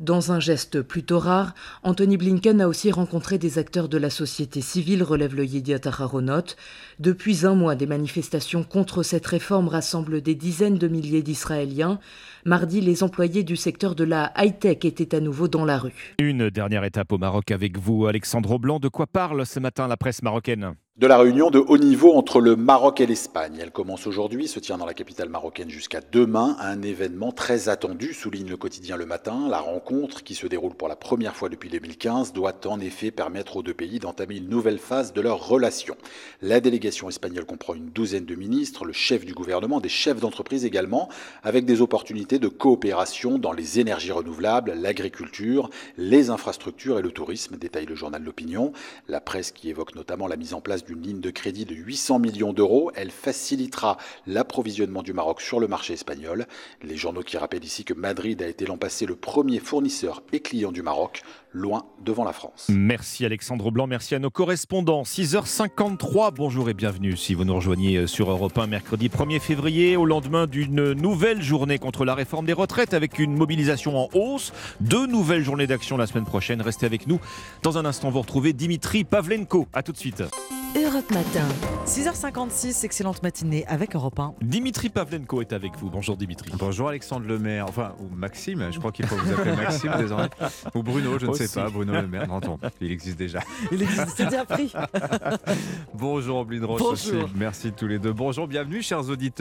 [SPEAKER 80] Dans un geste plutôt rare, Anthony Blinken a aussi rencontré des acteurs de la société civile, relève le Yediot Aharonot. Depuis un mois, des manifestations contre cette réforme rassemblent des dizaines de milliers d'Israéliens. Mardi, les employés du secteur de la high-tech étaient à nouveau dans la rue.
[SPEAKER 2] Une dernière étape au Maroc avec vous, Alexandre Blanc. De quoi parle ce matin la presse marocaine?
[SPEAKER 81] De la réunion de haut niveau entre le Maroc et l'Espagne. Elle commence aujourd'hui, se tient dans la capitale marocaine jusqu'à demain, un événement très attendu, souligne le quotidien le matin. La rencontre, qui se déroule pour la première fois depuis 2015, doit en effet permettre aux deux pays d'entamer une nouvelle phase de leurs relations. La délégation espagnole comprend une douzaine de ministres, le chef du gouvernement, des chefs d'entreprise également, avec des opportunités de coopération dans les énergies renouvelables, l'agriculture, les infrastructures et le tourisme, détaille le journal L'Opinion. La presse qui évoque notamment la mise en place d'une ligne de crédit de 800 millions d'euros. Elle facilitera l'approvisionnement du Maroc sur le marché espagnol. Les journaux qui rappellent ici que Madrid a été l'an passé le premier fournisseur et client du Maroc, loin devant la France.
[SPEAKER 2] Merci Alexandre Blanc, merci à nos correspondants. 6h53, bonjour et bienvenue si vous nous rejoignez sur Europe 1 mercredi 1er février, au lendemain d'une nouvelle journée contre la réforme des retraites avec une mobilisation en hausse. Deux nouvelles journées d'action la semaine prochaine. Restez avec nous. Dans un instant, vous retrouvez Dimitri Pavlenko. A tout de suite.
[SPEAKER 66] Europe Matin.
[SPEAKER 18] 6h56, excellente matinée avec Europe 1.
[SPEAKER 2] Dimitri Pavlenko est avec vous. Bonjour Dimitri.
[SPEAKER 44] Bonjour Alexandre Lemaire, enfin, ou Maxime, je crois qu'il faut vous appeler Maxime désormais. Ou Bruno, je ne sais Aussi. pas, Bruno Lemaire, non, il existe déjà.
[SPEAKER 18] Il existe, c'est déjà pris.
[SPEAKER 44] Bonjour Oblin Roche aussi,
[SPEAKER 18] Bonjour.
[SPEAKER 44] merci tous les deux. Bonjour, bienvenue chers auditeurs.